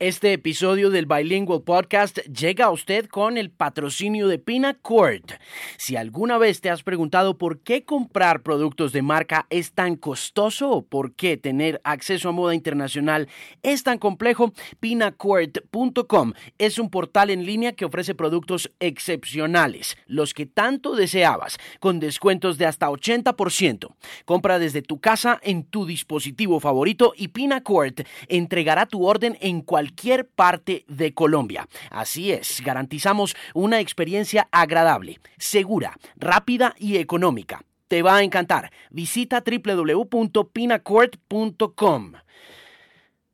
Este episodio del Bilingual Podcast llega a usted con el patrocinio de Pinacord. Si alguna vez te has preguntado por qué comprar productos de marca es tan costoso o por qué tener acceso a moda internacional es tan complejo, Pinacord.com es un portal en línea que ofrece productos excepcionales, los que tanto deseabas, con descuentos de hasta 80%. Compra desde tu casa en tu dispositivo favorito y Pinacord entregará tu orden en cualquier cualquier parte de Colombia. Así es, garantizamos una experiencia agradable, segura, rápida y económica. Te va a encantar. Visita www.pinacourt.com.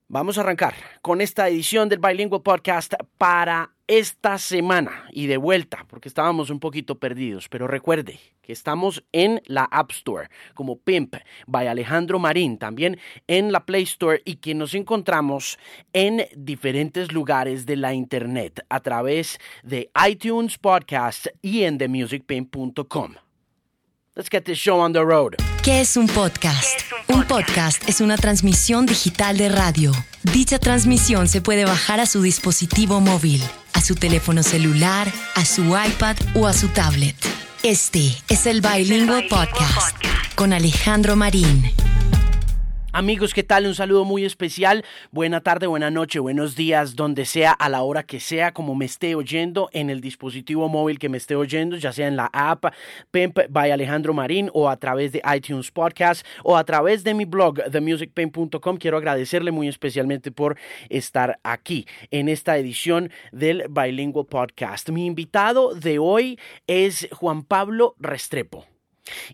Vamos a arrancar con esta edición del Bilingual Podcast para esta semana y de vuelta, porque estábamos un poquito perdidos, pero recuerde que estamos en la App Store como Pimp by Alejandro Marín, también en la Play Store y que nos encontramos en diferentes lugares de la Internet a través de iTunes Podcast y en themusicpimp.com. Let's get this show on the road. ¿Qué es un podcast? un, podcast? es una transmisión digital de radio. Dicha transmisión se puede bajar a su dispositivo móvil, a su teléfono celular, a su iPad o a su tablet. Este es el Bilingual Podcast con Alejandro Marín. Amigos, ¿qué tal? Un saludo muy especial. Buena tarde, buena noche, buenos días, donde sea, a la hora que sea, como me esté oyendo, en el dispositivo móvil que me esté oyendo, ya sea en la app Pimp by Alejandro Marín o a través de iTunes Podcast o a travez de mi blog, themusicpain.com. Quiero agradecerle muy especialmente por estar aquí en esta edición del Bilingual Podcast. Mi invitado de hoy es Juan Pablo Restrepo.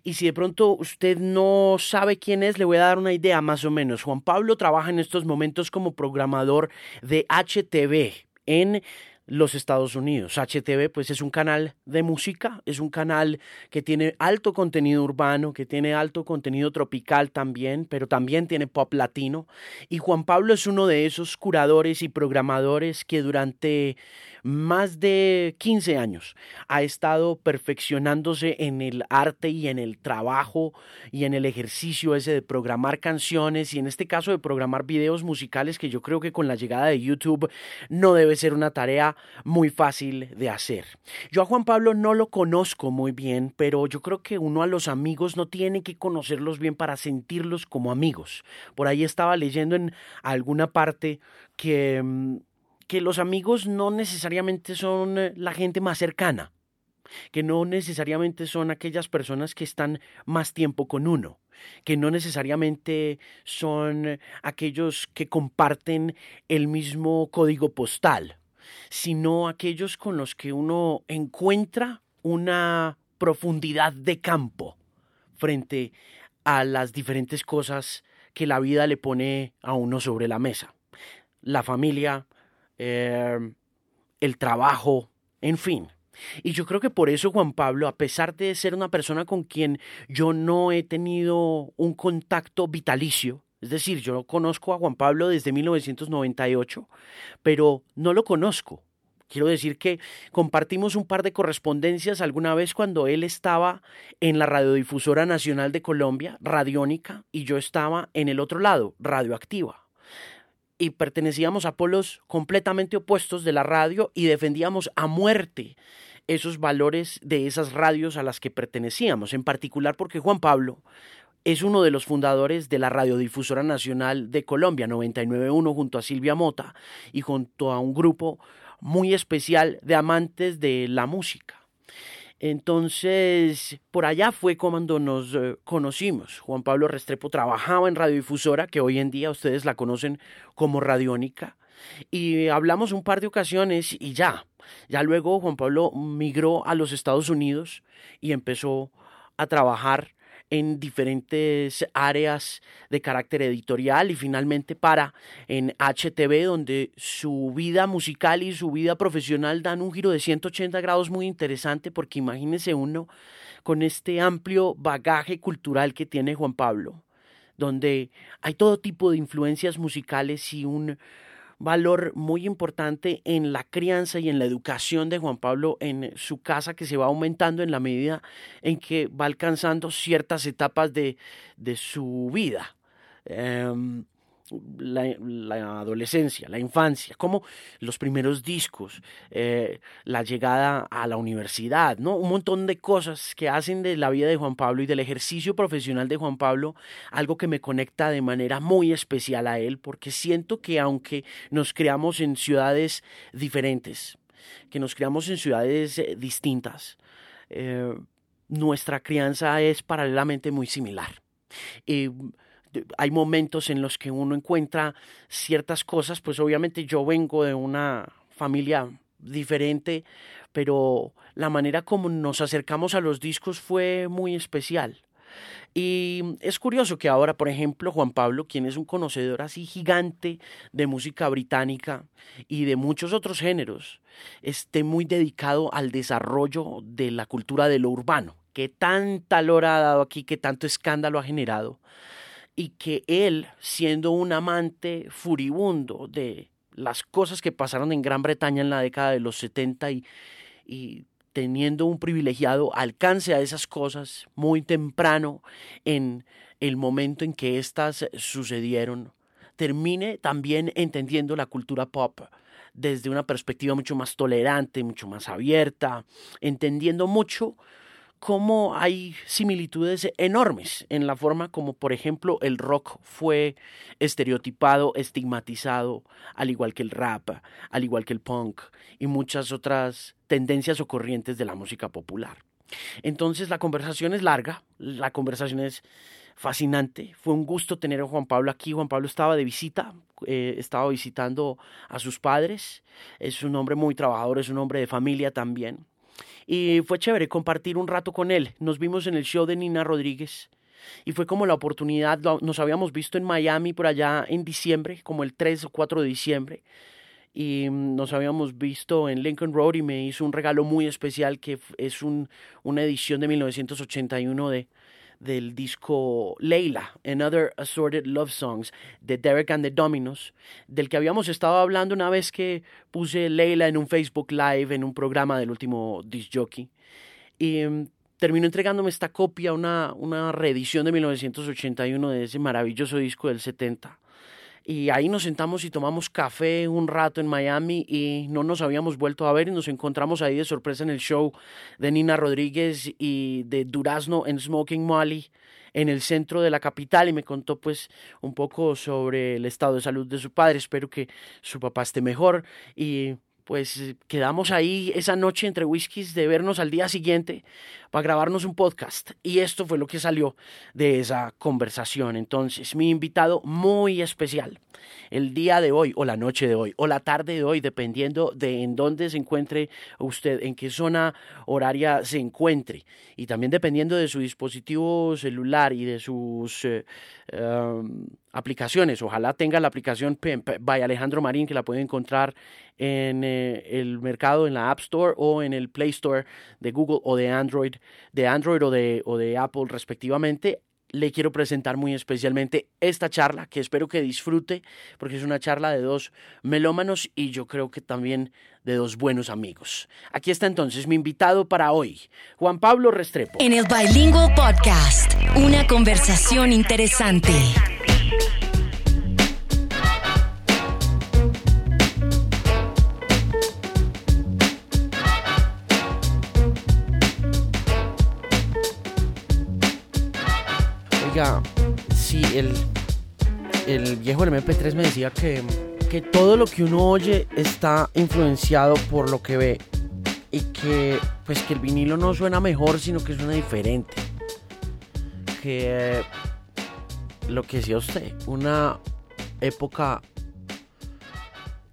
Y si de pronto usted no sabe quién es, le voy a dar una idea más o menos. Juan Pablo trabaja en estos momentos como programador de HTV en los Estados Unidos. HTV pues es un canal de música, es un canal que tiene alto contenido urbano, que tiene alto contenido tropical también, pero también tiene pop latino. Y Juan Pablo es uno de esos curadores y programadores que durante más de 15 años ha estado perfeccionándose en el arte y en el trabajo y en el ejercicio ese de programar canciones y en este caso de programar videos musicales que yo creo que con la llegada de YouTube no debe ser una tarea muy fácil de hacer. Yo a Juan Pablo no lo conozco muy bien, pero yo creo que uno a los amigos no tiene que conocerlos bien para sentirlos como amigos. Por ahí estaba leyendo en alguna parte que mm, que los amigos no necesariamente son eh, la gente más cercana, que no necesariamente son aquellas personas que están más tiempo con uno, que no necesariamente son aquellos que comparten el mismo código postal, sino aquellos con los que uno encuentra una profundidad de campo frente a las diferentes cosas que la vida le pone a uno sobre la mesa. La familia, Em, el trabajo, en fin. Y yo creo que por eso Juan Pablo, a pesar de ser una persona con quien yo no he tenido un contacto vitalicio, es decir, yo conozco a Juan Pablo desde 1998, pero no lo conozco. Quiero decir que compartimos un par de correspondencias alguna vez cuando él estaba en la Radiodifusora Nacional de Colombia, Radiónica, y yo estaba en el otro lado, Radioactiva y pertenecíamos a polos completamente opuestos de la radio y defendíamos a muerte esos valores de esas radios a las que pertenecíamos, en particular porque Juan Pablo es uno de los fundadores de la Radiodifusora Nacional de Colombia 991 junto a Silvia Mota y junto a un grupo muy especial de amantes de la música. Entonces, por allá fue cuando nos eh, conocimos. Juan Pablo Restrepo trabajaba en Radiodifusora, que hoy en día ustedes la conocen como Radiónica, y hablamos un par de ocasiones y ya. Ya luego Juan Pablo migró a los Estados Unidos y empezó a trabajar en diferentes áreas de carácter editorial y finalmente para en HTV donde su vida musical y su vida profesional dan un giro de 180 grados muy interesante porque imagínese uno con este amplio bagaje cultural que tiene Juan Pablo donde hay todo tipo de influencias musicales y un valor muy importante en la crianza y en la educación de Juan Pablo en su casa que se va aumentando en la medida en que va alcanzando ciertas etapas de, de su vida. Em, la, adolescencia, la infancia, como los primeros discos, eh, la llegada a la universidad, ¿no? Un montón de cosas que hacen de la vida de Juan Pablo y del ejercicio profesional de Juan Pablo algo que me conecta de manera muy especial a él, porque siento que aunque nos creamos en ciudades diferentes, que nos creamos en ciudades eh, distintas, eh, nuestra crianza es paralelamente muy similar hay momentos en los que uno encuentra ciertas cosas, pues obviamente yo vengo de una familia diferente, pero la manera como nos acercamos a los discos fue muy especial. Y es curioso que ahora, por ejemplo, Juan Pablo, quien es un conocedor así gigante de música británica y de muchos otros géneros, esté muy dedicado al desarrollo de la cultura de lo urbano, que tanta lora ha dado aquí, que tanto escándalo ha generado y que él, siendo un amante furibundo de las cosas que pasaron en Gran Bretaña en la década de los 70 y, teniendo un privilegiado alcance a esas cosas muy temprano en el momento en que éstas sucedieron, termine también entendiendo la cultura pop desde una perspectiva mucho más tolerante, mucho más abierta, entendiendo mucho cómo hay similitudes enormes en la forma como, por ejemplo, el rock fue estereotipado, estigmatizado, al igual que el rap, al igual que el punk y muchas otras tendencias o corrientes de la música popular. Entonces la conversación es larga, la conversación es fascinante. Fue un gusto tener a Juan Pablo aquí. Juan Pablo estaba de visita, eh, estaba visitando a sus padres. Es un hombre muy trabajador, es un hombre de familia también. Y fue chévere compartir un rato con él. Nos vimos en el show de Nina Rodríguez. Y fue como la oportunidad, nos habíamos visto en Miami por allá en diciembre, como el 3 o 4 de diciembre. Y mm, nos habíamos visto en Lincoln Road y me hizo un regalo muy especial que es un, una edición de 1981 de, del disco Leila, Another Assorted Love Songs, de Derek and the Dominos, del que habíamos estado hablando una vez que puse Leila en un Facebook Live, en un programa del último disc jockey. Y mm, terminó entregándome esta copia, una, una reedición de 1981 de ese maravilloso disco del 70 y ahí nos sentamos y tomamos café un rato en Miami y no nos habíamos vuelto a ver y nos encontramos ahí de sorpresa en el show de Nina Rodríguez y de Durazno en Smoking Molly en el centro de la capital y me contó pues un poco sobre el estado de salud de su padre. Espero que su papá esté mejor y pues quedamos ahí esa noche entre whiskies de vernos al día siguiente para grabarnos un podcast. Y esto fue lo que salió de esa conversación. Entonces, mi invitado muy especial, el día de hoy, o la noche de hoy, o la tarde de hoy, dependiendo de en dónde se encuentre usted, en qué zona horaria se encuentre. Y también dependiendo de su dispositivo celular y de sus eh, em, aplicaciones. Ojalá tenga la aplicación by Alejandro Marín, que la puede encontrar en eh, el mercado, en la App Store o en el Play Store de Google o de Android de Android o de, o de Apple respectivamente, le quiero presentar muy especialmente esta charla que espero que disfrute porque es una charla de dos melómanos y yo creo que también de dos buenos amigos. Aquí está entonces mi invitado para hoy, Juan Pablo Restrepo. En el Bilingual Podcast, una conversación interesante. Si el, el viejo del MP3 me decía que, que todo lo que uno oye está influenciado por lo que ve y que pues que el vinilo no suena mejor sino que suena diferente que lo que decía usted una época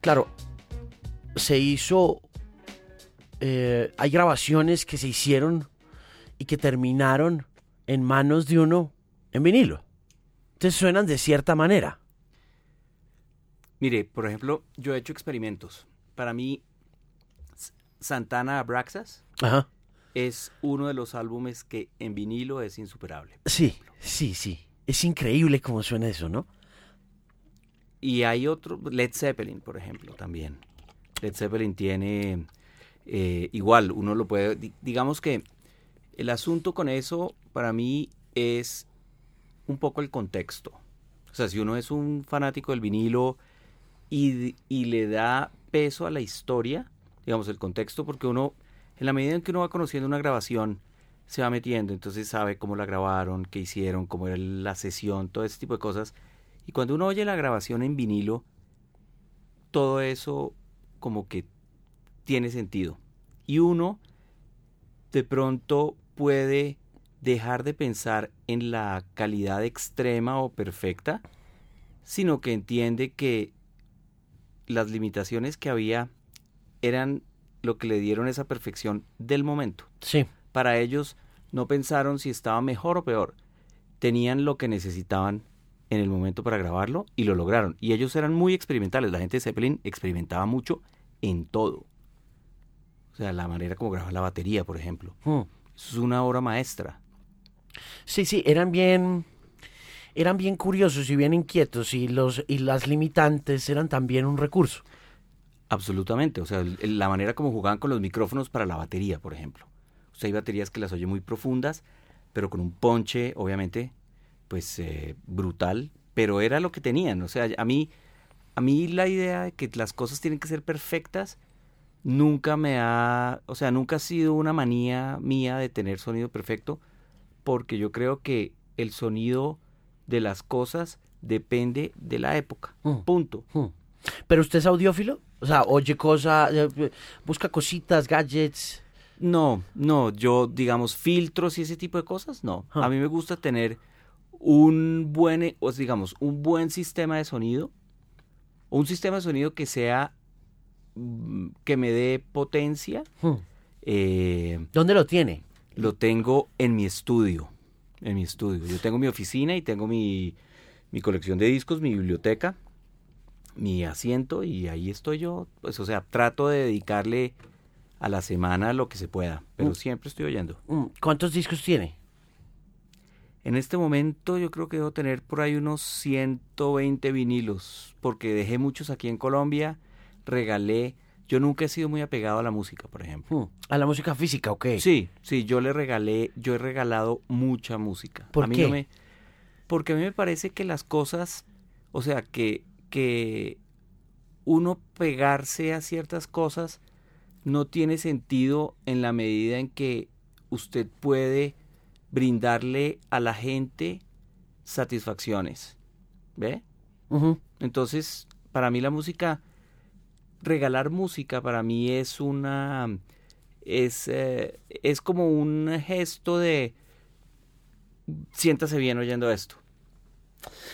claro se hizo eh, hay grabaciones que se hicieron y que terminaron en manos de uno en vinilo. Entonces suenan de cierta manera. Mire, por ejemplo, yo he hecho experimentos. Para mí, Santana Abraxas es uno de los álbumes que en vinilo es insuperable. Sí, sí, sí. Es increíble cómo suena eso, ¿no? Y hay otro, Led Zeppelin, por ejemplo, también. Led Zeppelin tiene eh, igual, uno lo puede, digamos que el asunto con eso para mí es un poco el contexto. O sea, si uno es un fanático del vinilo y, le da peso a la historia, digamos, el contexto, porque uno, en la medida en que uno va conociendo una grabación, se va metiendo, entonces sabe cómo la grabaron, qué hicieron, cómo era la sesión, todo ese tipo de cosas. Y cuando uno oye la grabación en vinilo, todo eso como que tiene sentido. Y uno de pronto puede dejar de pensar en la calidad extrema o perfecta, sino que entiende que las limitaciones que había eran lo que le dieron esa perfección del momento. Sí. Para ellos no pensaron si estaba mejor o peor. Tenían lo que necesitaban en el momento para grabarlo y lo lograron. Y ellos eran muy experimentales. La gente de Zeppelin experimentaba mucho en todo. O sea, la manera como grababa la batería, por ejemplo. Hmm. es una obra maestra. Sí, sí, eran bien eran bien curiosos y bien inquietos y los y las limitantes eran también un recurso. Absolutamente, o sea, la manera como jugaban con los micrófonos para la batería, por ejemplo. O sea, hay baterías que las oye muy profundas, pero con un ponche, obviamente, pues eh, brutal, pero era lo que tenían. O sea, a mí, a mí la idea de que las cosas tienen que ser perfectas nunca me ha, o sea, nunca ha sido una manía mía de tener sonido perfecto, porque yo creo que el sonido de las cosas depende de la época. Mm. Punto. Mm. ¿Pero usted es audiófilo? O sea, oye cosas, eh, busca cositas, gadgets. No, no, yo digamos filtros y ese tipo de cosas, no. A mí me gusta tener un buen, o digamos, un buen sistema de sonido, un sistema de sonido que sea, mm, que me dé potencia. Eh, ¿Dónde lo tiene? Lo tengo en mi estudio, en mi estudio. Yo tengo mi oficina y tengo mi, mi colección de discos, mi biblioteca, mi asiento y ahí estoy yo, pues o sea, trato de dedicarle a la semana lo que se pueda, pero mm. siempre estoy oyendo. Mm. ¿Cuántos discos tiene? En este momento yo creo que debo tener por ahí unos 120 vinilos, porque dejé muchos aquí en Colombia, regalé, yo nunca he sido muy apegado a la música, por ejemplo. Mm. ¿A la música física o qué? Sí, sí, yo le regalé, yo he regalado mucha música. ¿Por a mí qué? me, porque a mí me parece que las cosas, o sea, que que uno pegarse a ciertas cosas no tiene sentido en la medida en que usted puede brindarle a la gente satisfacciones. ¿Ve? Entonces, para mí la música, regalar música para mí es una, es, eh, es como un gesto de, siéntase bien oyendo esto.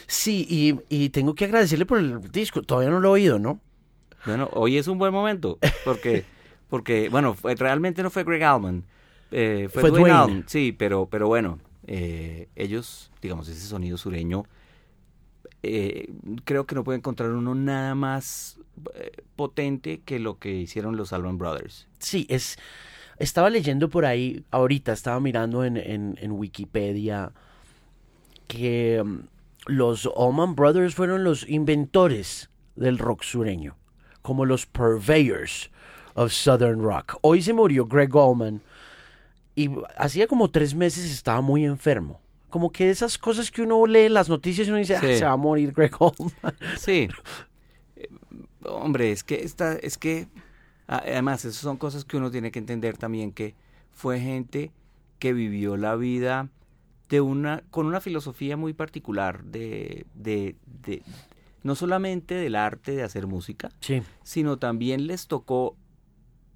Sí, y, y, tengo que agradecerle por el disco. Todavía no lo he oído, ¿no? Bueno, hoy es un buen momento, porque, porque bueno, realmente no fue Greg Allman. Eh, fue, Dwayne, sí, pero, pero bueno, eh, ellos, digamos, ese sonido sureño, eh, creo que no puede encontrar uno nada más potente que lo que hicieron los Allman Brothers. Sí, es... Estaba leyendo por ahí, ahorita estaba mirando en, en, en Wikipedia que mm, los Allman Brothers fueron los inventores del rock sureño, como los purveyors of Southern Rock. Hoy se murió Greg Allman y hacía como tres meses estaba muy enfermo. Como que esas cosas que uno lee en las noticias y uno dice, ah, se va a morir Greg Allman. Sí. Eh, hombre, es que esta, es que además esas son cosas que uno tiene que entender también que fue gente que vivió la vida de una, con una filosofía muy particular de, de, de, no solamente del arte de hacer música, sino también les tocó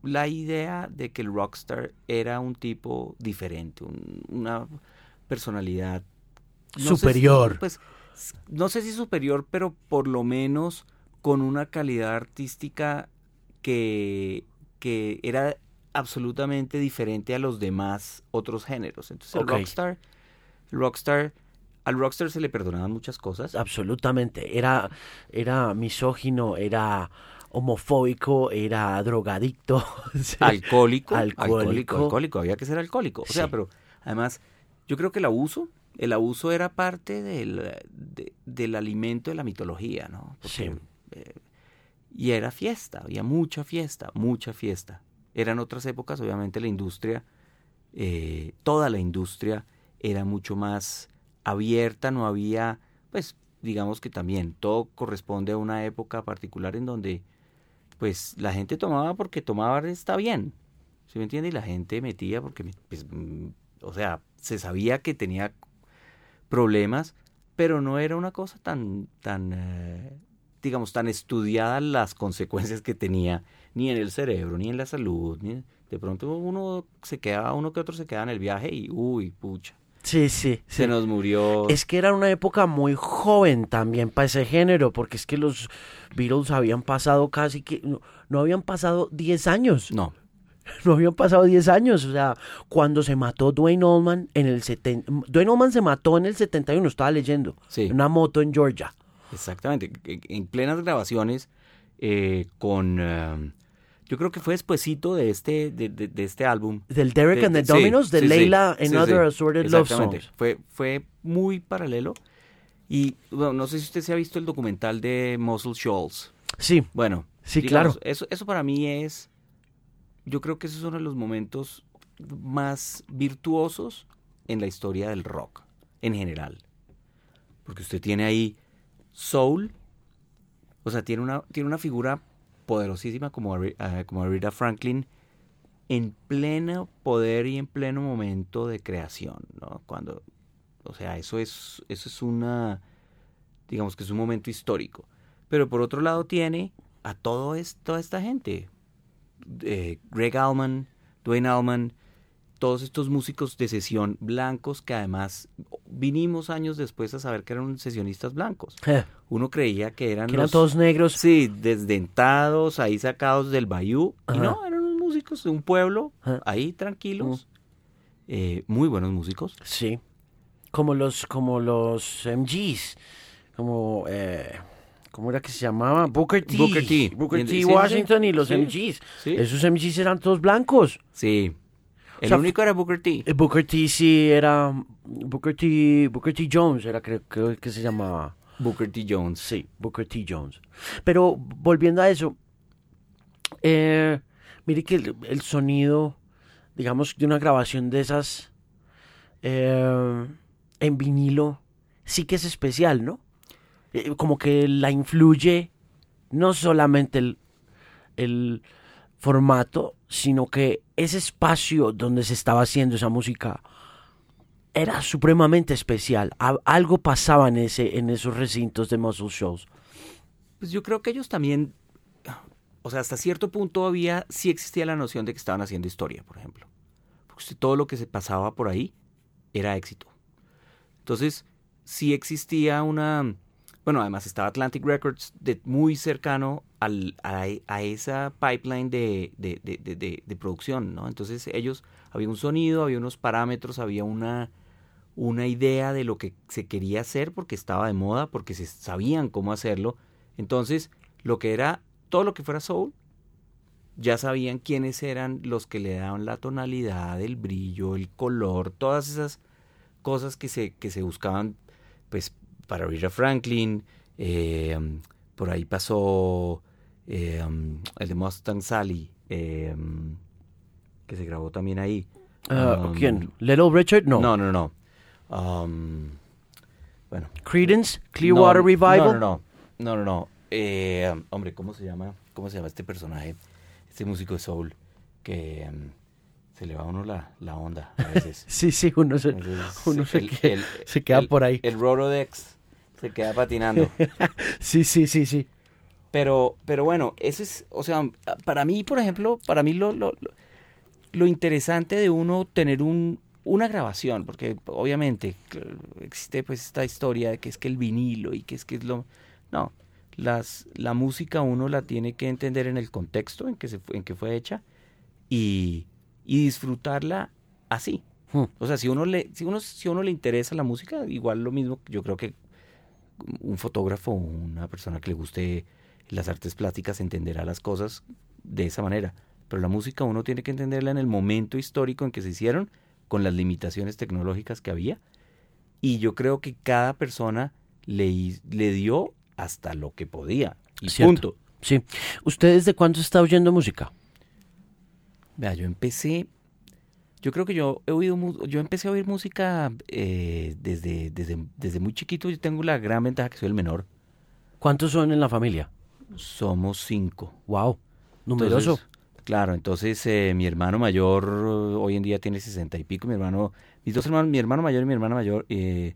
la idea de que el rockstar era un tipo diferente, una personalidad superior. pues, no sé si superior, pero por lo menos con una calidad artística que, que era absolutamente diferente a los demás otros géneros. Entonces el rockstar Rockstar, al Rockstar se le perdonaban muchas cosas. Absolutamente. Era, era misógino, era homofóbico, era drogadicto. alcohólico, alcohólico, alcohólico, había que ser alcohólico. O sea, pero además, yo creo que el abuso, el abuso era parte del, del alimento de la mitología, ¿no? sí. Eh, y era fiesta, había mucha fiesta, mucha fiesta. Eran otras épocas, obviamente la industria, eh, toda la industria era mucho más abierta, no había, pues digamos que también todo corresponde a una época particular en donde pues la gente tomaba porque tomaba está bien, ¿sí me entiende? Y la gente metía porque, pues, o sea, se sabía que tenía problemas, pero no era una cosa tan, tan, eh, digamos, tan estudiada las consecuencias que tenía ni en el cerebro, ni en la salud, ni de pronto uno se quedaba, uno que otro se quedaba en el viaje y, uy, pucha, Sí, sí. Se nos murió. Es que era una época muy joven también para ese género, porque es que los Beatles habían pasado casi que. No, habían pasado 10 años. No. No habían pasado 10 años. O sea, cuando se mató Dwayne Allman en el 70. Dwayne Allman se mató en el 71, estaba leyendo. Sí. En una moto en Georgia. Exactamente. En plenas grabaciones eh, con. Eh, yo creo que fue despuesito de este, de, de, este álbum. Del Derek and the Dominos, de Leila and Other Assorted Love Songs. Fue, fue muy paralelo. Y bueno, no sé si usted se ha visto el documental de Muscle Shoals. Sí. Bueno. Sí, claro. Eso, eso para mí es, yo creo que esos son los momentos más virtuosos en la historia del rock, en general. Porque usted tiene ahí soul, o sea, tiene una, tiene una figura poderosísima como, uh, como Franklin en pleno poder y en pleno momento de creación, ¿no? Cuando, o sea, eso es, eso es una, digamos que es un momento histórico. Pero por otro lado tiene a todo esto, toda esta gente, eh, Greg Allman, Dwayne Allman, todos estos músicos de sesión blancos que además vinimos años después a saber que eran sesionistas blancos. Eh. Uno creía que eran, eran todos negros. Sí, desdentados, ahí sacados del bayou. Y no, eran unos músicos de un pueblo, ahí tranquilos. Eh, muy buenos músicos. Sí. Como los, como los MGs. Como, eh, ¿cómo era que se llamaba? Booker T. Booker T. Booker T. Washington y los MGs. Esos MGs eran todos blancos. Sí. El único era Booker T. Eh, Booker T sí era Booker T, Booker T Jones era creo, que se llamaba. Booker T Jones. Sí, Booker T Jones. Pero volviendo a eso, eh, mire que el, sonido, digamos, de una grabación de esas eh, en vinilo sí que es especial, ¿no? Como que la influye no solamente el, el formato, sino que ese espacio donde se estaba haciendo esa música era supremamente especial. Algo pasaba en, ese, en esos recintos de muscle shows. Pues yo creo que ellos también, o sea, hasta cierto punto había, sí existía la noción de que estaban haciendo historia, por ejemplo. Porque todo lo que se pasaba por ahí era éxito. Entonces, sí existía una, bueno, además estaba Atlantic Records muy cercano al, a, esa pipeline de, de, de, producción, ¿no? Entonces ellos, había un sonido, había unos parámetros, había una, una idea de lo que se quería hacer porque estaba de moda, porque se sabían cómo hacerlo. Entonces, lo que era, todo lo que fuera soul, ya sabían quiénes eran los que le daban la tonalidad, el brillo, el color, todas esas cosas que se, que se buscaban, pues, para Rita Franklin, eh, por ahí pasó eh, el de Mustang Sally, eh, que se grabó también ahí. Ah, um, ¿Quién? ¿Little Richard? No. No, no, no. Um, bueno. Credence, Clearwater Revival. No, no, no. No, no, hombre, ¿cómo se llama? ¿Cómo se llama este personaje? Este músico de soul que um, se le va a uno la, la onda a veces. sí, sí, uno se, uno se, se queda por ahí. El Rorodex se queda patinando. sí, sí, sí, sí. Pero, pero bueno, ese es, o sea, para mí, por ejemplo, para mí lo, lo, lo interesante de uno tener un, una grabación, porque obviamente existe pues esta historia de que es que el vinilo y que es que es lo... No, las, la música uno la tiene que entender en el contexto en que, se, en que fue hecha y, y disfrutarla así. Hmm. O sea, si uno le, si uno, si uno le interesa la música, igual lo mismo, yo creo que un fotógrafo o una persona que le guste las artes plásticas entenderá las cosas de esa manera. Pero la música uno tiene que entenderla en el momento histórico en que se hicieron, con las limitaciones tecnológicas que había. Y yo creo que cada persona le, le dio hasta lo que podía. Y punto. Sí. ¿Usted desde cuándo está oyendo música? Vea, yo empecé, Yo creo que yo he oído, yo empecé a oír música eh, desde, desde, desde muy chiquito. Yo tengo la gran ventaja que soy el menor. ¿Cuántos son en la familia? Somos cinco. Wow, numeroso. claro, entonces eh, mi hermano mayor hoy en día tiene sesenta y pico. Mi hermano, mis dos hermanos, mi hermano mayor y mi hermana mayor, eh,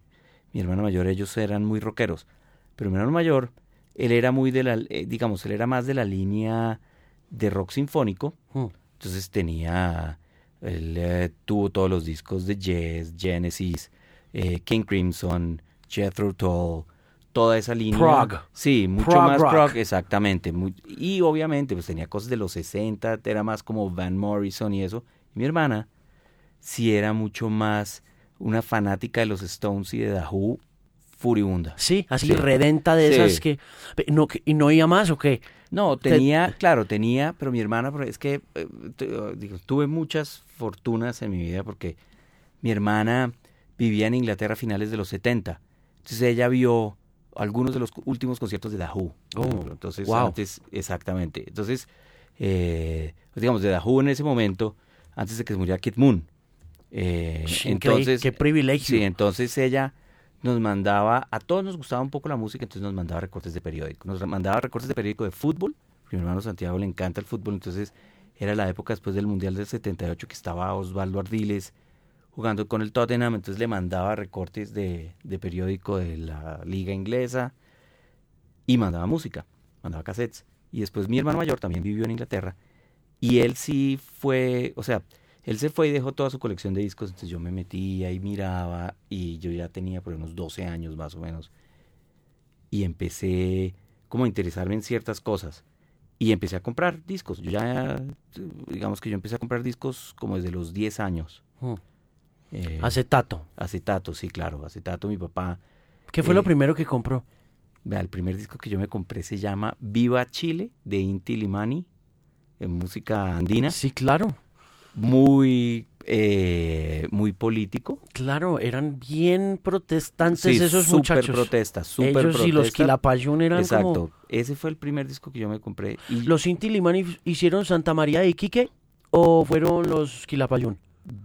mi hermano mayor, ellos eran muy rockeros. Pero mi hermano mayor, él era muy de la, digamos, él era más de la línea de rock sinfónico. Hmm. Entonces tenía él eh, tuvo todos los discos de Jazz, Genesis, eh, King Crimson, Jethro Tull, toda esa línea. Prog. Sí, mucho más prog, exactamente. y obviamente pues tenía cosas de los 60, era más como Van Morrison y eso. mi hermana sí era mucho más una fanática de los Stones y de The Who, furibunda. Sí, así redenta de esas que, no, ¿Y no oía más o qué? No, tenía, claro, tenía, pero mi hermana, es que eh, digo, tuve muchas fortunas en mi vida porque mi hermana vivía en Inglaterra a finales de los 70. Entonces ella vio algunos de los últimos conciertos de Who. Oh, entonces, antes, exactamente. Entonces, eh, digamos, de Who en ese momento, antes de que se muriera Kid Moon. Eh, entonces, qué privilegio. Sí, entonces ella nos mandaba, a todos nos gustaba un poco la música, entonces nos mandaba recortes de periódico. Nos mandaba recortes de periódico de fútbol, mi hermano Santiago le encanta el fútbol, entonces era la época después del Mundial del 78 que estaba Osvaldo Ardiles jugando con el Tottenham, entonces le mandaba recortes de, de periódico de la liga inglesa y mandaba música, mandaba cassettes. Y después mi hermano mayor también vivió en Inglaterra y él sí fue, o sea, él se fue y dejó toda su colección de discos, entonces yo me metía y miraba y yo ya tenía por unos 12 años más o menos y empecé como a interesarme en ciertas cosas y empecé a comprar discos. Yo ya, digamos que yo empecé a comprar discos como desde los 10 años. Hmm. Eh, acetato. Acetato, sí, claro, acetato, mi papá. ¿Qué fue lo eh, primero que compró? El primer disco que yo me compré se llama Viva Chile de Inti Limani, en música andina. Sí, claro muy eh, muy político. Claro, eran bien protestantes esos super muchachos. protestas, super Ellos protesta. y los Quilapayún eran Exacto. Ese fue el primer disco que yo me compré. Y... ¿Los Inti Limani hicieron Santa María de Iquique o fueron los Quilapayún?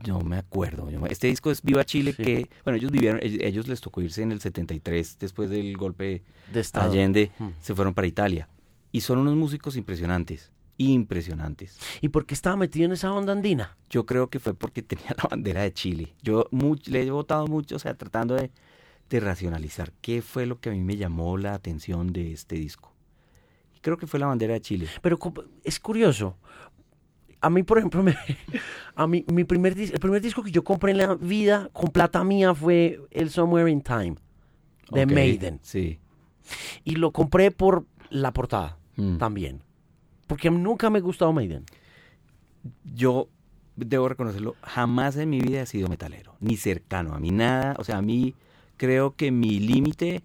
No me acuerdo. Este disco es Viva Chile, que, bueno, ellos vivieron, ellos les tocó irse en el 73, después del golpe de Allende, hmm. se fueron para Italia. Y son unos músicos impresionantes impresionantes. ¿Y por qué estaba metido en esa onda andina? Yo creo que fue porque tenía la bandera de Chile. Yo le he votado mucho, o sea, tratando de, racionalizar qué fue lo que a mí me llamó la atención de este disco. Y creo que fue la bandera de Chile. Pero es curioso. A mí, por ejemplo, a mí, mi primer, el primer disco que yo compré en la vida con plata mía fue el Somewhere in Time de Maiden. Sí. Y lo compré por la portada mm. también. Porque nunca me ha gustado Maiden. Yo debo reconocerlo, jamás en mi vida he sido metalero, ni cercano a mí nada. O sea, a mí creo que mi límite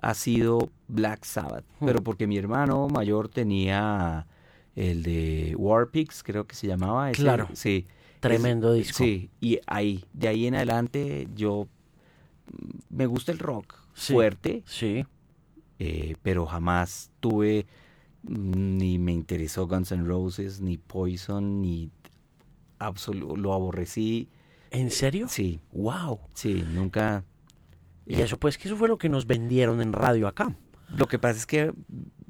ha sido Black Sabbath, hmm. pero porque mi hermano mayor tenía el de Warpix, creo que se llamaba. claro. Sí. Tremendo disco. Sí, y ahí, de ahí en adelante, yo me gusta el rock fuerte. Sí. Eh, pero jamás tuve ni me interesó Guns N' Roses, ni Poison, ni absoluto, lo aborrecí. ¿En serio? Sí. Wow. Sí, nunca. Y eso pues que eso fue lo que nos vendieron en radio acá. Lo que pasa es que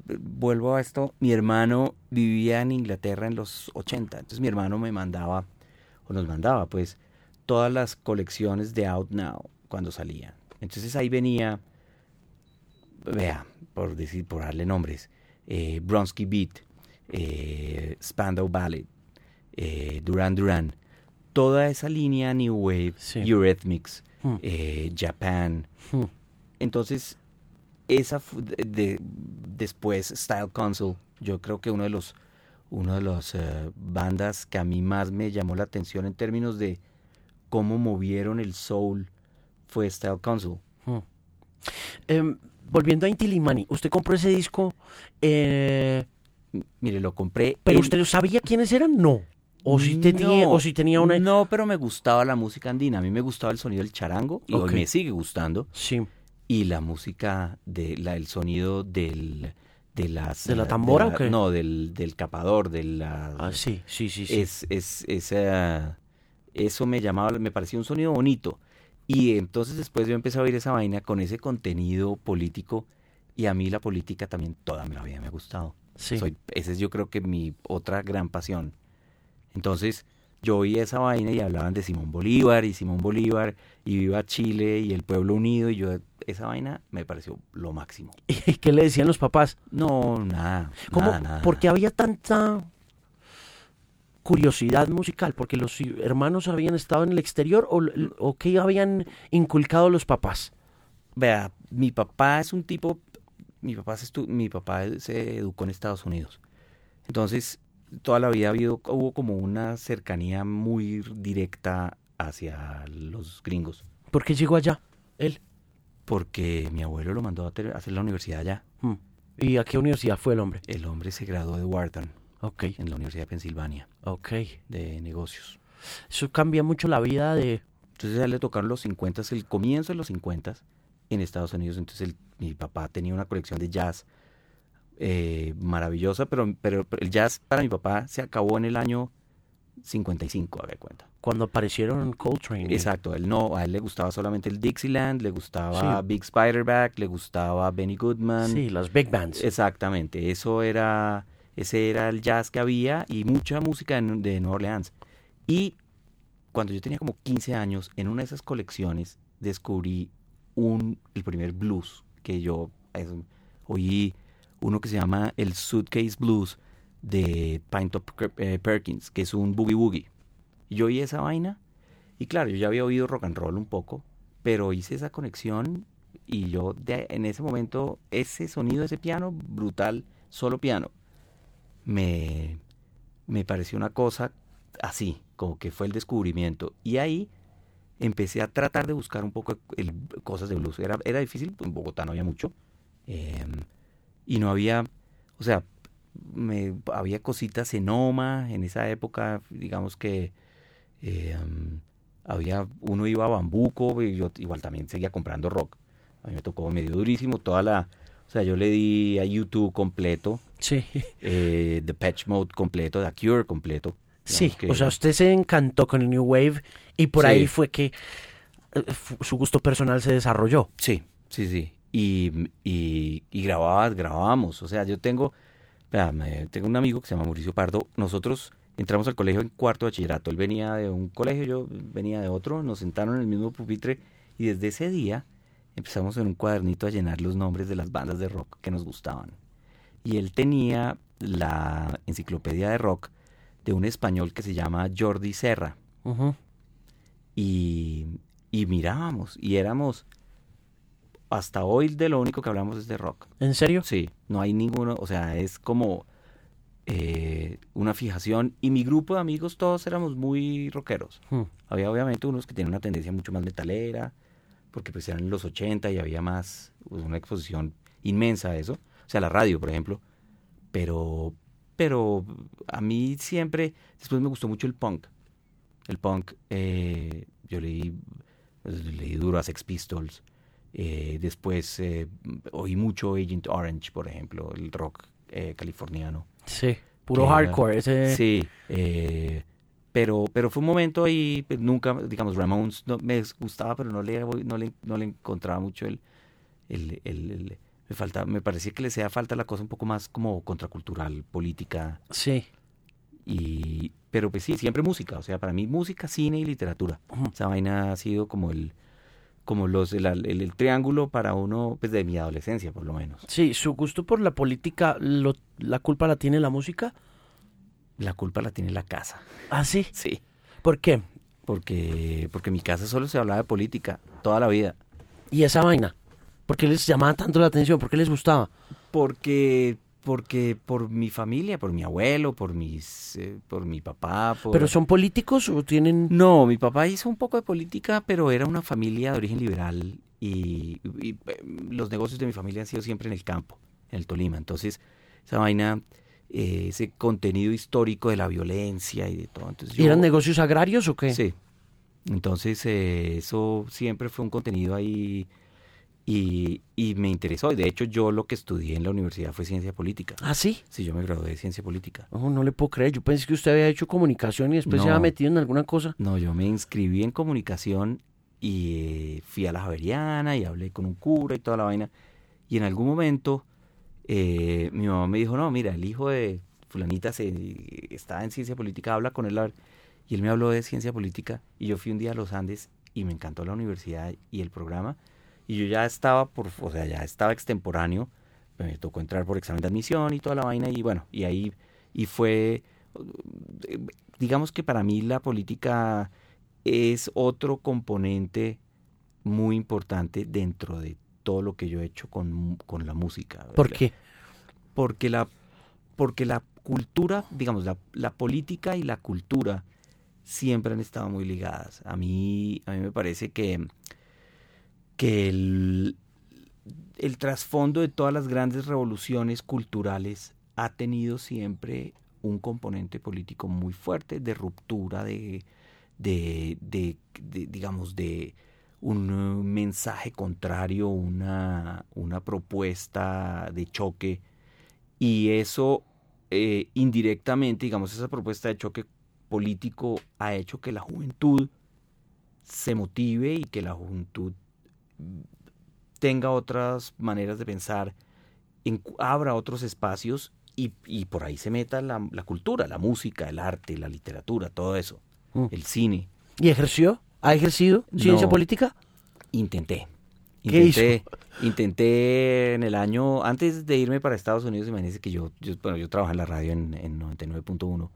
vuelvo a esto, mi hermano vivía en Inglaterra en los 80, entonces mi hermano me mandaba o nos mandaba pues todas las colecciones de Out Now cuando salían. Entonces ahí venía vea, por decir por darle nombres, eh, Bronsky Beat, eh, Spandau Ballet, eh, Duran Duran, toda esa línea New Wave, Eurythmics, hmm. eh, Japan. Hmm. Entonces, esa de, después Style Console, yo creo que uno de los una de las bandas que a mí más me llamó la atención en términos de cómo movieron el soul fue Style Console. Hmm. Em, volviendo a Intilimani, ¿usted compró ese disco? Eh, Mire, lo compré. ¿Pero usted sabía quiénes eran? No. O si, tenía, o si tenía una... No, pero me gustaba la música andina. A mí me gustaba el sonido del charango y hoy me sigue gustando. Sí. Y la música, de la, el sonido del... De, las, ¿De la tambora o qué? No, del, del capador, de la... Ah, sí, sí, sí. Es, es, esa, eso me llamaba, me parecía un sonido bonito. Y entonces después yo empecé a oír esa vaina con ese contenido político y a mí la política también toda mi vida me ha gustado. Sí. Soy, esa es yo creo que mi otra gran pasión. Entonces yo oí esa vaina y hablaban de Simón Bolívar y Simón Bolívar y viva Chile y el pueblo unido y yo esa vaina me pareció lo máximo. ¿Y qué le decían los papás? No, nada. ¿Cómo? Nada, ¿Por qué había tanta curiosidad musical? ¿Porque los hermanos habían estado en el exterior o, o qué habían inculcado los papás? Vea, mi papá es un tipo, mi papá, se mi papá se educó en Estados Unidos. Entonces, toda la vida habido, hubo como una cercanía muy directa hacia los gringos. ¿Por qué llegó allá, él? Porque mi abuelo lo mandó a hacer la universidad allá. Hmm. ¿Y a qué universidad fue el hombre? El hombre se graduó de Wharton. Ok. En la Universidad de Pensilvania. Ok. De negocios. Eso cambia mucho la vida de... Entonces a él le tocaron los 50, el comienzo de los 50 en Estados Unidos. Entonces mi papá tenía una colección de jazz eh, maravillosa, pero, pero el jazz para mi papá se acabó en el año 55, a ver cuenta. Cuando aparecieron Coltrane. Exacto, él no, a él le gustaba solamente el Dixieland, le gustaba Big Spiderback, le gustaba Benny Goodman. Sí, las big bands. Exactamente, eso era, ese era el jazz que había y mucha música de Nueva Orleans. Y cuando yo tenía como 15 años, en una de esas colecciones descubrí un, el primer blues que yo oí, uno que se llama el Suitcase Blues de Top eh, Perkins, que es un boogie woogie. yo oí esa vaina y claro, yo ya había oído rock and roll un poco, pero hice esa conexión y yo en ese momento, ese sonido, ese piano brutal, solo piano, me, me pareció una cosa así, como que fue el descubrimiento. Y ahí empecé a tratar de buscar un poco el, cosas de blues. Era, era difícil, en Bogotá no había mucho. Em, y no había, o sea, me, había cositas en Oma en esa época, digamos que eh, había, uno iba a Bambuco y yo igual también seguía comprando rock. A mí me tocó medio durísimo toda la, o sea, yo le di a YouTube completo, sí. eh, The Patch Mode completo, The Cure completo. Sí, o sea, usted se encantó con el New Wave y por ahí fue que eh, su gusto personal se desarrolló. Sí, sí, sí. Y, y, y grabábamos. O sea, yo tengo, tengo un amigo que se llama Mauricio Pardo. Nosotros entramos al colegio en cuarto de bachillerato. Él venía de un colegio, yo venía de otro. Nos sentaron en el mismo pupitre y desde ese día empezamos en un cuadernito a llenar los nombres de las bandas de rock que nos gustaban. Y él tenía la enciclopedia de rock de un español que se llama Jordi Serra. y, y mirábamos y éramos hasta hoy de lo único que hablamos es de rock. ¿En serio? Sí, no hay ninguno, o sea, es como eh, una fijación. Y mi grupo de amigos todos éramos muy rockeros. Hmm. Había obviamente unos que tenían una tendencia mucho más metalera, porque pues eran los 80 y había más, pues, una exposición inmensa a eso. O sea, la radio, por ejemplo. Pero, pero a mí siempre, después me gustó mucho el punk. El punk, eh, yo leí, leí duro a Sex Pistols, eh, después eh, oí mucho Agent Orange, por ejemplo, el rock eh, californiano. Sí, puro hardcore. Ese... Sí, pero, pero fue un momento ahí, pues, nunca, digamos, Ramones no, me gustaba, pero no le, no le, no le encontraba mucho el, el, el, me falta, me parecía que le hacía falta la cosa un poco más como contracultural, política. Sí. Y, pero pues sí, siempre música, o sea, para mí música, cine y literatura. Esa vaina ha sido como el, como los el, el, triángulo para uno pues de mi adolescencia por lo menos. Sí, su gusto por la política, lo, ¿la culpa la tiene la música? La culpa la tiene la casa. ¿Ah, sí? Sí. ¿Por qué? Porque porque en mi casa solo se hablaba de política toda la vida. ¿Y esa vaina? ¿Por qué les llamaba tanto la atención? ¿Por qué les gustaba? Porque porque por mi familia, por mi abuelo, por mis, eh, por mi papá. ¿Pero son políticos o tienen...? No, mi papá hizo un poco de política, pero era una familia de origen liberal y, eh, los negocios de mi familia han sido siempre en el campo, en el Tolima. Entonces, esa vaina, eh, ese contenido histórico de la violencia y de todo. Entonces, ¿Eran negocios agrarios o qué? Sí. Entonces, eso siempre fue un contenido ahí Y, y, me interesó. De hecho, yo lo que estudié en la universidad fue ciencia política. ¿Ah, sí? Sí, yo me gradué de ciencia política. Oh, no le puedo creer. Yo pensé que usted había hecho comunicación y después se había metido en alguna cosa. No, yo me inscribí en comunicación y eh, fui a la Javeriana y hablé con un cura y toda la vaina. Y en algún momento eh, mi mamá me dijo, no, mira, el hijo de fulanita se, está en ciencia política, habla con él. Y él me habló de ciencia política y yo fui un día a los Andes y me encantó la universidad y el programa y yo ya estaba por, o sea, ya estaba extemporáneo, me tocó entrar por examen de admisión y toda la vaina y bueno, y ahí, y fue, digamos que para mí la política es otro componente muy importante dentro de todo lo que yo he hecho con, con la música. ¿Por qué? Porque la, porque la cultura, digamos, la, la política y la cultura siempre han estado muy ligadas. A mí, a mí me parece que el, trasfondo de todas las grandes revoluciones culturales ha tenido siempre un componente político muy fuerte de ruptura, de, digamos, de un mensaje contrario, una, una propuesta de choque. Y eso eh, indirectamente, digamos, esa propuesta de choque político ha hecho que la juventud se motive y que la juventud tenga otras maneras de pensar, abra otros espacios y, por ahí se meta la, cultura, la música, el arte, la literatura, todo eso, mm. el cine. ¿Y ejerció? ¿Ha ejercido ciencia política? Intenté. Intenté, intenté en el año, antes de irme para Estados Unidos, imagínense que yo, yo, bueno, yo trabajo en la radio en, 99.1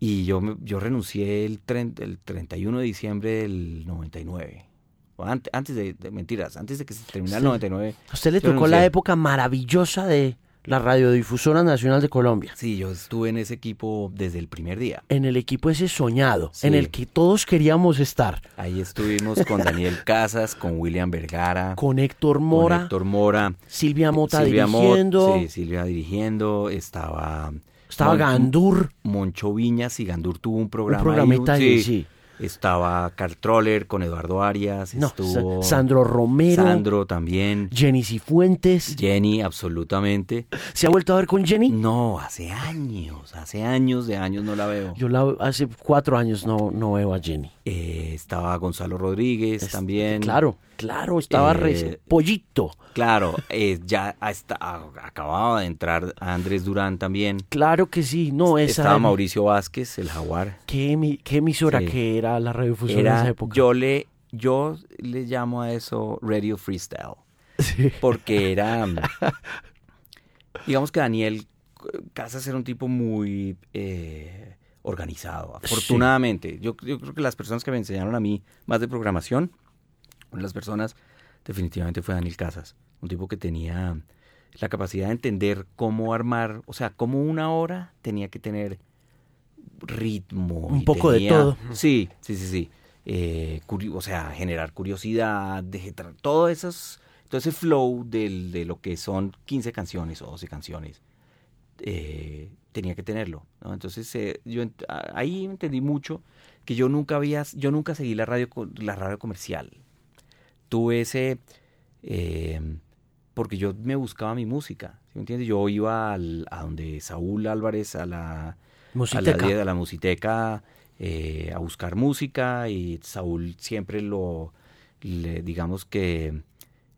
y yo, yo renuncié el, el 31 de diciembre del 99 antes, de, mentiras, antes de que se terminara el 99. A usted le tocó la época maravillosa de la Radiodifusora Nacional de Colombia. Sí, yo estuve en ese equipo desde el primer día. En el equipo ese soñado, en el que todos queríamos estar. Ahí estuvimos con Daniel Casas, con William Vergara. Con Héctor Mora. Con Héctor Mora. Silvia Mota dirigiendo. sí, Silvia dirigiendo. Estaba... Estaba Gandur. Moncho Viñas y Gandur tuvo un programa. Un programita ahí, sí. Estaba Carl Troller con Eduardo Arias. estuvo Sandro Romero. Sandro también. Jenny Cifuentes. Jenny, absolutamente. ¿Se ha vuelto a ver con Jenny? No, hace años, hace años de años no la veo. Yo la, hace cuatro años no, no veo a Jenny. Eh, estaba Gonzalo Rodríguez también. Claro, claro, estaba eh, Pollito. Claro, eh, ya hasta, acababa de entrar Andrés Durán también. Claro que sí, no, esa Estaba Mauricio Vázquez, el jaguar. ¿Qué, qué emisora que era la radiodifusión en esa época? Yo le, yo le llamo a eso Radio Freestyle. Porque era, digamos que Daniel Casas era un tipo muy organizado, afortunadamente. Yo, yo, creo que las personas que me enseñaron a mí más de programación, una de las personas definitivamente fue Daniel Casas, un tipo que tenía la capacidad de entender cómo armar, o sea, cómo una hora tenía que tener ritmo. Un poco de todo. Sí, sí, sí, sí. Eh, o sea, generar curiosidad, de, todo, esos, todo ese flow del, de lo que son 15 canciones o 12 canciones. Eh, tenía que tenerlo. Entonces, eh, yo ahí entendí mucho que yo nunca había, yo nunca seguí la radio, la radio comercial. Tuve ese, em, porque yo me buscaba mi música, ¿sí me entiendes? Yo iba al, a donde Saúl Álvarez, a la, musiteca. a la, de la musiteca, eh, a buscar música y Saúl siempre lo, digamos que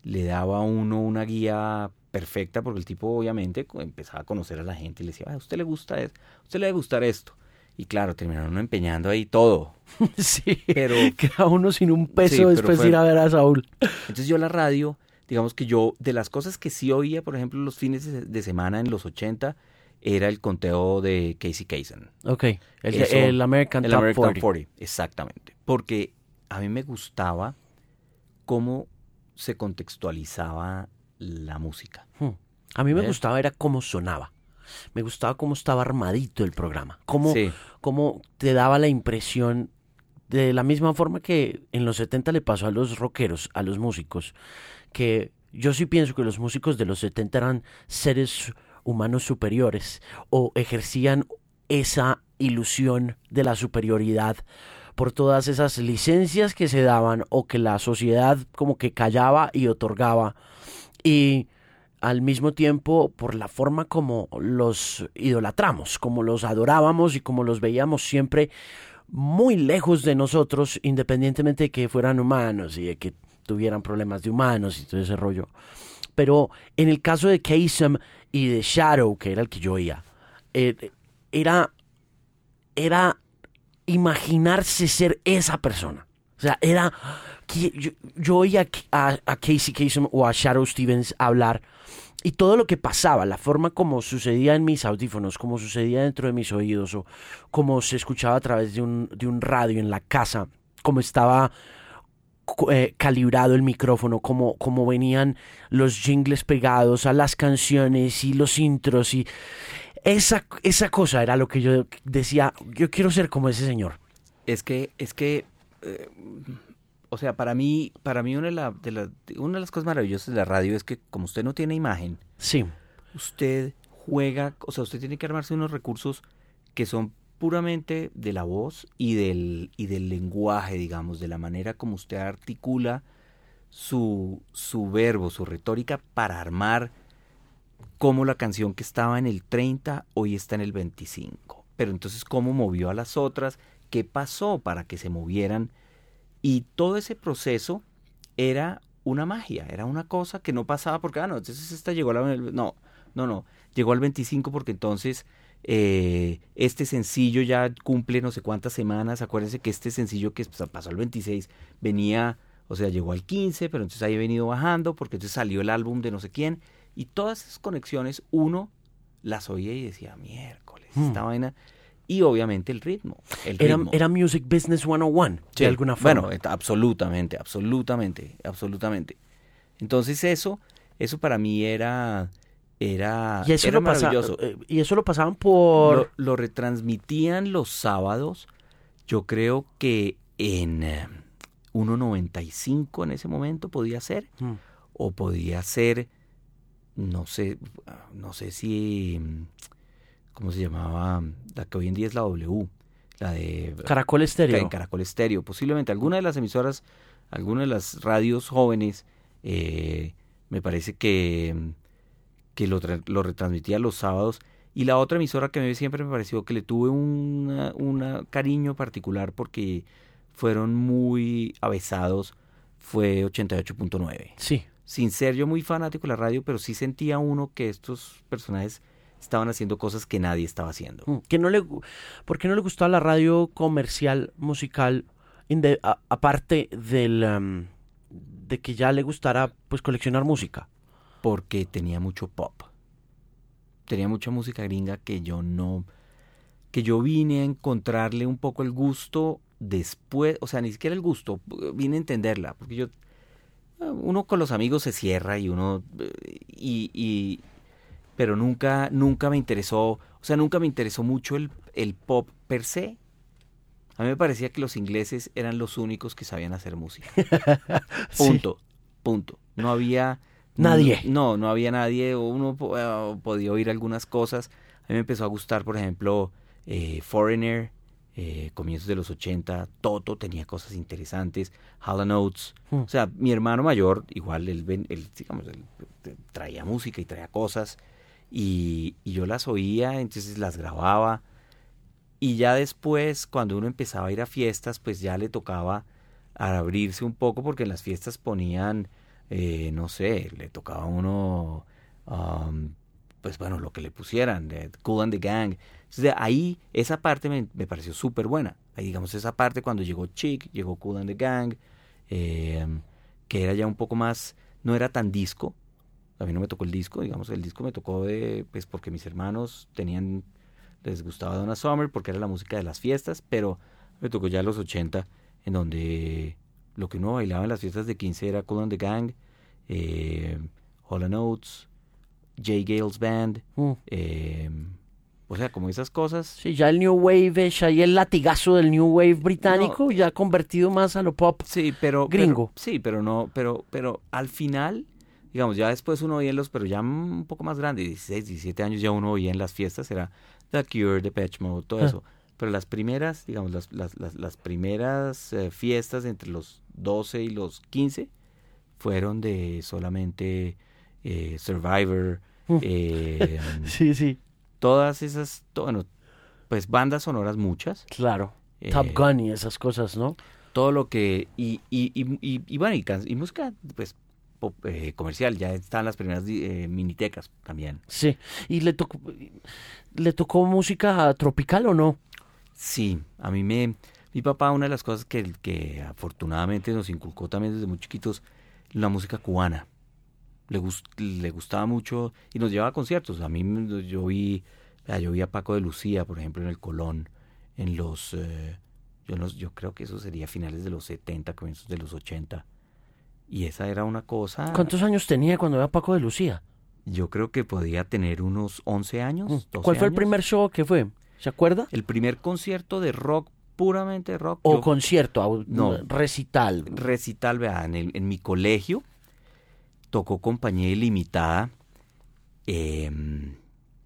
le daba a uno una guía perfecta porque el tipo obviamente empezaba a conocer a la gente y le decía, a usted le gusta esto, a usted le debe gustar esto. Y claro, terminaron empeñando ahí todo. sí, pero queda uno sin un peso después de ir a ver a Saúl. Entonces yo la radio, digamos que yo, de las cosas que sí oía, por ejemplo, los fines de semana en los 80, era el conteo de Casey Kasem. Ok, el, American, el Top American 40. Exactamente. Porque a mí me gustaba cómo se contextualizaba la música. Hmm. A mí me gustaba era cómo sonaba. Me gustaba cómo estaba armadito el programa. Cómo, cómo te daba la impresión de la misma forma que en los 70 le pasó a los rockeros, a los músicos, que yo sí pienso que los músicos de los 70 eran seres humanos superiores o ejercían esa ilusión de la superioridad por todas esas licencias que se daban o que la sociedad como que callaba y otorgaba. Y al mismo tiempo por la forma como los idolatramos, como los adorábamos y como los veíamos siempre muy lejos de nosotros, independientemente de que fueran humanos y de que tuvieran problemas de humanos y todo ese rollo. Pero en el caso de Kasem y de Shadow, que era el que yo oía, eh, era, era imaginarse ser esa persona. O sea, era... Yo, yo oía a, a Casey Kasem o a Shadow Stevens hablar y todo lo que pasaba, la forma como sucedía en mis audífonos, como sucedía dentro de mis oídos o como se escuchaba a través de un, de un radio en la casa, como estaba eh, calibrado el micrófono, como, como venían los jingles pegados a las canciones y los intros y esa, esa cosa era lo que yo decía, yo quiero ser como ese señor. Es que, es que eh, o sea, para mí, para mí una de, de, una de las cosas maravillosas de la radio es que como usted no tiene imagen, sí. usted juega, o sea, usted tiene que armarse unos recursos que son puramente de la voz y del, y del lenguaje, digamos, de la manera como usted articula su, su verbo, su retórica para armar como la canción que estaba en el 30 hoy está en el 25. Pero entonces, ¿cómo movió a las otras? ¿Qué pasó para que se movieran? Y todo ese proceso era una magia, era una cosa que no pasaba porque, ah, no, entonces esta llegó a la... No, no, no, llegó al 25 porque entonces eh, este sencillo ya cumple no sé cuántas semanas, acuérdense que este sencillo que pasó al 26 venía, o sea, llegó al 15, pero entonces ahí ha venido bajando porque entonces salió el álbum de no sé quién y todas esas conexiones uno las oía y decía, miércoles, hmm. esta vaina y obviamente el ritmo. era, Music Business 101, de alguna forma. Bueno, absolutamente, absolutamente, absolutamente. Entonces eso, eso para mí era, era, y eso lo maravilloso. Eh, y eso lo pasaban por... Lo, retransmitían los sábados, yo creo que en 1.95 eh, en ese momento podía ser, mm. o podía ser, no sé, no sé si ¿cómo se llamaba? La que hoy en día es la W, la de... Caracol Estéreo. En Caracol Estéreo, posiblemente alguna de las emisoras, alguna de las radios jóvenes, eh, me parece que, que lo, lo, retransmitía los sábados. Y la otra emisora que me siempre me pareció que le tuve un cariño particular porque fueron muy avesados fue 88.9. Sí. Sin ser yo muy fanático de la radio, pero sí sentía uno que estos personajes estaban haciendo cosas que nadie estaba haciendo. Mm, que no le, ¿Por qué no le gustaba la radio comercial musical, aparte del, de que ya le gustara pues coleccionar música? Porque tenía mucho pop. Tenía mucha música gringa que yo no... que yo vine a encontrarle un poco el gusto después, o sea, ni siquiera el gusto, vine a entenderla, porque yo... Uno con los amigos se cierra y uno... y pero nunca, nunca me interesó, o sea, nunca me interesó mucho el, el pop per se. A mí me parecía que los ingleses eran los únicos que sabían hacer música. punto, punto. No había... Nadie. No, no había nadie. Uno eh, podía oír algunas cosas. A mí me empezó a gustar, por ejemplo, eh, Foreigner, eh, comienzos de los 80. Toto tenía cosas interesantes. Hall Oates. Hmm. O sea, mi hermano mayor, igual, él, él digamos, él traía música y traía cosas y, yo las oía, entonces las grababa. Y ya después, cuando uno empezaba a ir a fiestas, pues ya le tocaba abrirse un poco porque en las fiestas ponían, eh, no sé, le tocaba a uno, um, pues bueno, lo que le pusieran, de Cool and the Gang. Entonces ahí esa parte me, pareció súper buena. Ahí digamos esa parte cuando llegó Chick, llegó Cool and the Gang, eh, que era ya un poco más, no era tan disco, a mí no me tocó el disco, digamos, el disco me tocó de, pues porque mis hermanos tenían, les gustaba Donna Summer porque era la música de las fiestas, pero me tocó ya los 80, en donde lo que uno bailaba en las fiestas de 15 era Cool and the Gang, eh, Hall Oates, Jay Gales Band, mm. eh, o sea, como esas cosas. Sí, ya el New Wave ahí el latigazo del New Wave británico, ya convertido más a lo pop sí, pero, gringo. sí, pero no, pero, pero al final digamos, ya después uno oía en los, pero ya un poco más grande, 16, 17 años ya uno oía en las fiestas, era The Cure, The Patch Mode, todo ah. eso. pero las primeras, digamos, las, las, las, primeras eh, fiestas entre los 12 y los 15 fueron de solamente eh, Survivor. Eh, sí, sí. Todas esas, bueno, pues bandas sonoras muchas. Claro. Top Gun y esas cosas, ¿no? Todo lo que, y, y, y, y, bueno, y, música, pues comercial, ya están las primeras minitecas también. Sí, ¿y le tocó, le tocó música tropical o no? Sí, a mí me... Mi papá, una de las cosas que, que afortunadamente nos inculcó también desde muy chiquitos, la música cubana. Le, le gustaba mucho y nos llevaba a conciertos. A mí yo vi, yo vi a Paco de Lucía, por ejemplo, en el Colón, en los... Eh, yo, yo creo que eso sería finales de los 70, comienzos de los 80. Y esa era una cosa... ¿Cuántos años tenía cuando a Paco de Lucía? Yo creo que podía tener unos 11 años. Mm. ¿Cuál fue el primer show que fue? ¿Se acuerda? El primer concierto de rock, puramente rock. O concierto, no, recital. Recital, vean, en, mi colegio tocó Compañía Ilimitada. Em,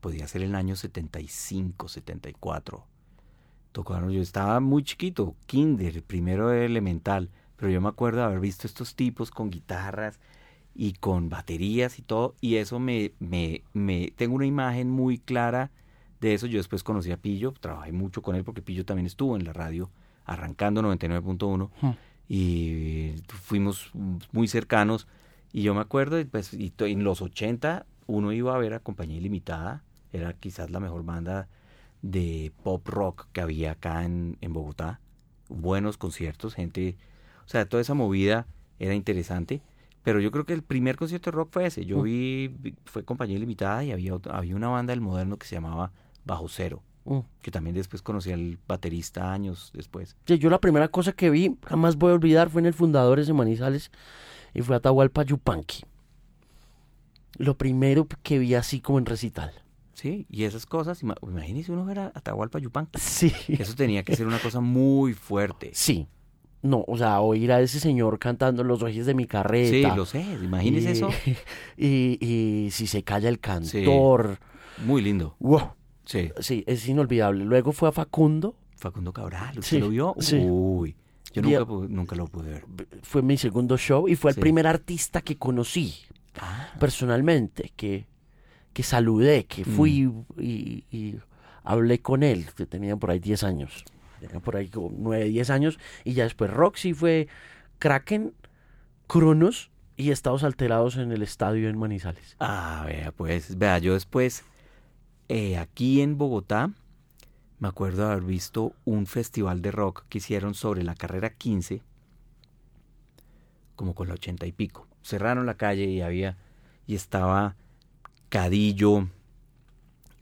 podía ser el año 75, 74. Tocaron, yo estaba muy chiquito, kinder, primero elemental, pero yo me acuerdo de haber visto estos tipos con guitarras y con baterías y todo, y eso me, me, me tengo una imagen muy clara de eso. Yo después conocí a Pillo, trabajé mucho con él porque Pillo también estuvo en la radio arrancando 99.1 hmm. y fuimos muy cercanos. Y yo me acuerdo, pues, y en los 80 uno iba a ver a Compañía Ilimitada, era quizás la mejor banda de pop rock que había acá en, en Bogotá, buenos conciertos, gente, o sea, toda esa movida era interesante. Pero yo creo que el primer concierto de rock fue ese. Yo hmm. vi, fue Compañía Ilimitada y había, había una banda del moderno que se llamaba Bajo Cero. Mm. Que también después conocí al baterista años después. yo la primera cosa que vi, jamás voy a olvidar, fue en el Fundadores de Manizales y fue Atahualpa Yupanqui. Lo primero que vi así como en recital. Sí, y esas cosas, imagínese uno ver a Atahualpa Yupanqui. Sí. Eso tenía que ser una cosa muy fuerte. Sí. No, o sea, oír a ese señor cantando Los ojes de mi carreta. Sí, lo sé, imagínese eso. Y, y, si se calla el cantor. muy lindo. Wow. Sí. Sí, es inolvidable. Luego fue a Facundo. Facundo Cabral, ¿usted lo vio? Sí. Uy, yo nunca, lo pude ver. Fue mi segundo show y fue el primer artista que conocí ah. personalmente, que, que saludé, que mm. fui y, hablé con él, que tenía por ahí 10 años. Tenía por ahí como 9, 10 años. Y ya después Roxy fue Kraken, Cronos y Estados Alterados en el estadio en Manizales. Ah, vea, pues, vea, yo después eh, aquí en Bogotá, me acuerdo haber visto un festival de rock que hicieron sobre la carrera 15, como con la ochenta y pico. Cerraron la calle y había, y estaba Cadillo,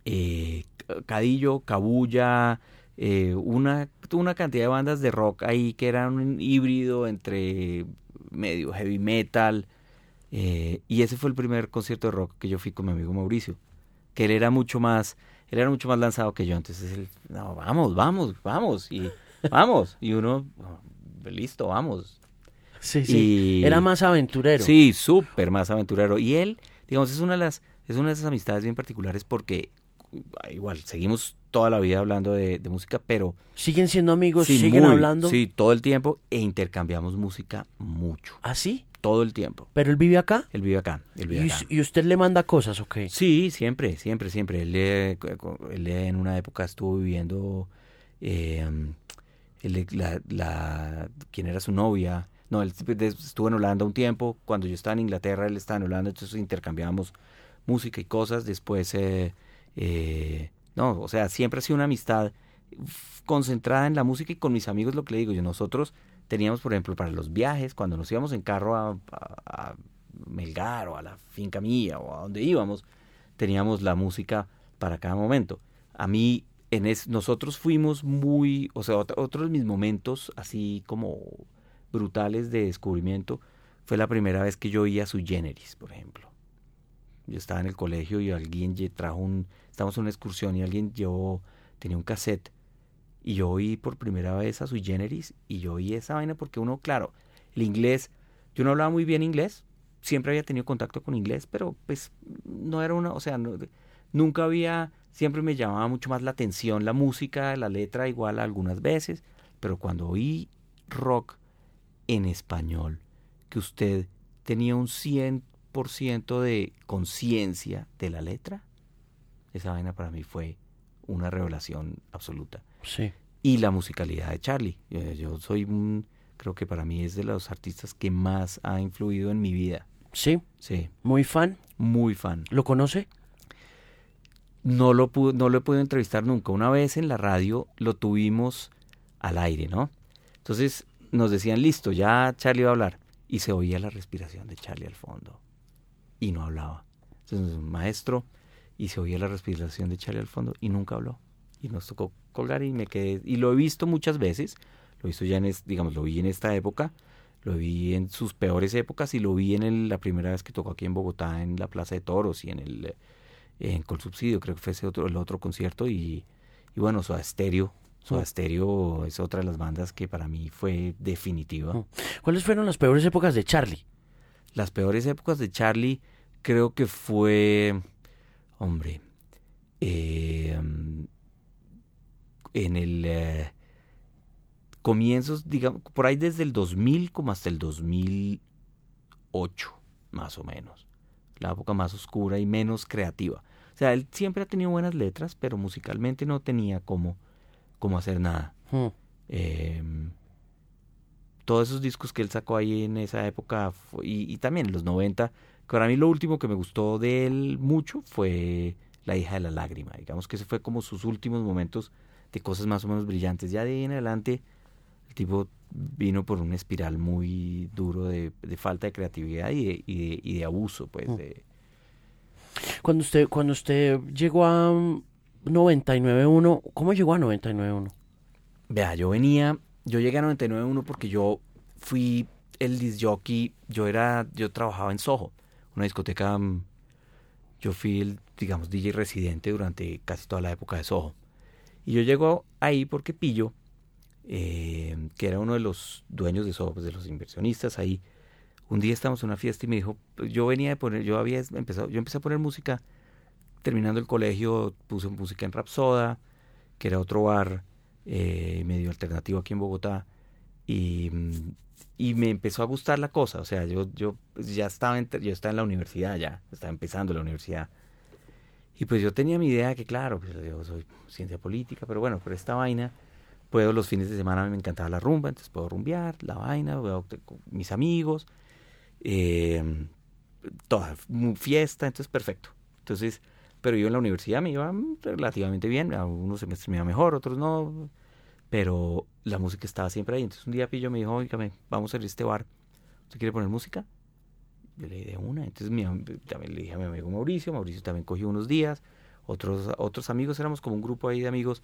eh, Cadillo, Cabulla, eh, una, una cantidad de bandas de rock ahí que eran un híbrido entre medio heavy metal. y ese fue el primer concierto de rock que yo fui con mi amigo Mauricio que él era mucho más, él era mucho más lanzado que yo, entonces él, no, vamos, vamos, vamos, y vamos, y uno, listo, vamos. Sí, sí, era más aventurero. Sí, súper más aventurero, y él, digamos, es una de las, es una de esas amistades bien particulares porque igual seguimos toda la vida hablando de, música, pero siguen siendo amigos, siguen hablando. Sí, todo el tiempo e intercambiamos música mucho. ¿Ah, sí? todo el tiempo. ¿Pero él vive acá? Él vive acá. ¿Y, usted le manda cosas o qué? Sí, siempre, siempre, siempre. Él, él en una época estuvo viviendo, eh, la, la, ¿quién era su novia? No, él estuvo en Holanda un tiempo. Cuando yo estaba en Inglaterra, él estaba en Holanda, entonces intercambiábamos música y cosas. Después, eh, eh, no, o sea, siempre ha sido una amistad concentrada en la música y con mis amigos, lo que le digo yo, nosotros teníamos, por ejemplo, para los viajes, cuando nos íbamos en carro a, Melgar o a la finca mía o a donde íbamos, teníamos la música para cada momento. A mí, en es, nosotros fuimos muy, o sea, otro, de mis momentos así como brutales de descubrimiento fue la primera vez que yo oía su Generis, por ejemplo. Yo estaba en el colegio y alguien trajo un, estábamos en una excursión y alguien llevó, tenía un cassette y yo oí por primera vez a Sui Generis y yo oí esa vaina porque uno, claro, el inglés, yo no hablaba muy bien inglés, siempre había tenido contacto con inglés, pero pues no era una, o sea, nunca había siempre me llamaba mucho más la atención la música, la letra igual algunas veces, pero cuando oí rock en español, que usted tenía un 100% de conciencia de la letra, esa vaina para mí fue una revelación absoluta. Sí. Y la musicalidad de Charlie. Yo, soy un, creo que para mí es de los artistas que más ha influido en mi vida. Sí. Sí. Muy fan. Muy fan. ¿Lo conoce? No lo, no lo he podido entrevistar nunca. Una vez en la radio lo tuvimos al aire, ¿no? Entonces nos decían, listo, ya Charlie va a hablar. Y se oía la respiración de Charlie al fondo. Y no hablaba. Entonces, maestro, y se oía la respiración de Charlie al fondo y nunca habló. Y nos tocó colgar y me quedé. Y lo he visto muchas veces. Lo he visto ya en, digamos, lo vi en esta época. Lo vi en sus peores épocas y lo vi en la primera vez que tocó aquí en Bogotá, en la Plaza de Toros y en el en Colsubsidio, creo que fue ese otro, el otro concierto. Y, y bueno, Soda Stereo. Soda mm. Stereo es otra de las bandas que para mí fue definitiva. Mm. ¿Cuáles fueron las peores épocas de Charlie? Las peores épocas de Charlie creo que fue Hombre, eh, en el eh, comienzos, digamos, por ahí desde el 2000 como hasta el 2008, más o menos. La época más oscura y menos creativa. O sea, él siempre ha tenido buenas letras, pero musicalmente no tenía cómo, cómo hacer nada. Hmm. Em, todos esos discos que él sacó ahí en esa época y, y, también en los 90 para mí lo último que me gustó de él mucho fue La hija de la lágrima. Digamos que ese fue como sus últimos momentos de cosas más o menos brillantes. Ya de ahí en adelante el tipo vino por una espiral muy duro de, falta de creatividad y de, y de, abuso, pues. Mm. De... Cuando usted, cuando usted llegó a 99.1, ¿cómo llegó a 99.1? Vea, yo venía, yo llegué a 99.1 porque yo fui el disc jockey, yo era, yo trabajaba en Soho una discoteca, mm, yo fui el, digamos, DJ residente durante casi toda la época de Soho. Y yo llego ahí porque Pillo, eh, que era uno de los dueños de Soho, pues, de los inversionistas ahí, un día estábamos en una fiesta y me dijo, yo venía de poner, yo había empezado, yo empecé a poner música, terminando el colegio puse música en Rapsoda, que era otro bar eh, medio alternativo aquí en Bogotá, y mm, y me empezó a gustar la cosa, o sea, yo, yo pues, ya estaba en, yo estaba en la universidad ya, estaba empezando la universidad. Y pues yo tenía mi idea que claro, pues yo soy ciencia política, pero bueno, por esta vaina, puedo los fines de semana me encantaba la rumba, entonces puedo rumbear, la vaina, con mis amigos, eh, toda fiesta, entonces perfecto. Entonces, pero yo en la universidad me iba relativamente bien, a unos se me iba mejor, otros no, pero la música estaba siempre ahí. Entonces un día Pillo me dijo, oígame, vamos a ir a este bar. ¿Usted quiere poner música? Yo le dije una. Entonces mi, también le dije a mi amigo Mauricio. Mauricio también cogió unos días. Otros, otros amigos, éramos como un grupo ahí de amigos.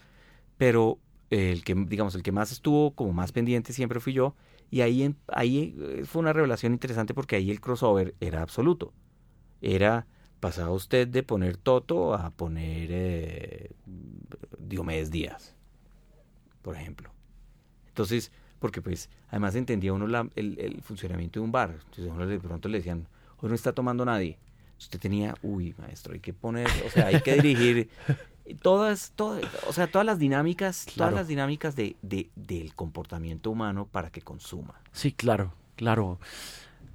Pero el que, digamos, el que más estuvo como más pendiente siempre fui yo. Y ahí, ahí eh, fue una revelación interesante porque ahí el crossover era absoluto. Era, pasaba usted de poner Toto a poner eh, Diomedes Díaz por ejemplo. Entonces, porque pues además entendía uno la, el, funcionamiento de un bar. Entonces uno de pronto le decían, hoy no está tomando nadie. Usted tenía, uy, maestro, hay que poner, o sea, hay que dirigir todas, todas, o sea, todas las dinámicas, todas las dinámicas de, de, del comportamiento humano para que consuma. Sí, claro, claro.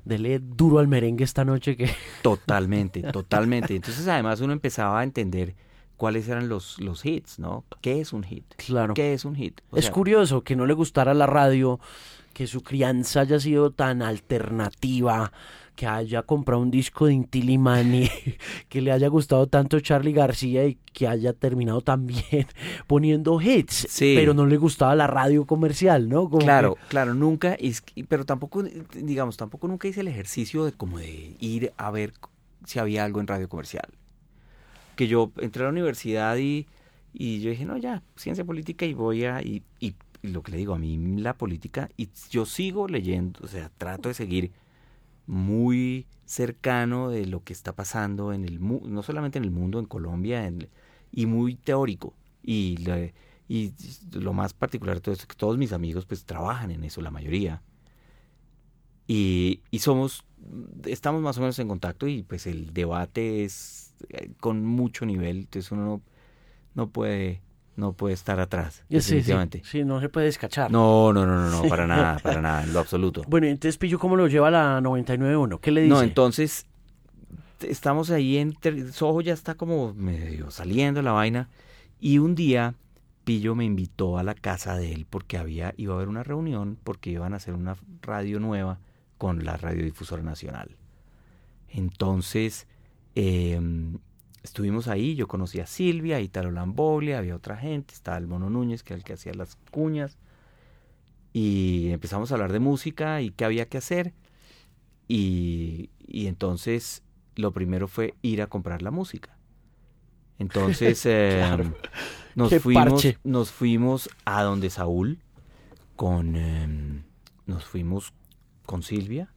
Dele duro al merengue esta noche que... Totalmente, totalmente. Entonces además uno empezaba a entender cuáles eran los, los hits, ¿no? ¿Qué es un hit? Claro. ¿Qué es un hit? es curioso que no le gustara la radio, que su crianza haya sido tan alternativa, que haya comprado un disco de Intilimani, que le haya gustado tanto Charlie García y que haya terminado también poniendo hits, sí. pero no le gustaba la radio comercial, ¿no? claro, claro, nunca, pero tampoco, digamos, tampoco nunca hice el ejercicio de como de ir a ver si había algo en radio comercial que yo entré a la universidad y, y yo dije, no, ya, ciencia política y voy a, y, y, lo que le digo, a mí la política, y yo sigo leyendo, o sea, trato de seguir muy cercano de lo que está pasando en el no solamente en el mundo, en Colombia, en, y muy teórico. Y, y lo más particular de todo esto es que todos mis amigos pues trabajan en eso, la mayoría. Y, y somos, estamos más o menos en contacto y pues el debate es con mucho nivel, entonces uno no puede no puede estar atrás. definitivamente. Sí, no se puede descachar. No, no, no, no, para nada, para nada, en lo absoluto. Bueno, entonces Pillo, ¿cómo lo lleva la 99.1? ¿Qué le dice? No, entonces estamos ahí, entre, Soho ya está como medio saliendo la vaina y un día Pillo me invitó a la casa de él porque había, iba a haber una reunión porque iban a hacer una radio nueva con la radiodifusora nacional. Entonces, eh, estuvimos ahí, yo conocí a Silvia, Italo Lamboglia, había otra gente, estaba el Mono Núñez, que era el que hacía las cuñas, y empezamos a hablar de música y qué había que hacer, y, y entonces lo primero fue ir a comprar la música. Entonces em, nos, fuimos, nos fuimos a donde Saúl, con, em, nos fuimos con Silvia,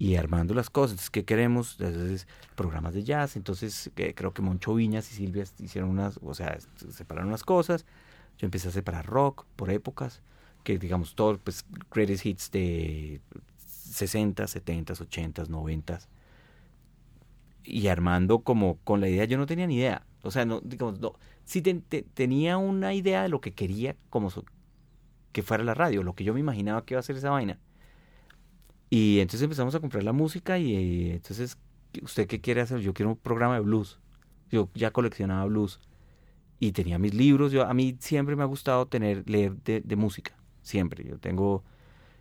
y armando las cosas. Entonces, ¿qué queremos? Entonces, programas de jazz. Entonces, creo que Moncho Viñas y Silvia hicieron unas, o sea, separaron unas cosas. Yo empecé a separar rock por épocas, que digamos, todo, pues, greatest hits de 60, 70, 80, 90. Y armando como con la idea, yo no tenía ni idea. O sea, no, digamos, no, sí tenía una idea de lo que quería como que fuera la radio, lo que yo me imaginaba que iba a ser esa vaina y entonces empezamos a comprar la música y, eh, entonces, ¿usted qué quiere hacer? Yo quiero un programa de blues. Yo ya coleccionaba blues y tenía mis libros. Yo, a mí siempre me ha gustado tener, leer de, música, siempre. Yo tengo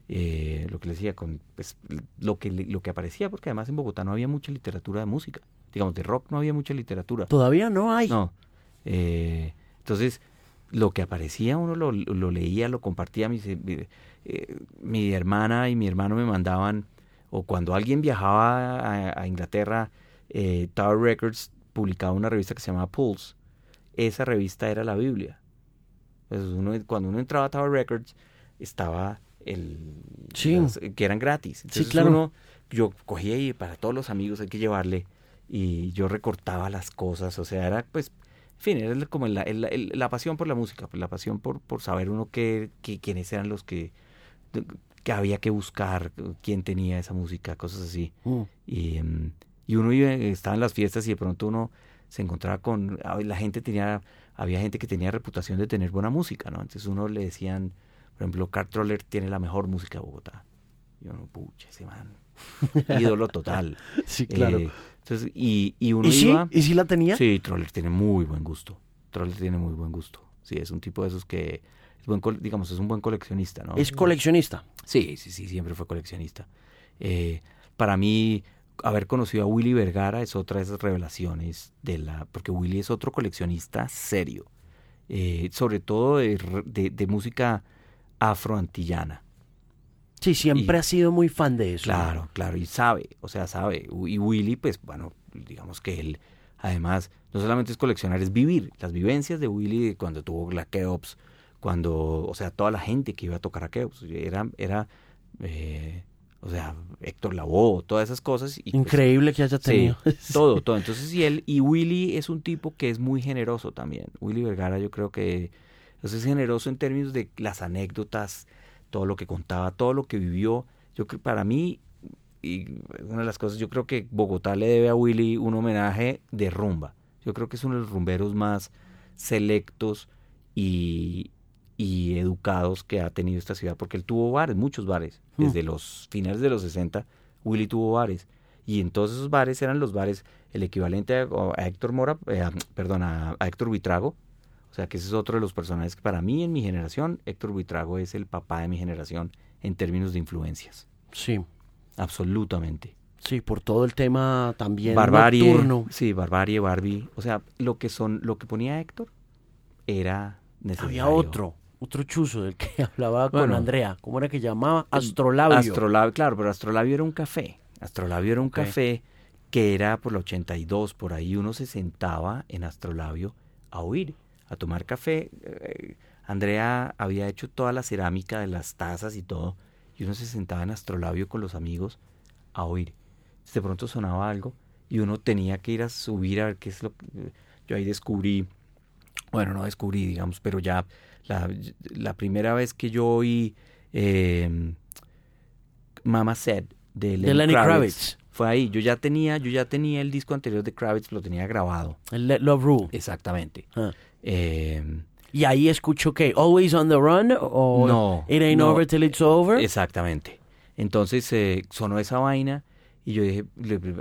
eh, lo que le decía, con pues, lo, que, lo que aparecía, porque además en Bogotá no había mucha literatura de música. Digamos, de rock no había mucha literatura. Todavía no hay. No. Eh, entonces, lo que aparecía uno lo, lo leía, lo compartía. Mis, eh, mi hermana y mi hermano me mandaban, o cuando alguien viajaba a, Inglaterra, eh, Tower Records publicaba una revista que se llamaba Pulse. Esa revista era la Biblia. uno, cuando uno entraba a Tower Records, estaba el... que eran gratis. Entonces uno, yo cogía y para todos los amigos hay que llevarle y yo recortaba las cosas, o sea, era pues en fin, era como la, la, pasión por la música, pues, la pasión por, por saber uno qué, quiénes eran los que que había que buscar quién tenía esa música, cosas así. Mm. Y, em, y, uno estaba en las fiestas y de pronto uno se encontraba con, la gente tenía, había gente que tenía reputación de tener buena música, ¿no? Entonces uno le decían, por ejemplo, Carl Troller tiene la mejor música de Bogotá. Y uno, pucha, ese man, ídolo total. sí, claro. Eh, entonces, y, y uno ¿Y iba... ¿Y si la tenía? Sí, Troller tiene muy buen gusto. Troller tiene muy buen gusto. Sí, es un tipo de esos que digamos, es un buen coleccionista, ¿no? ¿Es coleccionista? Sí, sí, sí, siempre fue coleccionista. Eh, para mí, haber conocido a Willy Vergara es otra de esas revelaciones de la, porque Willy es otro coleccionista serio, eh, sobre todo de, música afroantillana. Sí, siempre ha sido muy fan de eso. Claro, claro, y sabe, o sea, sabe. Y Willy, pues, bueno, digamos que él, además, no solamente es coleccionar, es vivir. Las vivencias de Willy cuando tuvo la Keops, cuando, o sea, toda la gente que iba a tocar a Keops, era, era eh, o sea, Héctor Lavoe, todas esas cosas. Y pues, Increíble que haya tenido. todo, todo. Entonces, y él, y Willy es un tipo que es muy generoso también. Willy Vergara yo creo que es generoso en términos de las anécdotas, todo lo que contaba, todo lo que vivió. Yo creo para mí, y una de las cosas, yo creo que Bogotá le debe a Willy un homenaje de rumba. Yo creo que es uno de los rumberos más selectos y, y educados que ha tenido esta ciudad, porque él tuvo bares, muchos bares. Mm. Desde los finales de los 60, Willy tuvo bares. Y entonces esos bares eran los bares, el equivalente a, Héctor Mora, eh, perdón, a, Héctor Buitrago. O sea que ese es otro de los personajes que para mí, en mi generación, Héctor Buitrago es el papá de mi generación en términos de influencias. Sí. Absolutamente. Sí, por todo el tema también barbarie, nocturno. Sí, barbarie, Barbie. O sea, lo que son, lo que ponía Héctor era necesario. Había otro otro chuzo del que hablaba con Andrea. ¿Cómo era que llamaba? Astrolabio. Astrolabio, claro, pero Astrolabio era un café. Astrolabio era un café que era por la 82, por ahí uno se sentaba en Astrolabio a oír, a tomar café. Eh, Andrea había hecho toda la cerámica de las tazas y todo, y uno se sentaba en Astrolabio con los amigos a oír. De pronto sonaba algo y uno tenía que ir a subir a ver qué es lo que... Yo ahí descubrí, bueno, no descubrí, digamos, pero ya la, primera vez que yo oí eh, Mama Said de Lenny, Kravitz, fue ahí. Yo ya tenía, yo ya tenía el disco anterior de Kravitz, lo tenía grabado. El Let Love Rule. Exactamente. Ah. Eh, ¿Y ahí escucho que Always on the Run o no, It Ain't Over Till It's Over? Exactamente. Entonces eh, sonó esa vaina y yo dije,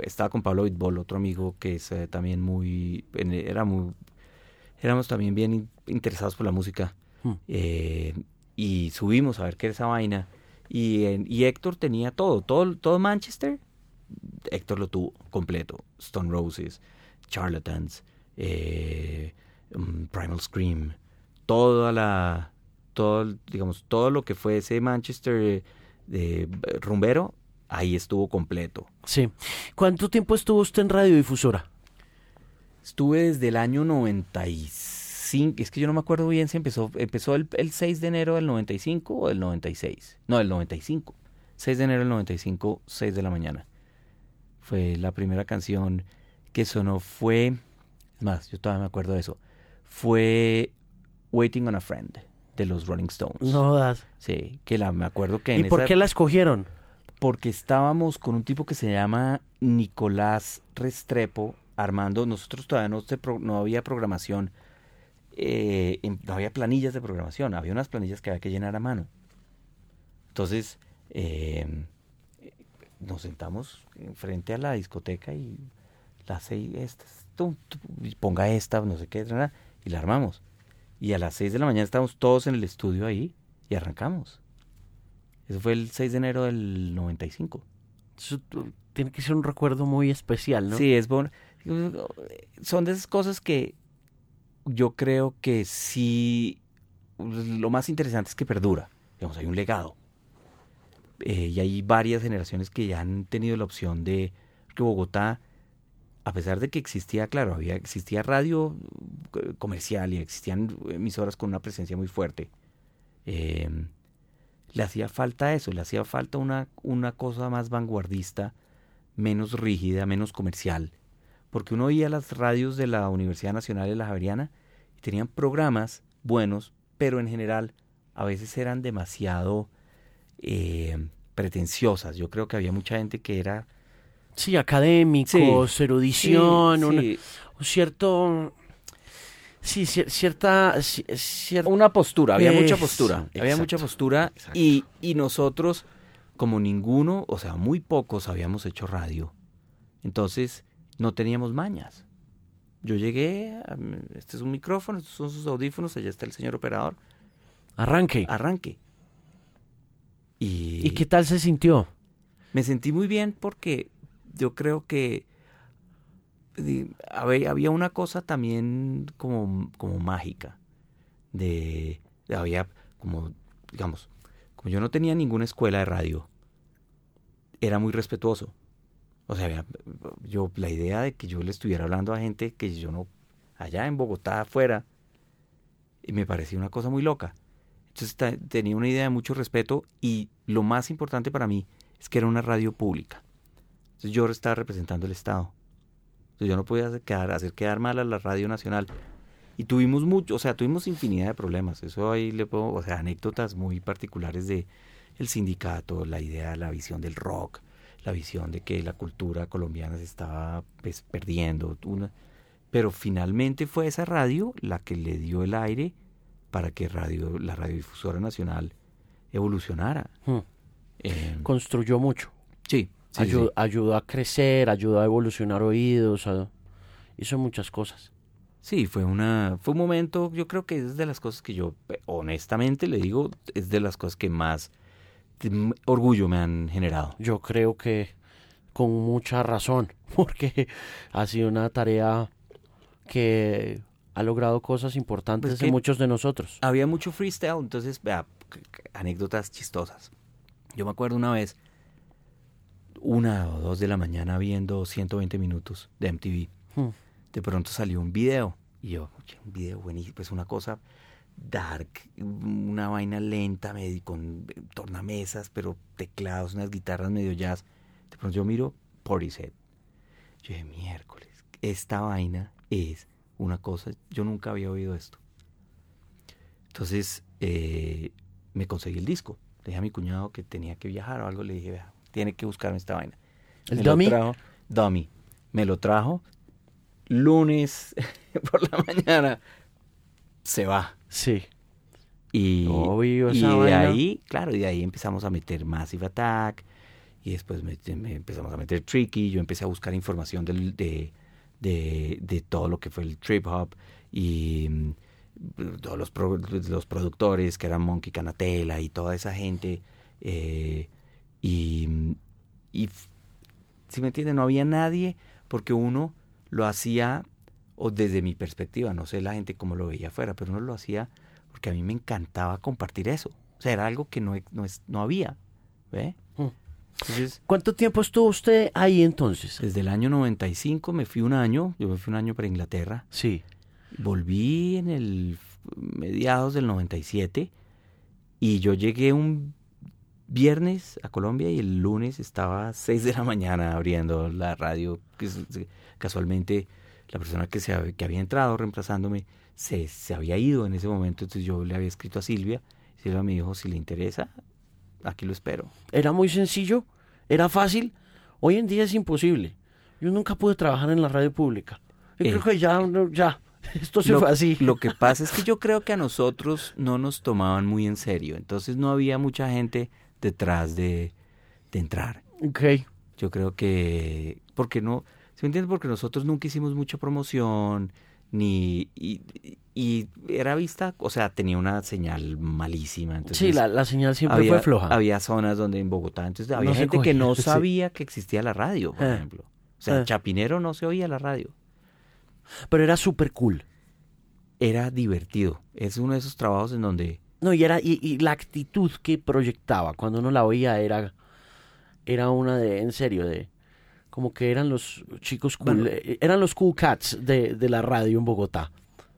estaba con Pablo Bitbol, otro amigo que es eh, también muy, era muy, éramos también bien interesados por la música. Hmm. y subimos a ver qué era esa vaina. Y, y Héctor tenía todo, todo, todo Manchester. Héctor lo tuvo completo. Stone Roses, Charlatans, um, Primal Scream, toda la, todo, digamos, todo lo que fue ese Manchester de, rumbero, ahí estuvo completo. Sí. ¿Cuánto tiempo estuvo usted en radiodifusora? Estuve desde el año 95, es que yo no me acuerdo bien si empezó, empezó el, 6 de enero del 95 o del 96. No, del 95. 6 de enero del 95, 6 de la mañana. Fue la primera canción que sonó, fue, es más, yo todavía me acuerdo de eso, fue Waiting on a Friend de los Rolling Stones. No das. Sí, que la me acuerdo que en ¿Y por qué la escogieron? Porque estábamos con un tipo que se llama Nicolás Restrepo armando, nosotros todavía no, no había programación, eh, no había planillas de programación, había unas planillas que había que llenar a mano. Entonces, eh, nos sentamos frente a la discoteca y la seis, estas, ponga esta, no sé qué, y la armamos. Y a las 6 de la mañana estábamos todos en el estudio ahí y arrancamos. Eso fue el 6 de enero del 95. Eso tiene que ser un recuerdo muy especial, ¿no? Sí, es bueno. Son de esas cosas que yo creo que sí, lo más interesante es que perdura. Digamos, hay un legado. Eh, y hay varias generaciones que ya han tenido la opción de que Bogotá a pesar de que existía, claro, había, existía radio eh, comercial y existían emisoras con una presencia muy fuerte, em, le hacía falta eso, le hacía falta una, una cosa más vanguardista, menos rígida, menos comercial, porque uno oía las radios de la Universidad Nacional de la Javeriana y tenían programas buenos, pero en general a veces eran demasiado eh, pretenciosas. Yo creo que había mucha gente que era Sí, académicos, erudición, un cierto... Sí, cierta, Una postura, había mucha postura. había mucha postura y, y nosotros, como ninguno, o sea, muy pocos habíamos hecho radio. Entonces, no teníamos mañas. Yo llegué, este es un micrófono, estos son sus audífonos, allá está el señor operador. Arranque. Arranque. ¿Y, ¿Y qué tal se sintió? Me sentí muy bien porque yo creo que había una cosa también como, como mágica. De, había como, digamos, como yo no tenía ninguna escuela de radio, era muy respetuoso. O sea, yo la idea de que yo le estuviera hablando a gente que yo no, allá en Bogotá afuera, y me parecía una cosa muy loca. Entonces tenía una idea de mucho respeto y lo más importante para mí es que era una radio pública. Entonces yo estaba representando el Estado. Entonces yo no podía hacer quedar, hacer mal a la Radio Nacional. Y tuvimos mucho, o sea, tuvimos infinidad de problemas. Eso ahí le puedo, o sea, anécdotas muy particulares de el sindicato, la idea, la visión del rock, la visión de que la cultura colombiana se estaba pues, perdiendo. Una, pero finalmente fue esa radio la que le dio el aire para que radio, la radiodifusora nacional evolucionara. Hmm. Eh, Construyó mucho. Sí, ayudó, a crecer, ayudó a evolucionar oídos, hizo muchas cosas. Sí, fue una fue un momento, yo creo que es de las cosas que yo honestamente le digo, es de las cosas que más orgullo me han generado. Yo creo que con mucha razón, porque ha sido una tarea que ha logrado cosas importantes pues de muchos de nosotros. Había mucho freestyle, entonces, vea, anécdotas chistosas. Yo me acuerdo una vez una o dos de la mañana viendo 120 minutos de MTV. Hmm. De pronto salió un video y yo, un video buenísimo, pues una cosa dark, una vaina lenta, medio, con tornamesas, pero teclados, unas guitarras medio jazz. De pronto yo miro Portishead. Yo dije, miércoles, esta vaina es una cosa, yo nunca había oído esto. Entonces eh, me conseguí el disco. Le dije a mi cuñado que tenía que viajar o algo, le dije, vea, tiene que buscarme esta vaina. ¿El dummy? trajo, dummy. Me lo trajo lunes por la mañana. se va. Sí. Y, de ahí, claro, y de ahí empezamos a meter Massive Attack, y después empezamos a meter Tricky, yo empecé a buscar información del, de, de, todo lo que fue el trip hop, y mm, todos los, los productores que eran Monkey Canatela y toda esa gente, eh, y, y si me entienden, no había nadie, porque uno lo hacía, o desde mi perspectiva, no sé la gente cómo lo veía afuera, pero uno lo hacía porque a mí me encantaba compartir eso. O sea, era algo que no, no, no había. ¿ve? Hmm. ¿Cuánto tiempo estuvo usted ahí entonces? Desde el año 95 me fui un año, yo me fui un año para Inglaterra. Sí. Volví en el mediados del 97 y yo llegué un viernes a Colombia y el lunes estaba a 6 de la mañana abriendo la radio. Casualmente la persona que, se, que había entrado reemplazándome se, se había ido en ese momento, entonces yo le había escrito a Silvia, Silvia me dijo, si le interesa, aquí lo espero. Era muy sencillo, era fácil, hoy en día es imposible. Yo nunca pude trabajar en la radio pública. Yo creo eh, que ya, ya, esto se fue así. Lo que pasa es que yo creo que a nosotros no nos tomaban muy en serio, entonces no había mucha gente detrás de, de entrar. Ok. Yo creo que, porque no, ¿se me entiende? Porque nosotros nunca hicimos mucha promoción, ni y, era vista, o sea, tenía una señal malísima. Entonces, sí, la, señal siempre fue floja. Había zonas donde en Bogotá, entonces había gente que no sabía que existía la radio, por eh, ejemplo. O sea, eh. Chapinero no se oía la radio. Pero era súper cool. Era divertido. Es uno de esos trabajos en donde... No, y era y, la actitud que proyectaba cuando uno la oía era, era una de, en serio, de como que eran los chicos cool, eh, eran los cool cats de, de la radio en Bogotá.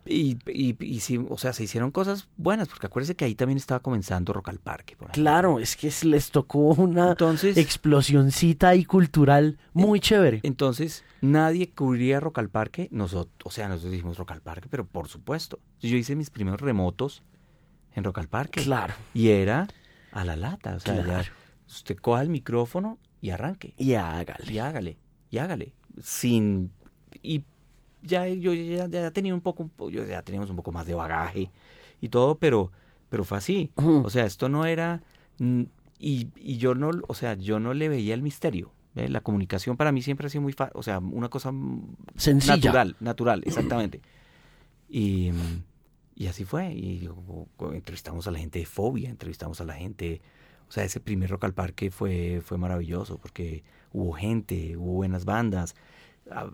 Y, y, y, sí, o sea, se hicieron cosas buenas, porque acuérdense que ahí también estaba comenzando Rock al Parque. claro, es que les tocó una entonces, explosioncita y cultural muy chévere. Entonces, nadie cubriría Rock al Parque, nosotros, o sea, nosotros dijimos Rock al Parque, pero por supuesto. Yo hice mis primeros remotos en Rock al Parque. Claro. Y era a la lata, o sea, ya usted coja el micrófono y arranque. Y hágale. Y hágale, y hágale. Sin. Y ya yo ya, ya tenía un poco, yo ya teníamos un poco más de bagaje y todo, pero, pero fue así. O sea, esto no era. Y, y yo no, o sea, yo no le veía el misterio. La comunicación para mí siempre ha sido muy fácil, o sea, una cosa sencilla. Natural, natural, exactamente. Y, y así fue. Y entrevistamos a la gente de Fobia, entrevistamos a la gente o sea, ese primer Rock al Parque fue, fue maravilloso porque hubo gente, hubo buenas bandas, ah,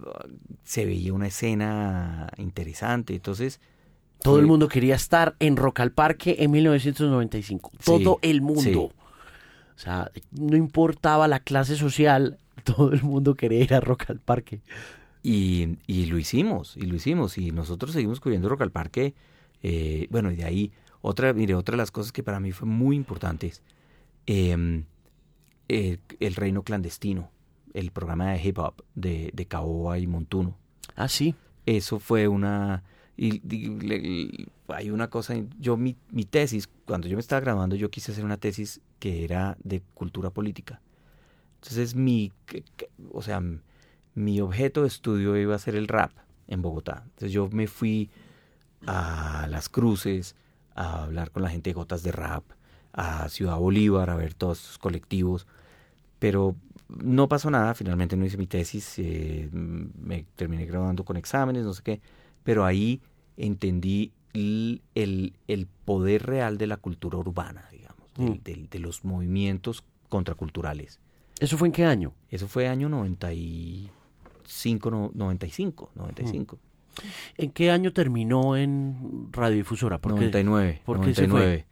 se veía una escena interesante. Entonces... Todo el mundo quería estar en Rock al Parque en 1995. Todo el mundo. O sea, no importaba la clase social, todo el mundo quería ir a Rock al Parque. Y, y lo hicimos, y lo hicimos. Y nosotros seguimos cubriendo Rock al Parque. Eh, bueno, y de ahí, otra, mire, otra de las cosas que para mí fue muy importantes Em, el, Reino Clandestino, el programa de hip hop de, de Caoba y Montuno. Ah, sí. Eso fue una... Y, hay una cosa, yo mi, mi tesis, cuando yo me estaba graduando, yo quise hacer una tesis que era de cultura política. Entonces mi, o sea, mi objeto de estudio iba a ser el rap en Bogotá. Entonces yo me fui a Las Cruces a hablar con la gente de Gotas de Rap, a Ciudad Bolívar a ver todos estos colectivos, pero no pasó nada, finalmente no hice mi tesis, eh, me terminé grabando con exámenes, no sé qué, pero ahí entendí el, el, poder real de la cultura urbana, digamos, mm. de, los movimientos contraculturales. ¿Eso fue en qué año? Eso fue año 95, 95, 95. ¿En qué año terminó en Radiodifusora? ¿Por 99. ¿Por 99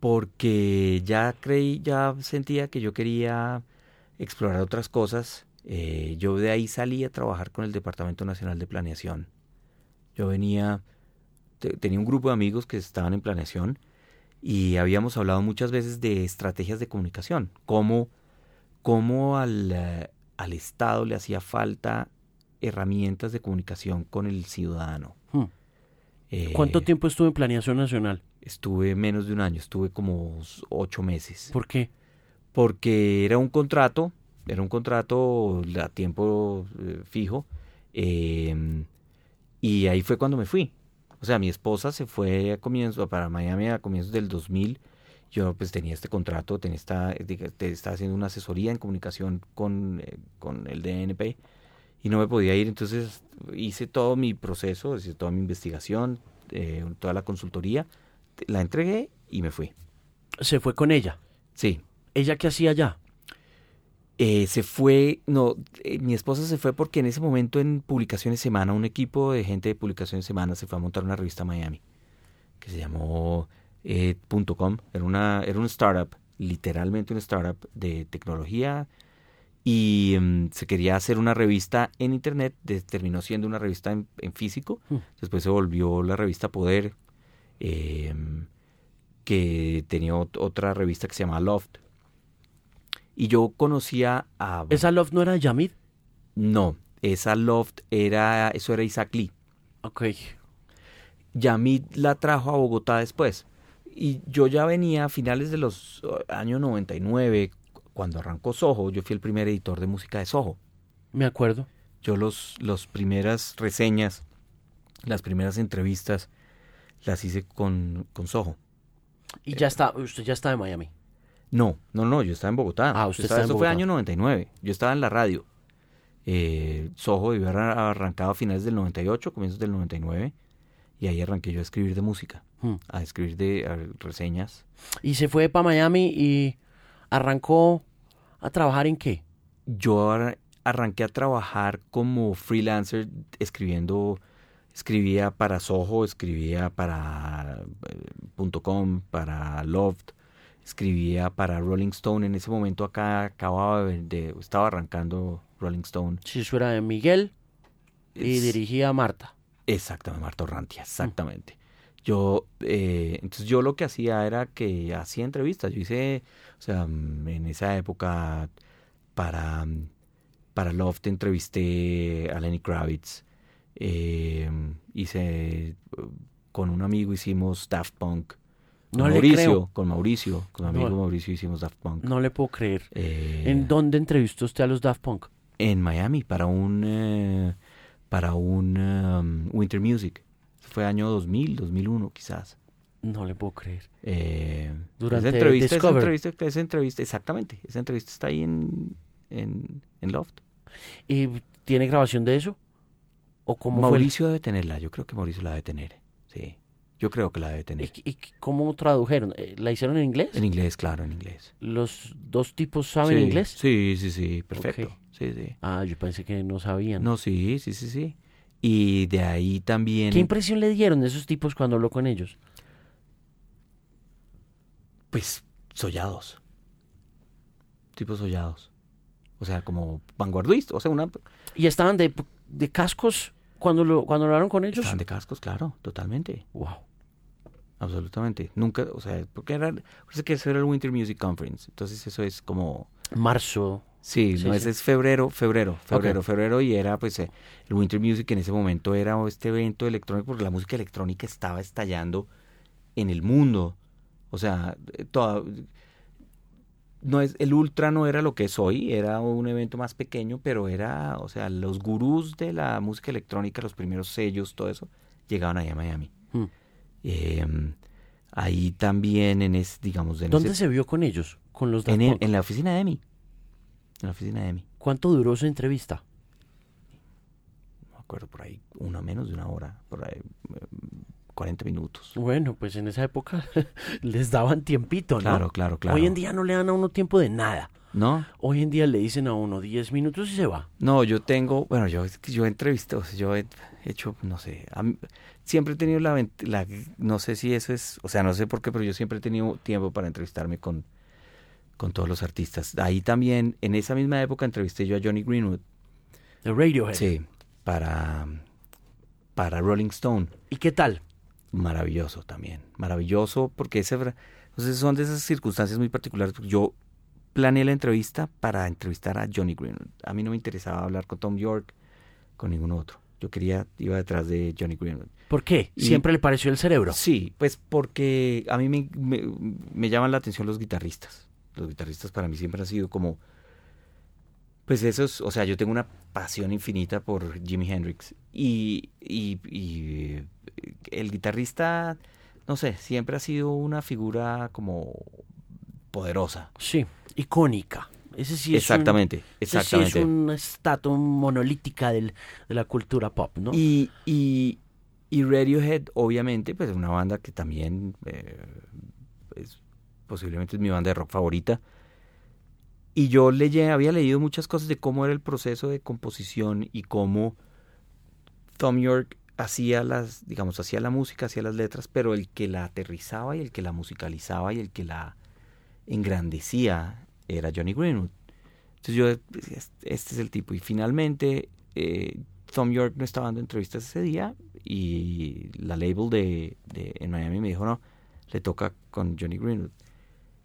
porque ya creí, ya sentía que yo quería explorar otras cosas. Eh, yo de ahí salí a trabajar con el Departamento Nacional de Planeación. Yo venía, tenía un grupo de amigos que estaban en planeación y habíamos hablado muchas veces de estrategias de comunicación, cómo, cómo al, eh, al Estado le hacía falta herramientas de comunicación con el ciudadano. Hmm. ¿Cuánto eh, tiempo estuvo en Planeación Nacional? Estuve menos de un año, estuve como ocho meses. ¿Por qué? Porque era un contrato, era un contrato a tiempo eh, fijo, em, y ahí fue cuando me fui. O sea, mi esposa se fue a comienzo, para Miami a comienzos del 2000. Yo pues tenía este contrato, tenía esta, estaba haciendo una asesoría en comunicación con, eh, con el DNP y no me podía ir. Entonces hice todo mi proceso, hice toda mi investigación, eh, toda la consultoría, la entregué y me fui. ¿Se fue con ella? Sí. ¿Ella qué hacía allá? Eh, se fue, no, eh, mi esposa se fue porque en ese momento en Publicaciones Semana, un equipo de gente de Publicaciones Semana se fue a montar una revista Miami que se llamó eh, .com, era una, era un startup, literalmente un startup de tecnología y mm, se quería hacer una revista en internet, terminó siendo una revista en, físico, hmm. después se volvió la revista Poder, em, que tenía otra revista que se llama Loft, y yo conocía a... ¿Esa Loft no era Yamid? No, esa Loft era... Eso era Isaac Lee. Ok. Yamid la trajo a Bogotá después. Y yo ya venía a finales de los uh, años 99, cuando arrancó Soho, yo fui el primer editor de música de Soho. Me acuerdo. Yo los, los primeras reseñas, las primeras entrevistas, las hice con, con Soho. Y ya está, usted ya está en Miami. No, no, no, yo estaba en Bogotá. Ah, usted estaba, Eso fue año 99. Yo estaba en la radio. Eh, Soho haber arrancado a finales del 98, comienzos del 99. Y ahí arranqué yo a escribir de música, hmm. a escribir de reseñas. ¿Y se fue para Miami y arrancó a trabajar en qué? Yo arranqué a trabajar como freelancer escribiendo escribía para Soho, escribía para eh, .com, para Loft, escribía para Rolling Stone. En ese momento acá acababa de, estaba arrancando Rolling Stone. Sí, eso era de Miguel y dirigía a Marta. Exactamente, Marta Orrantia, exactamente. Yo, eh, entonces yo lo que hacía era que hacía entrevistas. Yo hice, o sea, en esa época para, para Loft entrevisté a Lenny Kravitz. Eh, hice, con un amigo hicimos Daft Punk. Con no Mauricio, con Mauricio, con mi amigo Mauricio hicimos Daft Punk. No le puedo creer. Eh, ¿En dónde entrevistó usted a los Daft Punk? En Miami, para un, eh, para un um, Winter Music. Fue año 2000, 2001 quizás. No le puedo creer. Eh, Durante esa entrevista, esa entrevista, esa entrevista, exactamente. Esa entrevista está ahí en, en, en Loft. ¿Y tiene grabación de eso? ¿O cómo Mauricio debe tenerla, yo creo que Mauricio la debe tener, sí. Yo creo que la debe tener. ¿Y, cómo tradujeron? Eh, ¿La hicieron en inglés? En inglés, claro, en inglés. ¿Los dos tipos saben inglés? Sí, sí, sí, perfecto. Sí, sí. Ah, yo pensé que no sabían. No, sí, sí, sí, sí. Y de ahí también... ¿Qué impresión le dieron esos tipos cuando habló con ellos? Pues sollados. Tipos sollados. O sea, como vanguardistas. O sea, una... ¿Y estaban de, de cascos cuando lo cuando hablaron con ellos? Estaban de cascos, claro, totalmente. Wow. Absolutamente. Nunca, o sea, porque era, parece que eso era el Winter Music Conference. Entonces eso es como... Marzo. Sí, no, ese es febrero, febrero, febrero, febrero y era pues eh, el Winter Music en ese momento era este evento electrónico porque la música electrónica estaba estallando en el mundo. O sea, eh, toda, no es el ultra no era lo que es hoy, era un evento más pequeño, pero era, o sea, los gurús de la música electrónica, los primeros sellos, todo eso, llegaban ahí a Miami. Hmm. Em, ahí también en ese, digamos... En ¿Dónde se vio con ellos? Con los en, en, la oficina de EMI. En la oficina de EMI. ¿Cuánto duró su entrevista? No me acuerdo, por ahí, una menos de una hora, por ahí, 40 minutos. Bueno, pues en esa época les daban tiempito, ¿no? Claro, claro, claro. Hoy en día no le dan a uno tiempo de nada. ¿No? Hoy en día le dicen a uno 10 minutos y se va. No, yo tengo, bueno, yo, yo he entrevistado, yo he hecho, no sé, siempre he tenido la, la, no sé si eso es, o sea, no sé por qué, pero yo siempre he tenido tiempo para entrevistarme con, con todos los artistas. Ahí también, en esa misma época, entrevisté yo a Johnny Greenwood. ¿De Radiohead? Sí, para, para Rolling Stone. ¿Y qué tal? Maravilloso también, maravilloso, porque ese, entonces son de esas circunstancias muy particulares. Yo planeé la entrevista para entrevistar a Johnny Greenwood. A mí no me interesaba hablar con Tom York, con ningún otro. Yo quería, iba detrás de Johnny Greenwood. ¿Por qué? ¿Siempre le pareció el cerebro? Sí, pues porque a mí me, me, llaman la atención los guitarristas. Los guitarristas para mí siempre han sido como... Pues esos, o sea, yo tengo una pasión infinita por Jimi Hendrix y, y, el guitarrista, no sé, siempre ha sido una figura como poderosa. Sí, icónica. Ese sí es exactamente, exactamente. Ese sí es una estatua monolítica del, de la cultura pop, ¿no? Y, y, y, Radiohead, obviamente, pues es una banda que también eh, es, posiblemente es mi banda de rock favorita. Y yo había leído muchas cosas de cómo era el proceso de composición y cómo Tom York hacía las, digamos, hacía la música, hacía las letras, pero el que la aterrizaba y el que la musicalizaba y el que la engrandecía era Johnny Greenwood. Entonces yo, este es el tipo. Y finalmente, eh, Tom York no estaba dando entrevistas ese día y la label de, de, en Miami me dijo, no, le toca con Johnny Greenwood.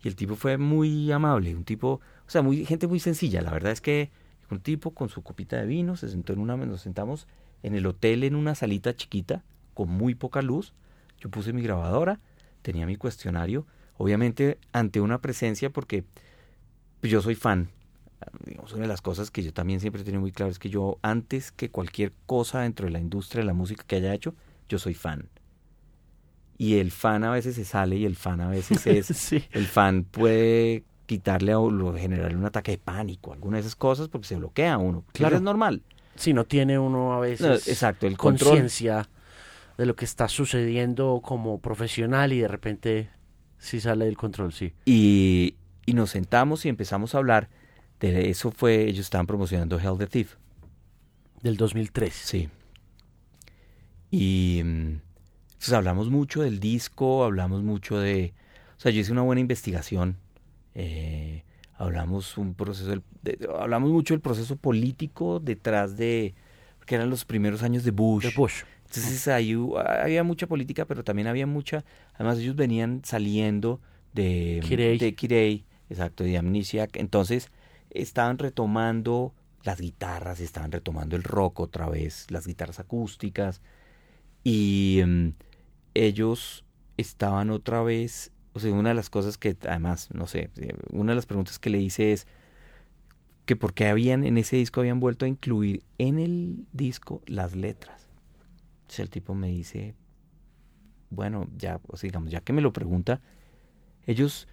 Y el tipo fue muy amable, un tipo, o sea, muy, gente muy sencilla. La verdad es que un tipo con su copita de vino se sentó en una, nos sentamos en el hotel en una salita chiquita con muy poca luz. Yo puse mi grabadora, tenía mi cuestionario, obviamente ante una presencia porque yo soy fan. Digamos, una de las cosas que yo también siempre he tenido muy claro es que yo antes que cualquier cosa dentro de la industria de la música que haya hecho, yo soy fan. Y el fan a veces se sale y el fan a veces es el fan puede quitarle o generarle un ataque de pánico alguna de esas cosas porque se bloquea uno. Claro. es normal si no tiene uno a veces exacto el conciencia de lo que está sucediendo como profesional y de repente sí sale del control sí. Y, y nos sentamos y empezamos a hablar de eso fue ellos estaban promocionando Hell the Thief. Del 2003 sí. Y entonces hablamos mucho del disco, hablamos mucho de... O sea, yo hice una buena investigación. Eh, hablamos un proceso hablamos mucho del proceso político detrás de que eran los primeros años de Bush. De Bush. Entonces ahí había mucha política, pero también había mucha, además ellos venían saliendo de Kirei, de Kirei exacto, de Amnesia, entonces estaban retomando las guitarras, estaban retomando el rock otra vez, las guitarras acústicas y mm, ellos estaban otra vez, o sea, una de las cosas que además, no sé, eh, una de las preguntas que le hice es que por qué habían en ese disco habían vuelto a incluir en el disco las letras. Entonces el tipo me dice, bueno, ya, o sea, digamos, ya que me lo pregunta, ellos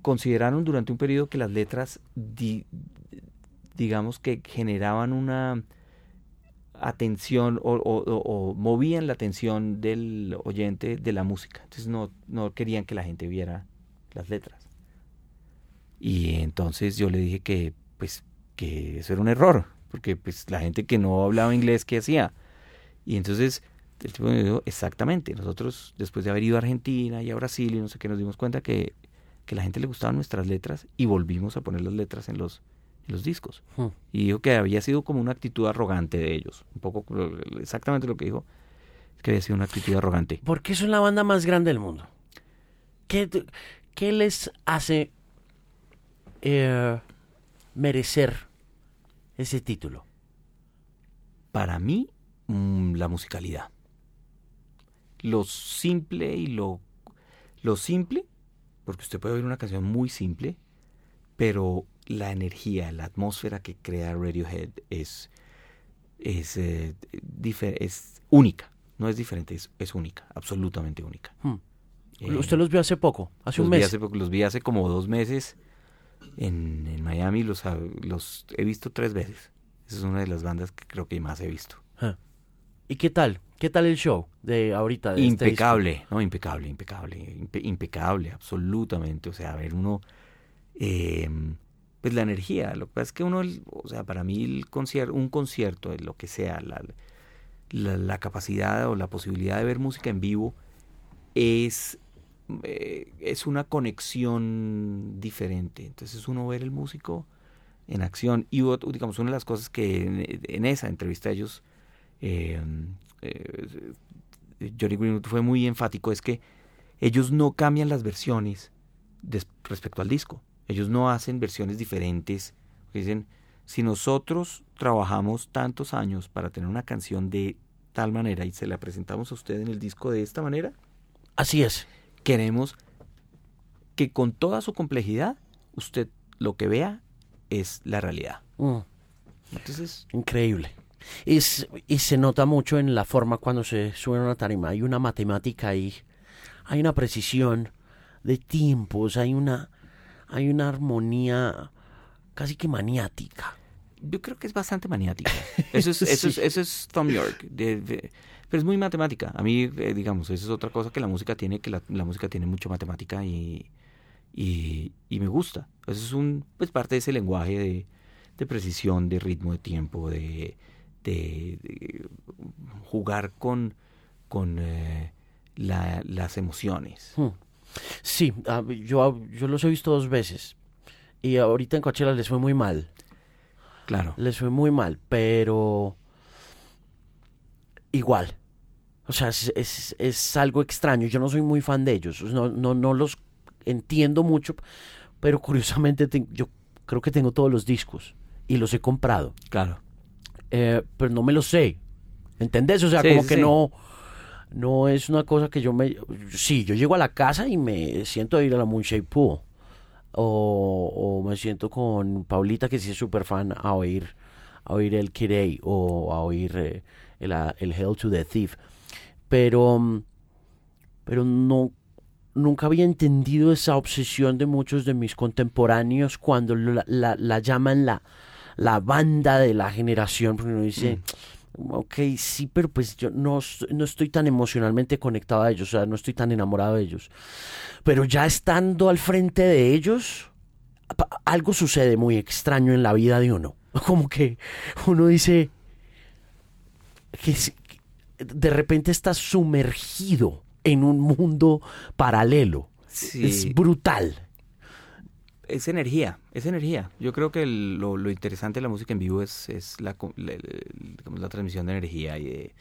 consideraron durante un periodo que las letras, digamos que generaban una atención o, movían la atención del oyente de la música. Entonces no, no querían que la gente viera las letras. Y entonces yo le dije que pues que eso era un error, porque pues la gente que no hablaba inglés, ¿qué hacía? Y entonces el tipo me dijo, exactamente, nosotros después de haber ido a Argentina y a Brasil y no sé qué, nos dimos cuenta que, que la gente le gustaban nuestras letras y volvimos a poner las letras en los, los discos. Hmm. Y dijo que había sido como una actitud arrogante de ellos. Un poco exactamente lo que dijo, es que había sido una actitud arrogante. ¿Por qué son la banda más grande del mundo? ¿Qué, qué les hace eh, merecer ese título? Para mí, mm, la musicalidad. Lo simple y lo, lo simple, porque usted puede oír una canción muy simple, pero la energía, la atmósfera que crea Radiohead es, es, eh, es única. No es diferente, es, es única, absolutamente única. Hmm. Eh, ¿Usted los vio hace poco? ¿Hace un mes? hace los vi hace como dos meses en, en Miami. Los, los he visto tres veces. Esa es una de las bandas que creo que más he visto. Ah. ¿Y qué tal? ¿Qué tal el show de ahorita? De este impecable, no, impecable, impecable, impecable, absolutamente. O sea, a ver, uno... Eh, pues la energía. Lo que pasa es que uno, o sea, para mí concierto, un concierto, lo que sea, la, la, capacidad o la posibilidad de ver música en vivo es, eh, es una conexión diferente. Entonces uno ver el músico en acción y digamos una de las cosas que en, esa entrevista ellos eh, eh, Johnny Greenwood fue muy enfático es que ellos no cambian las versiones respecto al disco ellos no hacen versiones diferentes. Dicen, si nosotros trabajamos tantos años para tener una canción de tal manera y se la presentamos a usted en el disco de esta manera. Así es. Queremos que con toda su complejidad usted lo que vea es la realidad. Mm. Increíble. Es, y se nota mucho en la forma cuando se sube a una tarima. Hay una matemática ahí, hay una precisión de tiempos, hay una, hay una armonía casi que maniática. Yo creo que es bastante maniática. Eso es, eso es, eso es Tom York. pero es muy matemática. A mí, eh, digamos, eso es otra cosa que la música tiene, que la, música tiene mucho matemática y, y, me gusta. Eso es un, pues parte de ese lenguaje de, de precisión, de ritmo, de tiempo, de, de, jugar con, con eh, las emociones. Hmm. Sí, yo, yo los he visto dos veces. Y ahorita en Coachella les fue muy mal. Claro. Les fue muy mal, pero igual. O sea, es, es, algo extraño. Yo no soy muy fan de ellos. No, no, no los entiendo mucho, pero curiosamente yo creo que tengo todos los discos y los he comprado. Claro. Eh, pero no me lo sé. ¿Entendés? O sea, como que no no es una cosa que yo me... Sí, yo llego a la casa y me siento a ir a la Moonshade Pool. O, me siento con Paulita, que sí es súper fan, a oír, a oír el Kirei o a oír eh, el, el, Hell to the Thief. Pero, pero no, nunca había entendido esa obsesión de muchos de mis contemporáneos cuando la, la llaman la la banda de la generación, porque uno dice, mm. Ok, sí, pero pues yo no, no estoy tan emocionalmente conectado a ellos, o sea, no estoy tan enamorado de ellos. Pero ya estando al frente de ellos, algo sucede muy extraño en la vida de uno. Como que uno dice que de repente estás sumergido en un mundo paralelo. Es brutal es energía, es energía. Yo creo que lo, interesante de la música en vivo es, es la, la, transmisión de energía y de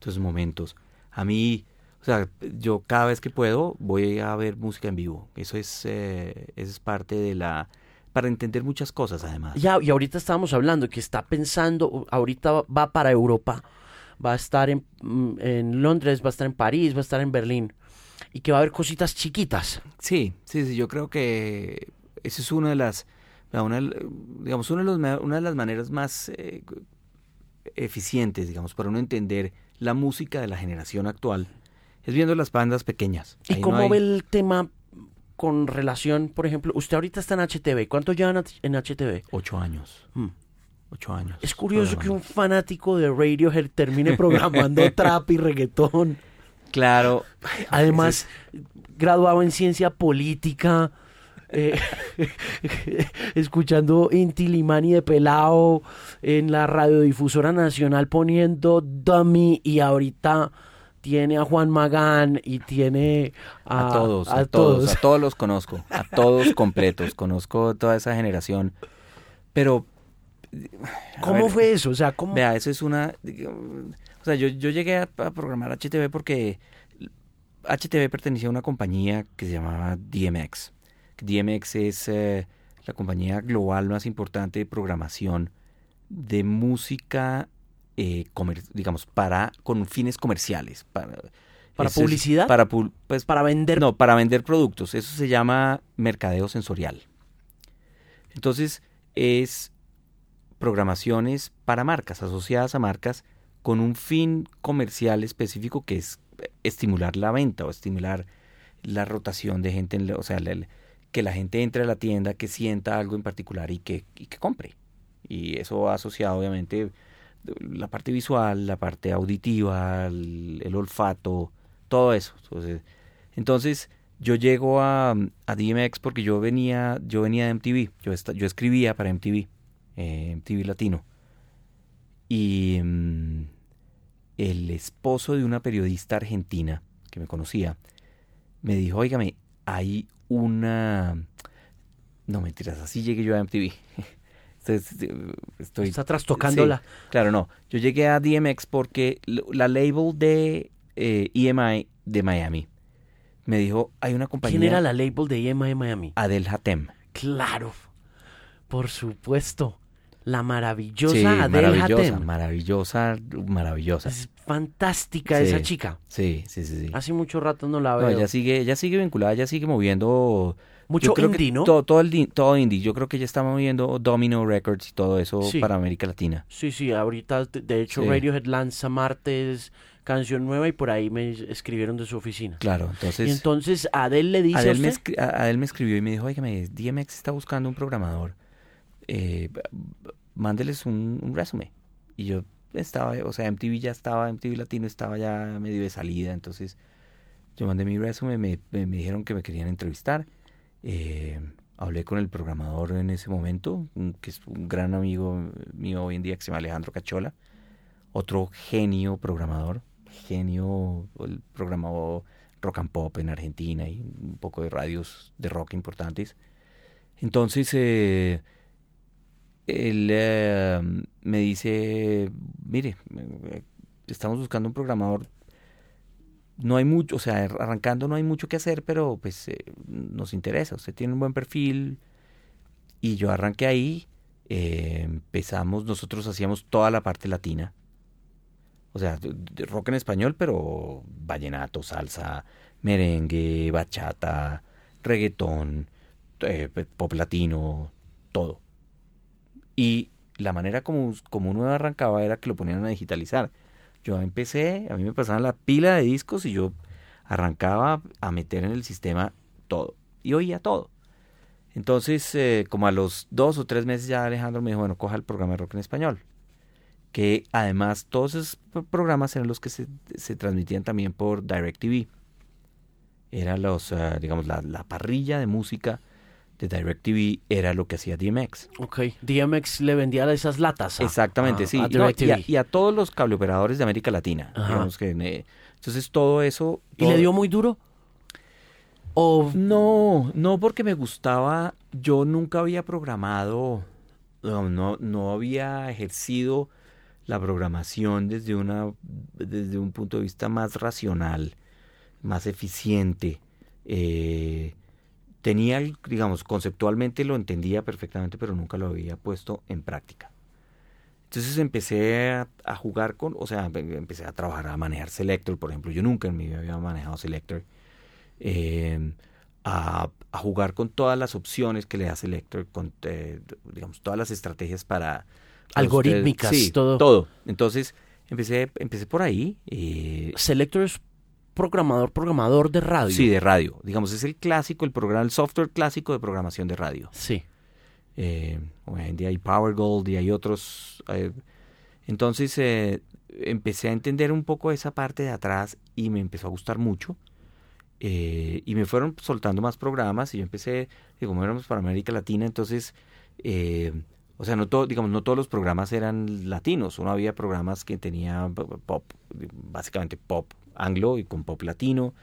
esos momentos. A mí, o sea, yo cada vez que puedo voy a ver música en vivo. Eso es, eh, es parte de la... para entender muchas cosas además. Ya, y ahorita estábamos hablando que está pensando, ahorita va para Europa, va a estar en, mm, en Londres, va a estar en París, va a estar en Berlín y que va a haber cositas chiquitas. Sí, sí, sí, yo creo que esa es una de las, una, digamos, una de, los, una de las maneras más eh, eficientes, digamos, para uno entender la música de la generación actual, es viendo las bandas pequeñas. ¿Y cómo ve el tema con relación, por ejemplo, usted ahorita está en HTV, ¿cuánto llevan en HTV? Ocho años. Hmm. Ocho años. Es curioso que un fanático de Radiohead termine programando trap y reggaetón. Claro. Además, graduado en ciencia política. Eh, escuchando Inti Limani de Pelao en la radiodifusora nacional poniendo Dummy y ahorita tiene a Juan Magán y tiene a, todos, a, todos, a todos los conozco, a todos completos, conozco toda esa generación, pero ¿cómo fue eso? O sea, ¿cómo? Vea, eso es una, o sea, yo, yo llegué a, a programar HTV porque HTV pertenecía a una compañía que se llamaba DMX. DMX es eh, la compañía global más importante de programación de música, eh, digamos, para con fines comerciales. ¿Para, ¿Para publicidad? para, pues, para vender. No, para vender productos. Eso se llama mercadeo sensorial. Entonces, es programaciones para marcas, asociadas a marcas, con un fin comercial específico que es estimular la venta o estimular la rotación de gente, en, o sea, el, que la gente entre a la tienda, que sienta algo en particular y que, y que compre. Y eso va asociado obviamente la parte visual, la parte auditiva, el, olfato, todo eso. Entonces, yo llego a, a, DMX porque yo venía, yo venía de MTV, yo, yo escribía para MTV, eh, MTV Latino. Y mm, el esposo de una periodista argentina que me conocía me dijo, oígame, hay una... No mentiras, así llegué yo a MTV. Estoy, Está trastocándola. claro, no. Yo llegué a DMX porque la label de EMI eh, e de Miami me dijo, hay una compañía... ¿Quién era la label de EMI de Miami? Adel Hatem. Claro, por supuesto. La maravillosa sí, maravillosa, maravillosa, maravillosa. Es fantástica esa chica. Sí, sí, sí, Hace mucho rato no la veo. No, ella sigue, ella sigue vinculada, ella sigue moviendo Mucho indie, ¿no? Todo, todo, el, todo indie. Yo creo que ya está moviendo Domino Records y todo eso para América Latina. Sí, sí, ahorita, de hecho, Radiohead lanza martes canción nueva y por ahí me escribieron de su oficina. Claro, entonces... Y entonces Adel le dice Adel, Me Adel me escribió y me dijo, oye, DMX está buscando un programador. Eh, mándeles un, un resumen. Y yo estaba, o sea, MTV ya estaba, MTV Latino estaba ya medio de salida, entonces yo mandé mi resumen, me, me, dijeron que me querían entrevistar. Eh, hablé con el programador en ese momento, que es un gran amigo mío hoy en día, que se llama Alejandro Cachola, otro genio programador, genio, el programador rock and pop en Argentina y un poco de radios de rock importantes. Entonces, eh, él eh, me dice, mire, estamos buscando un programador. No hay mucho, o sea, arrancando no hay mucho que hacer, pero pues eh, nos interesa, usted tiene un buen perfil y yo arranqué ahí, eh, empezamos, nosotros hacíamos toda la parte latina, o sea, rock en español, pero vallenato, salsa, merengue, bachata, reggaetón, eh, pop latino, todo. Y la manera como, como uno arrancaba era que lo ponían a digitalizar. Yo empecé, a mí me pasaban la pila de discos y yo arrancaba a meter en el sistema todo. Y oía todo. Entonces, eh, como a los dos o tres meses ya Alejandro me dijo, bueno, coja el programa de rock en español. Que además todos esos programas eran los que se, se transmitían también por DirecTV. Era los, eh, digamos, la, la, parrilla de música de DirecTV era lo que hacía DMX. Ok, DMX le vendía esas latas. Exactamente, sí. y, a, todos los cableoperadores de América Latina. que, entonces todo eso... ¿Y le dio muy duro? ¿O... No, no porque me gustaba, yo nunca había programado, no, no, no había ejercido la programación desde, una, desde un punto de vista más racional, más eficiente. Eh, tenía, digamos, conceptualmente lo entendía perfectamente, pero nunca lo había puesto en práctica. Entonces empecé a, jugar con, o sea, empecé a trabajar, a manejar Selector, por ejemplo. Yo nunca en mi vida había manejado Selector. Em, a, jugar con todas las opciones que le da Selector, con, eh, digamos, todas las estrategias para... Algorítmicas, sí, todo. Todo. Entonces empecé, empecé por ahí. Eh, Selector es programador, programador de radio. Sí, de radio. Digamos, es el clásico, el programa, el software clásico de programación de radio. Sí. Eh, hoy en día hay PowerGold y hay otros. Eh, entonces eh, empecé a entender un poco esa parte de atrás y me empezó a gustar mucho. Y me fueron soltando más programas y yo empecé, como éramos para América Latina, entonces, o sea, no todo, digamos, no todos los programas eran latinos. Uno había programas que tenía pop, básicamente pop anglo y con pop latino.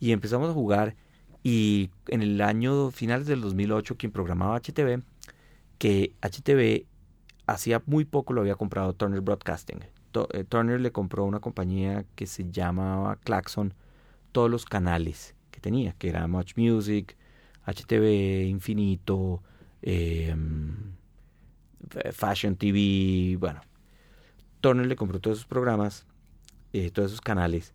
Y empezamos a jugar y en el año finales del 2008 quien programaba HTV, que HTV hacía muy poco lo había comprado Turner Broadcasting. Eh, Turner le compró una compañía que se llamaba Claxon todos los canales que tenía, que era Much Music, HTV Infinito, em, Fashion TV, bueno. Turner le compró todos esos programas eh, todos esos canales.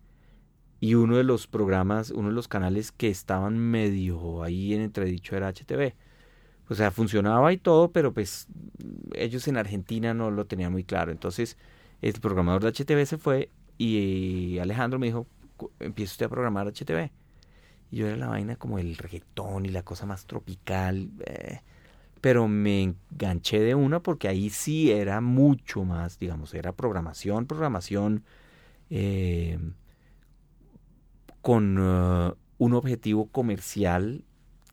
Y uno de los programas, uno de los canales que estaban medio ahí en entredicho era HTV. O sea, funcionaba y todo, pero pues ellos en Argentina no lo tenían muy claro. Entonces, el programador de HTV se fue y Alejandro me dijo, empieza usted a programar HTV. Y yo era la vaina como el reggaetón y la cosa más tropical. Eh, pero me enganché de una porque ahí sí era mucho más, digamos, era programación, programación eh, con uh, un objetivo comercial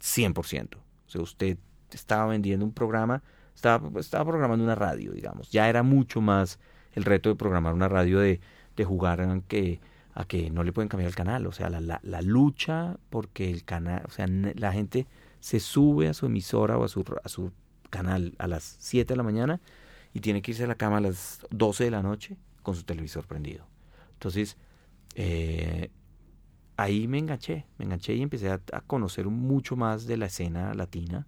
100%. O sea, usted estaba vendiendo un programa, estaba, programando una radio, digamos. Ya era mucho más el reto de programar una radio de, de jugar a que, a que no le pueden cambiar el canal. O sea, la, la, la lucha porque el canal, o sea, la gente se sube a su emisora o a su, a su canal a las 7 de la mañana y tiene que irse a la cama a las 12 de la noche con su televisor prendido. Entonces, eh, ahí me enganché, me enganché y empecé a, conocer mucho más de la escena latina,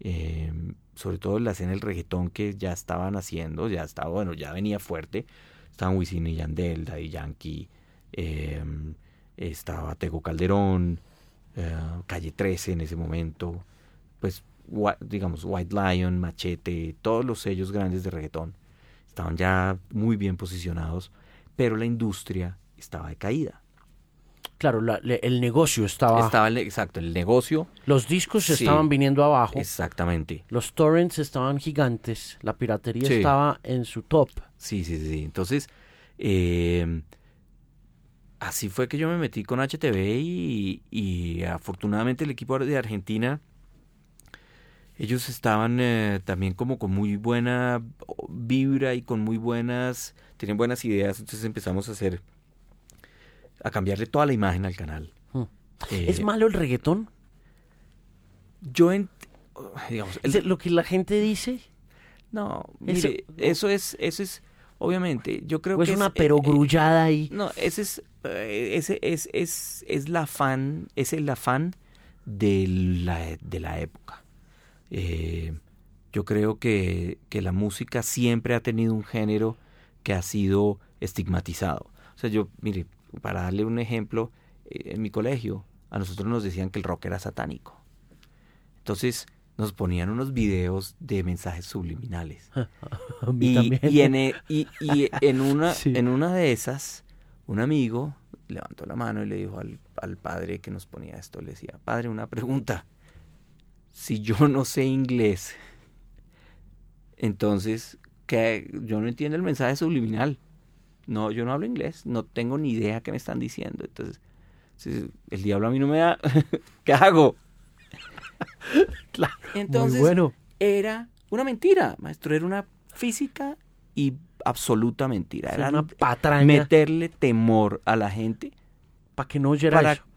eh, sobre todo la escena del reggaetón que ya estaban haciendo, ya estaba, bueno, ya venía fuerte, estaban Wisin y Yandel, Daddy Yankee, eh, estaba Tego Calderón, eh, Calle 13 en ese momento, pues digamos White Lion, Machete, todos los sellos grandes de reggaetón estaban ya muy bien posicionados, pero la industria estaba decaída. Claro, el negocio estaba... Estaba, exacto, el negocio... Los discos estaban viniendo abajo. Exactamente. Los torrents estaban gigantes, la piratería estaba en su top. Sí, sí, sí. Entonces, eh, así fue que yo me metí con HTV y, y afortunadamente el equipo de Argentina ellos estaban eh, también como con muy buena vibra y con muy buenas, tenían buenas ideas, entonces empezamos a hacer, a cambiarle toda la imagen al canal. Hmm. Eh, ¿Es malo el reggaetón? Yo, en, digamos, lo que la gente dice? No, mire, eso, es, eso es, obviamente, yo creo que es una perogrullada eh, ahí. No, ese es, ese es, es, es el afán, es el afán de la, de la época. Eh, yo creo que, que, la música siempre ha tenido un género que ha sido estigmatizado. O sea, yo, mire, para darle un ejemplo, eh, en mi colegio a nosotros nos decían que el rock era satánico. Entonces nos ponían unos videos de mensajes subliminales. y, y, en, e, y, y, en, una, en una de esas, un amigo levantó la mano y le dijo al, al padre que nos ponía esto, le decía, padre, una pregunta si yo no sé inglés, entonces que yo no entiendo el mensaje subliminal. No, yo no hablo inglés, no tengo ni idea qué me están diciendo. Entonces, el diablo a mí no me da, ¿qué hago? claro, entonces bueno. era una mentira, maestro, era una física y absoluta mentira. Era una patraña. Meterle temor a la gente para que no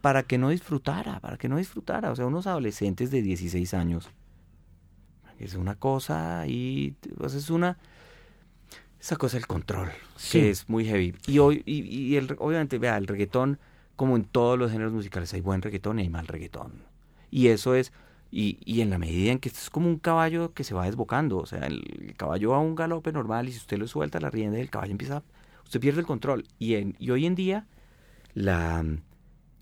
para, que no disfrutara, para que no disfrutara. O sea, unos adolescentes de 16 años. Es una cosa y pues es una... Esa cosa del control, que es muy heavy. Y, hoy, y, el, obviamente, vea, el reggaetón, como en todos los géneros musicales, hay buen reggaetón y hay mal reggaetón. Y eso es, y, y en la medida en que esto es como un caballo que se va desbocando, o sea, el, caballo va a un galope normal y si usted lo suelta la rienda, el caballo empieza, usted pierde el control. Y, en, y hoy en día la,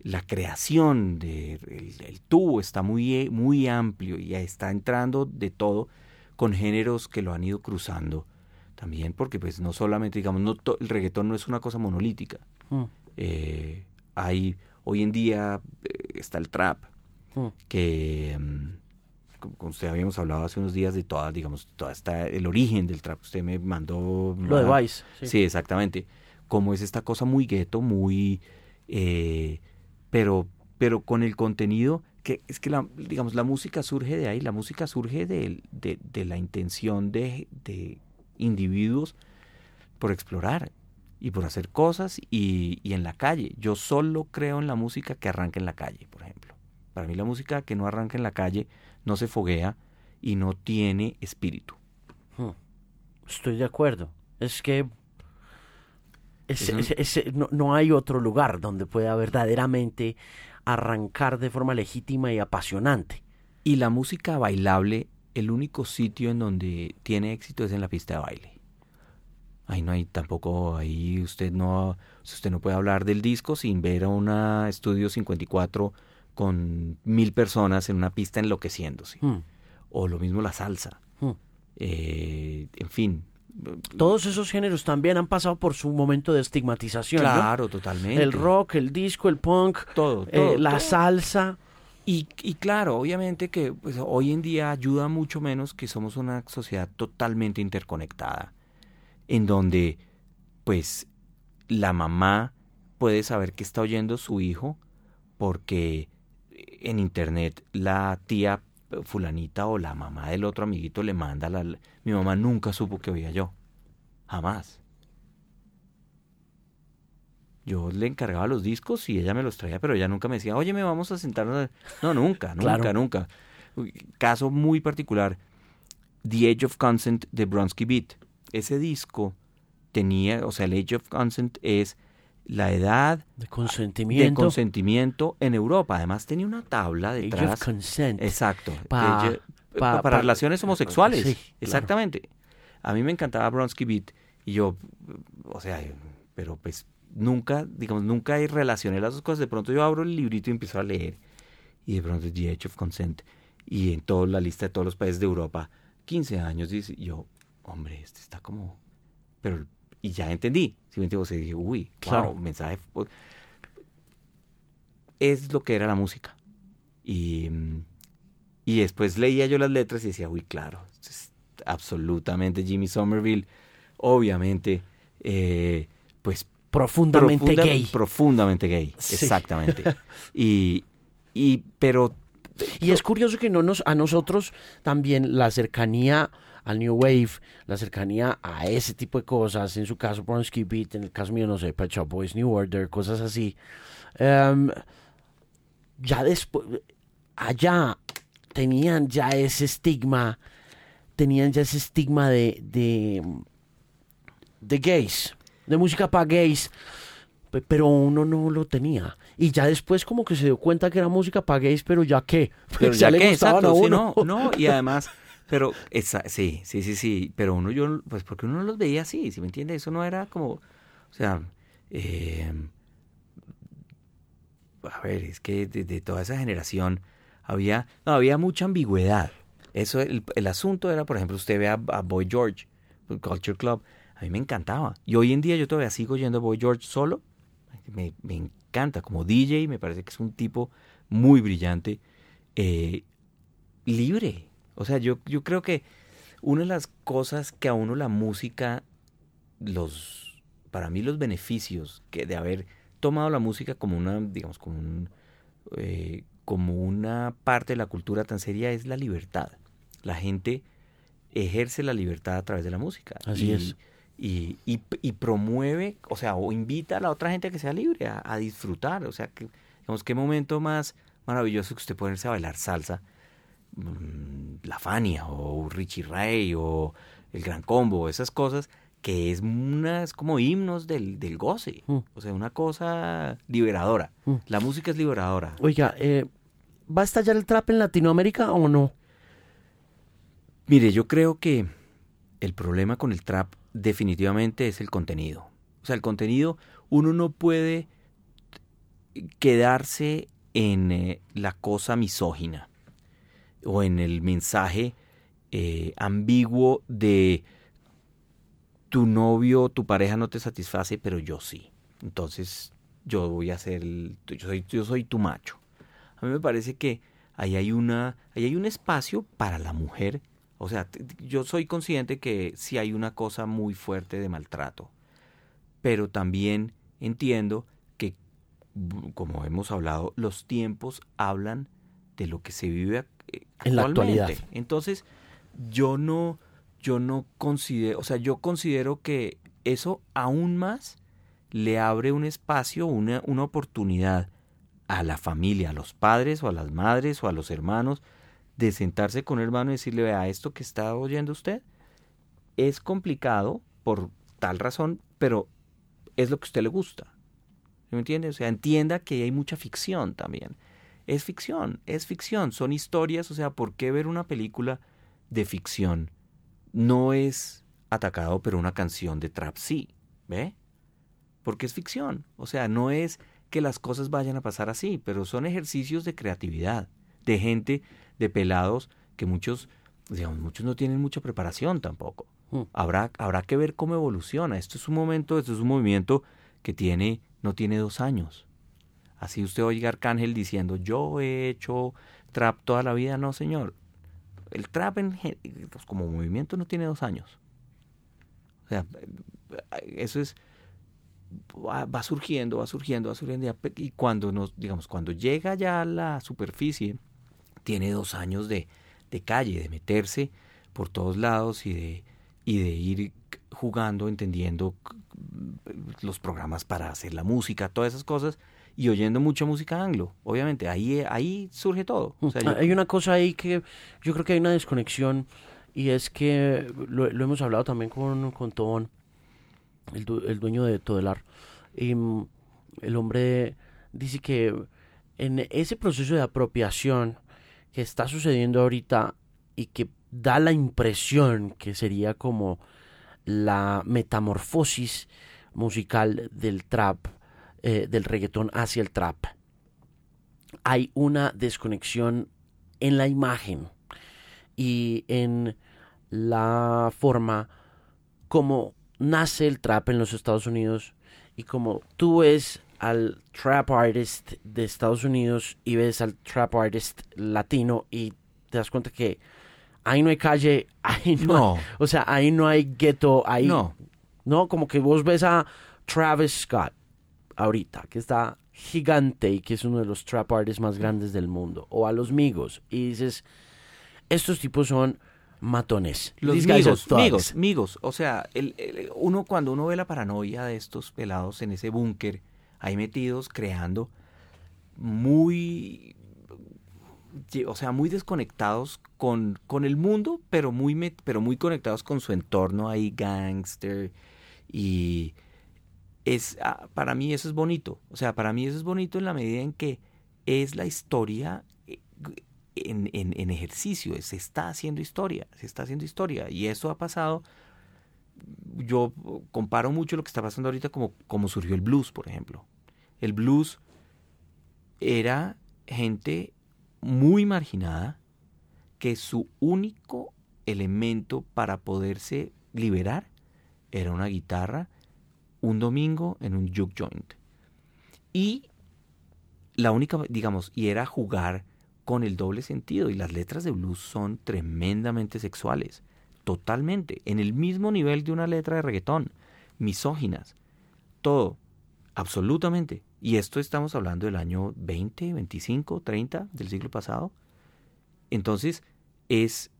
la creación del de, el tubo está muy, muy amplio y está entrando de todo con géneros que lo han ido cruzando también porque pues no solamente digamos no el reggaetón no es una cosa monolítica mm. eh, hay hoy en día eh, está el trap mm. que mm, como usted habíamos hablado hace unos días de toda digamos toda esta el origen del trap usted me mandó lo de Vice sí. sí exactamente como es esta cosa muy gueto muy eh, pero, pero con el contenido que es que la, digamos la música surge de ahí, la música surge de, de, la intención de, de, individuos por explorar y por hacer cosas y, y, en la calle. Yo solo creo en la música que arranca en la calle, por ejemplo. Para mí la música que no arranca en la calle no se foguea y no tiene espíritu. Hmm. Estoy de acuerdo. Es que no, hay otro lugar donde pueda verdaderamente arrancar de forma legítima y apasionante. Y la música bailable, el único sitio en donde tiene éxito es en la pista de baile. Ahí no hay tampoco, ahí usted no, usted no puede hablar del disco sin ver a una estudio 54 con mil personas en una pista enloqueciéndose. Hmm. O lo mismo la salsa. Hmm. Eh, en fin, todos esos géneros también han pasado por su momento de estigmatización. Claro, totalmente. El rock, el disco, el punk, todo, eh, la salsa. Y, y, claro, obviamente que pues, hoy en día ayuda mucho menos que somos una sociedad totalmente interconectada, en donde pues la mamá puede saber que está oyendo su hijo porque en internet la tía fulanita o la mamá del otro amiguito le manda la... Mi mamá nunca supo que oía yo. Jamás. Yo le encargaba los discos y ella me los traía, pero ella nunca me decía, oye, me vamos a sentarnos. No, nunca, nunca, nunca. Caso muy particular, The Age of Consent de Bronsky Beat. Ese disco tenía, o sea, el Age of Consent es la edad de consentimiento. de consentimiento en Europa. Además tenía una tabla detrás. consent. Exacto. para relaciones homosexuales. Exactamente. A mí me encantaba Bronsky Beat y yo, o sea, pero pues nunca, digamos, nunca relacioné las dos cosas. De pronto yo abro el librito y empiezo a leer y de pronto The Age of Consent y en toda la lista de todos los países de Europa, 15 años, y yo, hombre, este está como, pero, y ya entendí, si me entiendes, dije, uy, claro, mensaje, es lo que era la música. Y, y después leía yo las letras y decía, uy, claro, es absolutamente Jimmy Somerville, obviamente, eh, pues profundamente gay. Profundamente gay, exactamente. y, y, pero... Y es curioso que no nos, a nosotros también la cercanía al New Wave, la cercanía a ese tipo de cosas, en su caso Bronski Beat, en el caso mío, no sé, Pet Shop Boys, New Order, cosas así. Em, ya después, allá tenían ya ese estigma, tenían ya ese estigma de, de, de gays, de música para gays, pero uno no lo tenía. Y ya después como que se dio cuenta que era música para gays, pero ya qué. Pero ya, le gustaban a uno. no, y además, pero esa, sí, sí, sí, sí, pero uno yo, pues porque uno los veía así, ¿sí me entiende? Eso no era como, o sea, eh, a ver, es que de, toda esa generación había, no, había mucha ambigüedad. Eso, el, asunto era, por ejemplo, usted ve a, Boy George, Culture Club, a mí me encantaba. Y hoy en día yo todavía sigo yendo a Boy George solo. Me, me encanta como DJ, me parece que es un tipo muy brillante, eh, libre. O sea, yo, yo creo que una de las cosas que a uno la música, los, para mí los beneficios que de haber tomado la música como una, digamos, como, un, eh, como una parte de la cultura tan seria es la libertad. La gente ejerce la libertad a través de la música. Así es. Y, y, promueve, o sea, o invita a la otra gente a que sea libre, a, disfrutar. O sea, que, digamos, qué momento más maravilloso que usted ponerse a bailar salsa. Mm, la Fania, o Richie Ray, o el Gran Combo, esas cosas que es unas como himnos del, del goce, mm. o sea, una cosa liberadora. Mm. La música es liberadora. Oiga, eh, ¿va a estallar el trap en Latinoamérica o no? Mire, yo creo que el problema con el trap definitivamente es el contenido. O sea, el contenido, uno no puede quedarse en eh, la cosa misógina o en el mensaje eh, ambiguo de tu novio tu pareja no te satisface, pero yo sí. Entonces yo voy a ser, yo, soy, yo soy tu macho. A mí me parece que ahí hay, una, ahí hay un espacio para la mujer. O sea, yo soy consciente que sí hay una cosa muy fuerte de maltrato, pero también entiendo que, como hemos hablado, los tiempos hablan de lo que se vive en la actualidad. Entonces, yo no, yo no considero, o sea, yo considero que eso aún más le abre un espacio, una, una oportunidad a la familia, a los padres o a las madres o a los hermanos, de sentarse con el hermano y decirle, vea, esto que está oyendo usted es complicado por tal razón, pero es lo que a usted le gusta. ¿Me entiende? O sea, entienda que hay mucha ficción también. Es ficción, es ficción, son historias, o sea, ¿por qué ver una película de ficción no es atacado, pero una canción de trap sí, ¿ve? Porque es ficción, o sea, no es que las cosas vayan a pasar así, pero son ejercicios de creatividad, de gente, de pelados, que muchos, digamos, muchos no tienen mucha preparación tampoco. Mm. Habrá, habrá que ver cómo evoluciona. Esto es un momento, esto es un movimiento que tiene, no tiene dos años. Así usted oiga Arcángel diciendo, yo he hecho trap toda la vida, no señor el trap en, pues, como movimiento no tiene dos años. O sea, eso es va, surgiendo, va surgiendo, va surgiendo y cuando nos, digamos, cuando llega ya a la superficie, tiene dos años de, de calle, de meterse por todos lados y de, y de ir jugando, entendiendo los programas para hacer la música, todas esas cosas y oyendo mucha música anglo, obviamente, ahí, ahí surge todo. Hay una cosa ahí que yo creo que hay una desconexión y es que lo, hemos hablado también con, con Tobón, el, el dueño de Todelar, y mm, el hombre dice que en ese proceso de apropiación que está sucediendo ahorita y que da la impresión que sería como la metamorfosis musical del trap eh, del reggaetón hacia el trap. hay una desconexión en la imagen y en la forma como nace el trap en los Estados Unidos y como tú ves al trap artist de Estados Unidos y ves al trap artist latino y te das cuenta que ahí no hay calle, ahí no, o sea, ahí no hay ghetto, ahí no. no, como que vos ves a Travis Scott ahorita, que está gigante y que es uno de los trap artists más grandes del mundo, o a los Migos, y dices, estos tipos son matones. Los migos, migos, migos. O sea, el, uno cuando uno ve la paranoia de estos pelados en ese búnker, ahí metidos, creando, muy, o sea, muy desconectados con, con el mundo, pero muy, pero muy conectados con su entorno ahí, gangster, y es, ah, para mí eso es bonito. O sea, para mí eso es bonito en la medida en que es la historia eh, en, en, ejercicio, se está haciendo historia, se está haciendo historia. Y eso ha pasado, yo comparo mucho lo que está pasando ahorita como, como surgió el blues, por ejemplo. El blues era gente muy marginada que su único elemento para poderse liberar era una guitarra un domingo en un juke joint. Y la única, digamos, y era jugar con el doble sentido. Y las letras de blues son tremendamente sexuales. Totalmente. En el mismo nivel de una letra de reggaetón. Misóginas. Todo. Absolutamente. Y esto estamos hablando del año 20, 25, 30 del siglo pasado. Entonces, es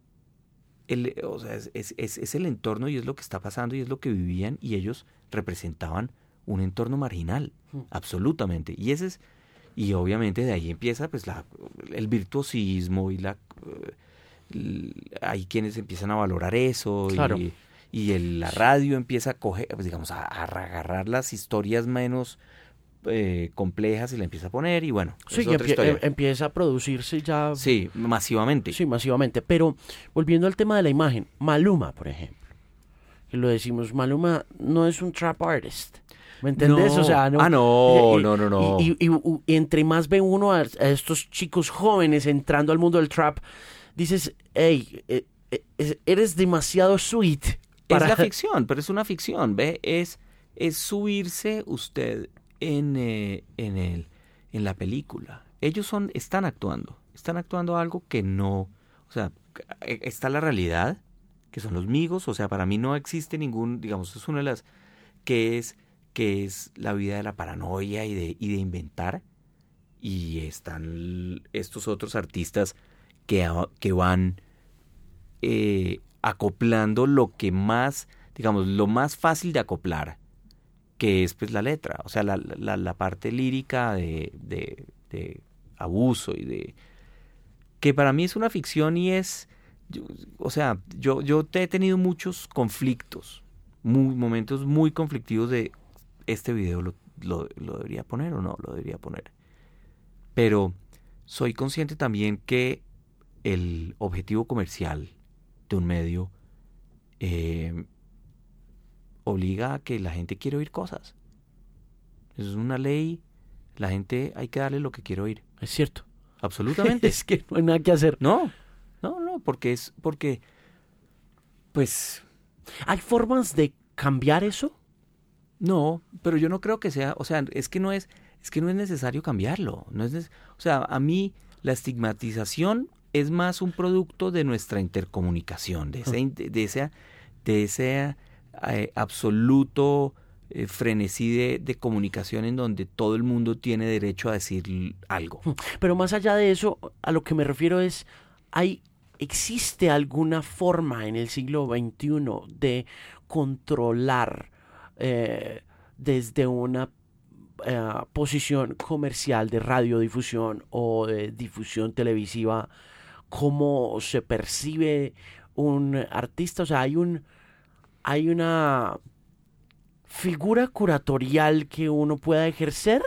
el, o sea, es, es, es, el entorno y es lo que está pasando y es lo que vivían y ellos representaban un entorno marginal, mm. absolutamente. Y ese es, y obviamente de ahí empieza pues la, el virtuosismo y la hay quienes empiezan a valorar eso y, y el, la radio empieza a coger, pues digamos, a, agarrar las historias menos eh, complejas y la empieza a poner y bueno. Sí, em, empieza a producirse ya. Sí, masivamente. Sí, masivamente. Pero volviendo al tema de la imagen, Maluma, por ejemplo, que lo decimos, Maluma no es un trap artist. ¿Me entendés? o sea, no. Ah, no, no, no, no. Y, entre más ve uno a, estos chicos jóvenes entrando al mundo del trap, dices, hey, eh, eh, eres demasiado sweet. Para... Es la ficción, pero es una ficción, ¿ve? Es, es subirse usted en, eh, en, el, en la película. Ellos son, están actuando, están actuando algo que no, o sea, e, está la realidad, que son los migos, o sea, para mí no existe ningún, digamos, es una de las que es que es la vida de la paranoia y de, y de inventar. Y están estos otros artistas que, que van eh, acoplando lo que más, digamos, lo más fácil de acoplar que es pues la letra, o sea, la, la, parte lírica de, de, abuso y de... que para mí es una ficción y es... o sea, yo, yo he tenido muchos conflictos, muy, momentos muy conflictivos de este video lo, lo, lo debería poner o no lo debería poner. Pero soy consciente también que el objetivo comercial de un medio eh, obliga a que la gente quiera oír cosas. Es una ley, la gente hay que darle lo que quiere oír. Es cierto. Absolutamente. es que no hay nada que hacer. No, no, no, porque es, porque, pues... ¿Hay formas de cambiar eso? No, pero yo no creo que sea, o sea, es que no es, es que no es necesario cambiarlo. No es, o sea, a mí la estigmatización es más un producto de nuestra intercomunicación, de ese, de esa, de esa eh, absoluto eh, frenesí de, comunicación en donde todo el mundo tiene derecho a decir algo. Pero más allá de eso, a lo que me refiero es, hay, ¿existe alguna forma en el siglo XXI de controlar eh, desde una posición comercial de radiodifusión o de difusión televisiva cómo se percibe un artista? O sea, hay un hay una figura curatorial que uno pueda ejercer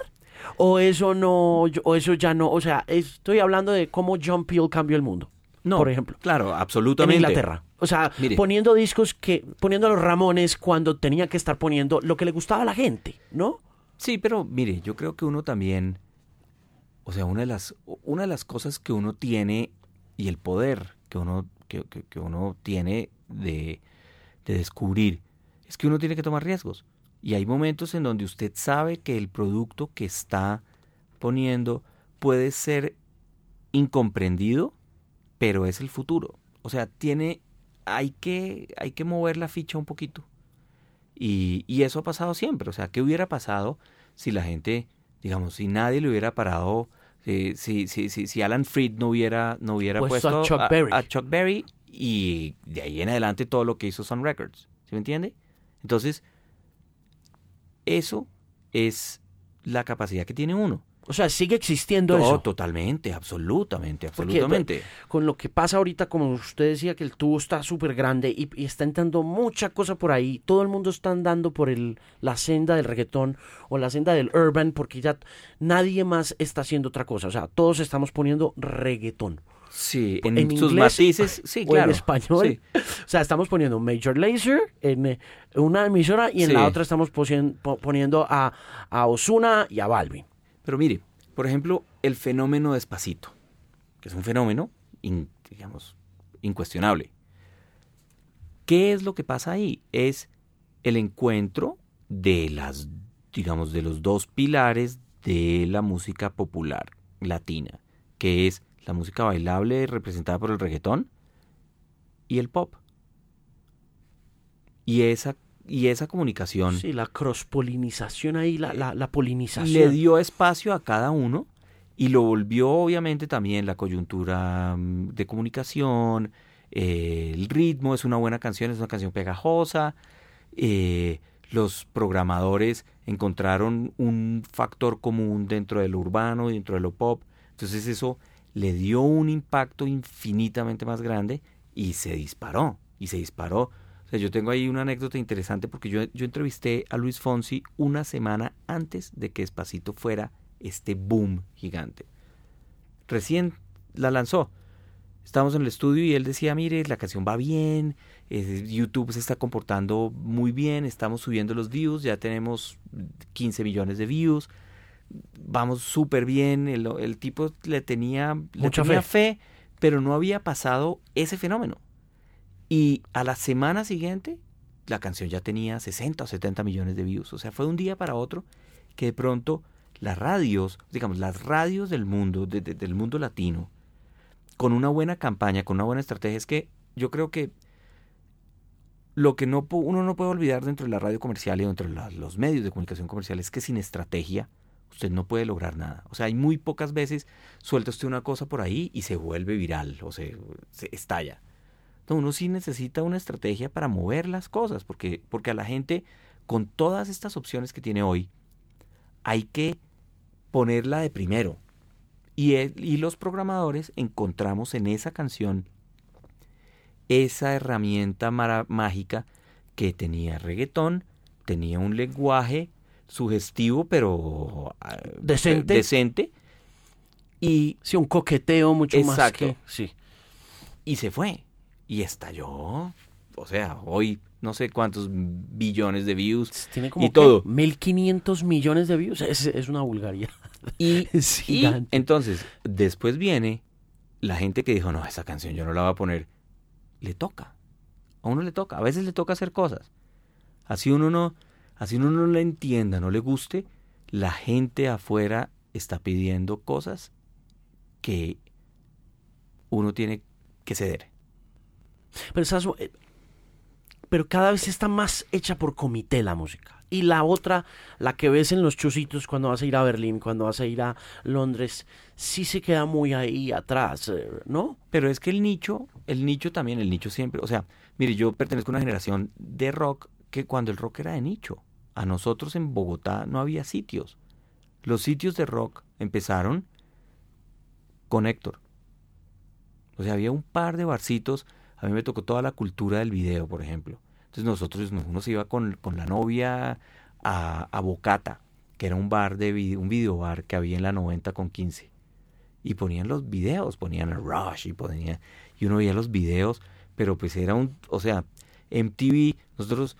o eso no o eso ya no o sea estoy hablando de cómo John Peel cambió el mundo no, por ejemplo. claro absolutamente. En Inglaterra. O sea poniendo discos que poniendo a los Ramones cuando tenía que estar poniendo lo que le gustaba a la gente no sí pero mire yo creo que uno también O sea, una de las, una de las cosas que uno tiene y el poder que uno, que, uno tiene de, de descubrir es que uno tiene que tomar riesgos. Y hay momentos en donde usted sabe que el producto que está poniendo puede ser incomprendido, pero es el futuro. O sea, tiene, hay que, hay que mover la ficha un poquito. Y, y eso ha pasado siempre. O sea, ¿qué hubiera pasado si la gente, digamos, si nadie le hubiera parado, si, si, si, si Alan Freed no hubiera, no hubiera puesto, a, Chuck Berry. a Chuck Berry y de ahí en adelante todo lo que hizo Sun Records? ¿Se me entiende? Entonces, eso es la capacidad que tiene uno. O sea, sigue existiendo eso. Totalmente, absolutamente, absolutamente. con lo que pasa ahorita, como usted decía, que el tubo está súper grande y, está entrando mucha cosa por ahí. Todo el mundo está andando por el, la senda del reggaetón o la senda del urban porque ya nadie más está haciendo otra cosa. O sea, todos estamos poniendo reggaetón. Sí, en, sus matices, sí, claro. en español. O sea, estamos poniendo Major Lazer en eh, una emisora y en la otra estamos poniendo a, a Osuna y a Balvin. Pero mire, por ejemplo, el fenómeno despacito, que es un fenómeno, digamos, incuestionable. ¿Qué es lo que pasa ahí? Es el encuentro de las, digamos, de los dos pilares de la música popular latina, que es la música bailable representada por el reggaetón y el pop. Y esa, y esa comunicación... Sí, la cross-polinización ahí, la, la, polinización. Le dio espacio a cada uno y lo volvió obviamente también la coyuntura mm, de comunicación, eh, el ritmo, es una buena canción, es una canción pegajosa. Eh, los programadores encontraron un factor común dentro de lo urbano y dentro de lo pop. Entonces eso le dio un impacto infinitamente más grande y se disparó, y se disparó. O sea, yo tengo ahí una anécdota interesante porque yo, yo entrevisté a Luis Fonsi una semana antes de que Despacito fuera este boom gigante. Recién la lanzó. Estábamos en el estudio y él decía, mire, la canción va bien, eh, YouTube se está comportando muy bien, estamos subiendo los views, ya tenemos 15 millones de views, vamos súper bien, el, tipo le tenía, Mucha fe. pero no había pasado ese fenómeno. Y a la semana siguiente, la canción ya tenía 60 o 70 millones de views. O sea, fue un día para otro que de pronto las radios, digamos, las radios del mundo, del mundo latino, con una buena campaña, con una buena estrategia, es que yo creo que lo que no, uno no puede olvidar dentro de la radio comercial y dentro de los medios de comunicación comercial es que sin estrategia usted no puede lograr nada. O sea, hay muy pocas veces suelta usted una cosa por ahí y se vuelve viral o se, estalla. Entonces uno sí necesita una estrategia para mover las cosas, porque, porque a la gente, con todas estas opciones que tiene hoy, hay que ponerla de primero. Y, y los programadores encontramos en esa canción esa herramienta mágica que tenía reggaetón, tenía un lenguaje sugestivo, pero ah, decente. decente. Y sí, un coqueteo mucho más que... Sí. Y se fue. Y estalló. O sea, hoy no sé cuántos billones de views. Tiene como y todo. 1500 millones de views. Es, es una vulgaridad. Y, y entonces, después viene la gente que dijo, no, esa canción yo no la voy a poner. Le toca. A uno le toca. A veces le toca hacer cosas. Así uno no Así uno no le entienda, no le guste, la gente afuera está pidiendo cosas que uno tiene que ceder. Pero, eh, pero cada vez está más hecha por comité la música. Y la otra, la que ves en los chusitos cuando vas a ir a Berlín, cuando vas a ir a Londres, sí se queda muy ahí atrás, eh, ¿no? Pero es que el nicho, el nicho también, el nicho siempre, o sea, mire, yo pertenezco a una generación de rock que cuando el rock era de nicho a nosotros en Bogotá no había sitios. Los sitios de rock empezaron con Héctor. O sea, había un par de barcitos. A mí me tocó toda la cultura del video, por ejemplo. Entonces nosotros, uno se iba con, la novia a, a, Bocata, que era un bar de video, un video bar que había en la 90 con 15. Y ponían los videos, ponían el Rush y ponían, y uno veía los videos, pero pues era un, o sea, MTV, nosotros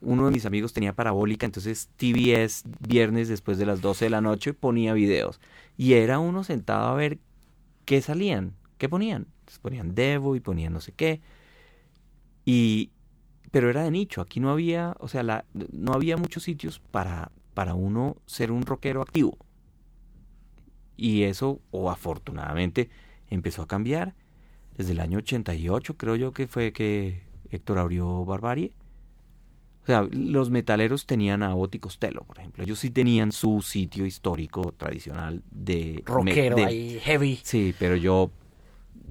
uno de mis amigos tenía parabólica, entonces TBS viernes después de las 12 de la noche ponía videos. Y era uno sentado a ver qué salían, qué ponían. ponían Devo y ponían no sé qué. Y, pero era de nicho, aquí no había, o sea, la, no había muchos sitios para, para uno ser un rockero activo. Y eso, o afortunadamente, empezó a cambiar. Desde el año 88 creo yo que fue que Héctor abrió Barbarie. O sea, los metaleros tenían a Oti Costello, por ejemplo. Ellos sí tenían su sitio histórico tradicional de... Rockero ahí, heavy. Sí, pero yo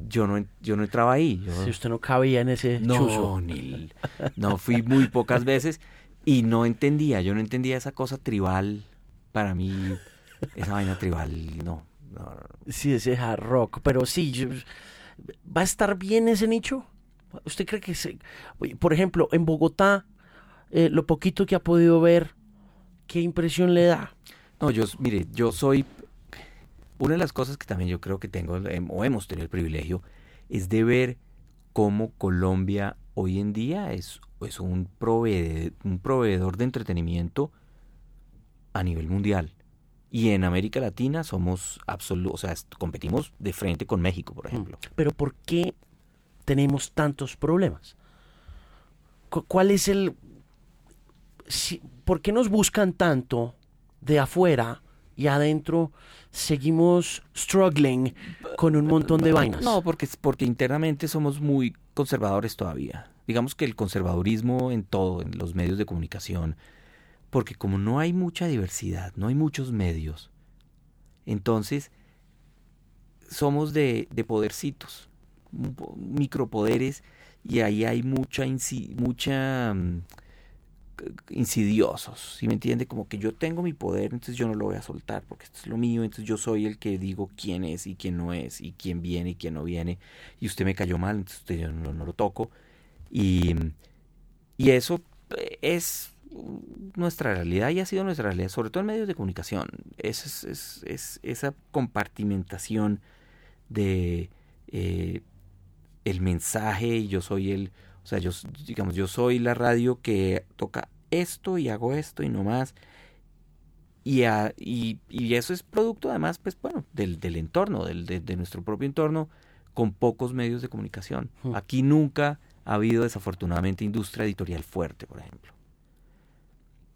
yo no, yo no entraba ahí. Si usted no cabía en ese no, Ni, no, fui muy pocas veces y no entendía, yo no entendía esa cosa tribal. Para mí, esa vaina tribal, no. Sí, ese hard rock, pero sí, ¿va a estar bien ese nicho? ¿Usted cree que se... Por ejemplo, en Bogotá, eh, lo poquito que ha podido ver, ¿qué impresión le da? No, yo, mire, yo soy una de las cosas que también yo creo que tengo o hemos tenido el privilegio es de ver cómo Colombia hoy en día es, es un, proveedor, un proveedor de entretenimiento a nivel mundial. Y en América Latina somos absolutos, o sea, competimos de frente con México, por mm. ejemplo. Pero ¿por qué tenemos tantos problemas? ¿Cuál es el... ¿Por qué nos buscan tanto de afuera y adentro seguimos struggling con un montón de vainas. No, porque, porque internamente somos muy conservadores todavía. Digamos que el conservadurismo en todo, en los medios de comunicación, porque como no hay mucha diversidad, no hay muchos medios, entonces somos de, de podercitos, micropoderes, y ahí hay mucha, mucha mm, insidiosos, ¿sí me entiende? Como que yo tengo mi poder, entonces yo no lo voy a soltar porque esto es lo mío, entonces yo soy el que digo quién es y quién no es, y quién viene y quién no viene, y usted me cayó mal, entonces usted yo no, lo toco. Y, y eso es nuestra realidad y ha sido nuestra realidad, sobre todo en medios de comunicación. Es, es, esa compartimentación de eh, el mensaje y yo soy el o sea, yo, digamos, yo soy la radio que toca esto y hago esto y no más. Y, y, eso es producto además, pues bueno, del, del entorno, del, de, nuestro propio entorno, con pocos medios de comunicación. Hmm. Aquí nunca ha habido desafortunadamente industria editorial fuerte, por ejemplo.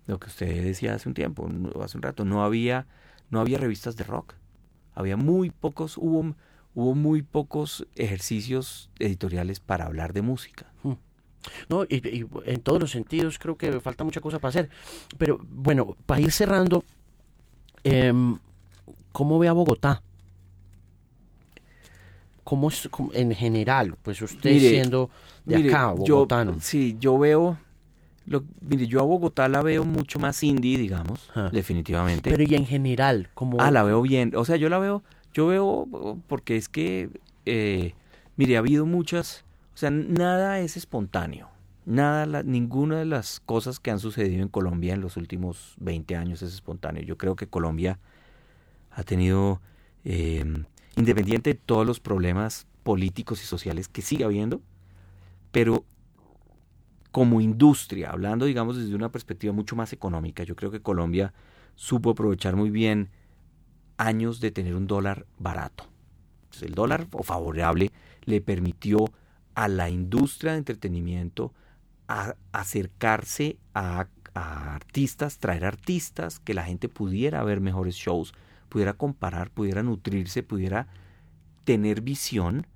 Lo que usted decía hace un tiempo, hace un rato, no había, no había revistas de rock. Había muy pocos, hubo hubo muy pocos ejercicios editoriales para hablar de música. No, y, en todos los sentidos creo que falta mucha cosa para hacer. Pero bueno, para ir cerrando, em, ¿cómo ve a Bogotá? ¿Cómo es en general? Pues usted siendo de acá, bogotano. Yo, sí, yo veo, lo, mire, yo a Bogotá la veo mucho más indie, digamos, definitivamente. Pero y en general, ¿cómo? Ah, la veo bien. O sea, yo la veo, yo veo, porque es que, eh, mire, ha habido muchas, o sea, nada es espontáneo. Nada, ninguna de las cosas que han sucedido en Colombia en los últimos 20 años es espontáneo. Yo creo que Colombia ha tenido, em, independiente de todos los problemas políticos y sociales que sigue habiendo, pero como industria, hablando digamos desde una perspectiva mucho más económica, yo creo que Colombia supo aprovechar muy bien años de tener un dólar barato. el dólar o favorable le permitió a la industria de entretenimiento a acercarse a, artistas, traer artistas, que la gente pudiera ver mejores shows, pudiera comparar, pudiera nutrirse, pudiera tener visión,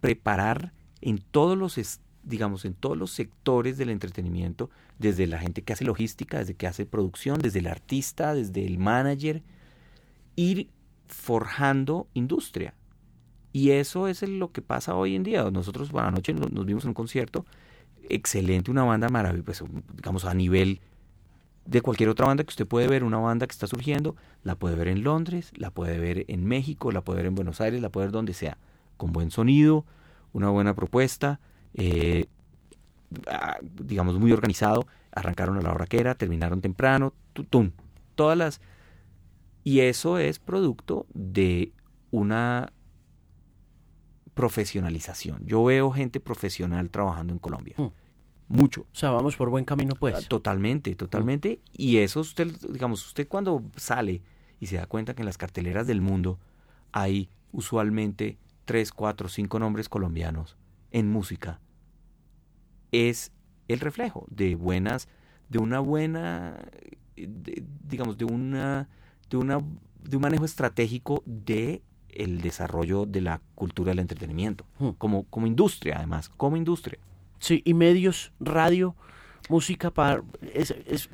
preparar en todos los digamos en todos los sectores del entretenimiento, desde la gente que hace logística, desde que hace producción, desde el artista, desde el manager, ir forjando industria. Y eso es lo que pasa hoy en día. Nosotros, bueno, anoche nos vimos en un concierto, excelente, una banda maravillosa, pues, digamos, a nivel de cualquier otra banda que usted puede ver, una banda que está surgiendo, la puede ver en Londres, la puede ver en México, la puede ver en Buenos Aires, la puede ver donde sea, con buen sonido, una buena propuesta, eh, ah, digamos, muy organizado, arrancaron a la hora que era, terminaron temprano, tum, todas las y eso es producto de una profesionalización. Yo veo gente profesional trabajando en Colombia. Hmm. Mucho. O sea, vamos por buen camino, pues. Totalmente, totalmente. Y eso usted, digamos, usted cuando sale y se da cuenta que en las carteleras del mundo hay usualmente tres, cuatro, cinco nombres colombianos en música, es el reflejo de buenas, de una buena, digamos, de una, de una, de un manejo estratégico de el desarrollo de la cultura del entretenimiento, hmm. como, como industria además, como industria. Sí, y medios, radio, música para...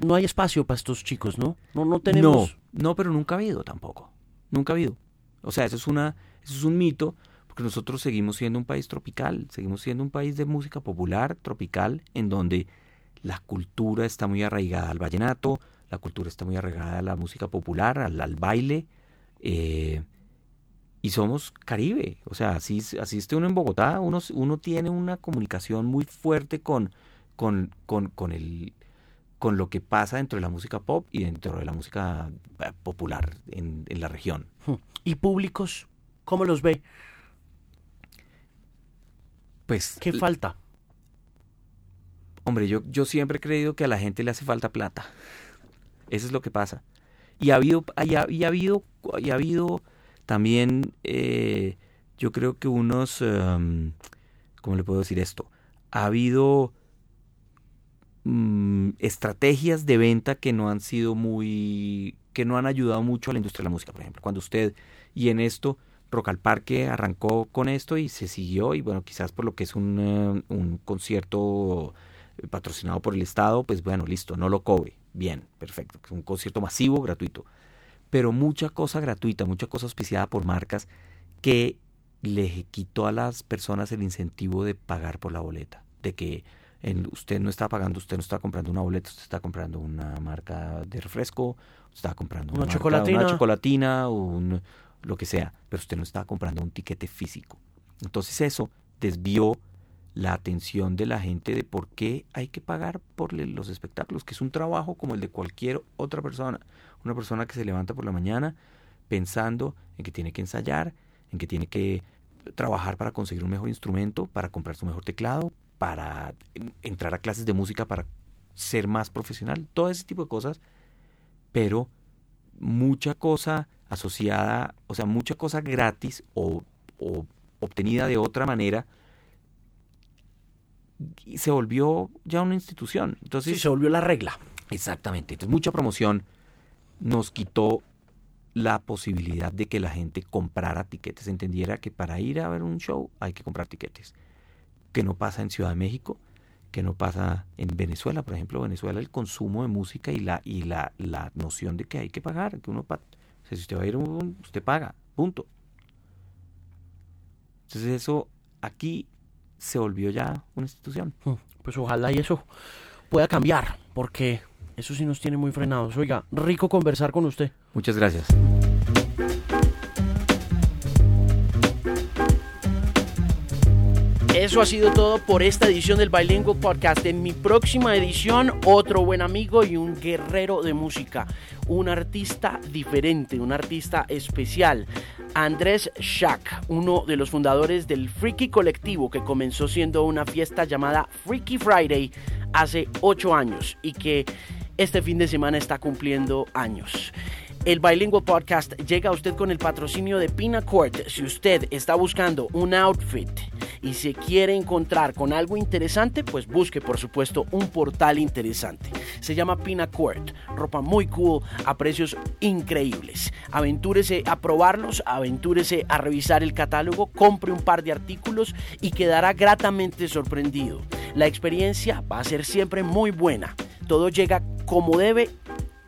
no hay espacio para estos chicos, ¿no? No, no tenemos... No, no, pero nunca ha habido tampoco. Nunca ha habido. O sea, eso es, una, eso es un mito, porque nosotros seguimos siendo un país tropical, seguimos siendo un país de música popular, tropical, en donde la cultura está muy arraigada al vallenato, la cultura está muy arraigada a la música popular, al, baile. Eh, y somos Caribe. O sea, así, así esté uno en Bogotá, uno, uno tiene una comunicación muy fuerte con, con, con, con, el, con lo que pasa dentro de la música pop y dentro de la música eh, popular en, en la región. Hmm. ¿Y públicos? ¿Cómo los ve? Pues. ¿Qué falta? Hombre, yo, yo siempre he creído que a la gente le hace falta plata. Eso es lo que pasa. Y ha habido, y ha, habido, y ha habido también, eh, yo creo que unos, em, ¿cómo le puedo decir esto? Ha habido mm, estrategias de venta que no han sido muy, que no han ayudado mucho a la industria de la música, por ejemplo. Cuando usted, y en esto, Rock al Parque arrancó con esto y se siguió, y bueno, quizás por lo que es un, eh, un concierto patrocinado por el Estado, pues bueno, listo, no lo cobre. Bien, perfecto. Es un concierto masivo, gratuito. Pero mucha cosa gratuita, mucha cosa auspiciada por marcas que le quitó a las personas el incentivo de pagar por la boleta. De que usted no está pagando, usted no está comprando una boleta, usted está comprando una marca de refresco, usted está comprando una, chocolatina, una chocolatina un, lo que sea, pero usted no está comprando un tiquete físico. Entonces eso desvió la atención de la gente de por qué hay que pagar por los espectáculos, que es un trabajo como el de cualquier otra persona. Una persona que se levanta por la mañana pensando en que tiene que ensayar, en que tiene que trabajar para conseguir un mejor instrumento, para comprar su mejor teclado, para entrar a clases de música, para ser más profesional, todo ese tipo de cosas, pero mucha cosa asociada, o sea, mucha cosa gratis o, obtenida de otra manera, se volvió ya una institución. Entonces, sí, se volvió la regla. Exactamente. Entonces, mucha promoción nos quitó la posibilidad de que la gente comprara tiquetes, entendiera que para ir a ver un show hay que comprar tiquetes. Que no pasa en Ciudad de México, que no pasa en Venezuela, por ejemplo, Venezuela el consumo de música y la y la, la noción de que hay que pagar, que uno si usted va a ir un, usted paga, punto. Entonces eso aquí se volvió ya una institución. Mm, pues ojalá y eso pueda cambiar, porque eso sí nos tiene muy frenados. Oiga, rico conversar con usted. Muchas gracias. Eso ha sido todo por esta edición del Bilingual Podcast. En mi próxima edición, otro buen amigo y un guerrero de música. Un artista diferente, un artista especial. Andrés Shack, uno de los fundadores del Freaky Colectivo que comenzó siendo una fiesta llamada Freaky Friday hace ocho años y que este fin de semana está cumpliendo años. El Bilingual Podcast llega a usted con el patrocinio de Pinacourt. Si usted está buscando un outfit y se quiere encontrar con algo interesante, pues busque por supuesto un portal interesante. Se llama Pinacourt, ropa muy cool a precios increíbles. Aventúrese a probarlos, aventúrese a revisar el catálogo, compre un par de artículos y quedará gratamente sorprendido. La experiencia va a ser siempre muy buena. Todo llega como debe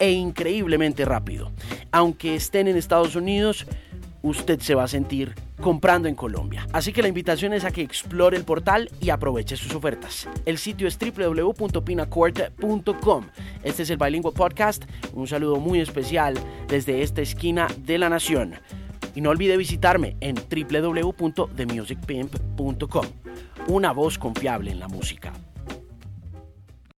e increíblemente rápido. Aunque estén en Estados Unidos, usted se va a sentir comprando en Colombia. Así que la invitación es a que explore el portal y aproveche sus ofertas. El sitio es www.pinacourt.com. Este es el Bilingual Podcast. Un saludo muy especial desde esta esquina de la nación. Y no olvide visitarme en www.themusicpimp.com. Una voz confiable en la música.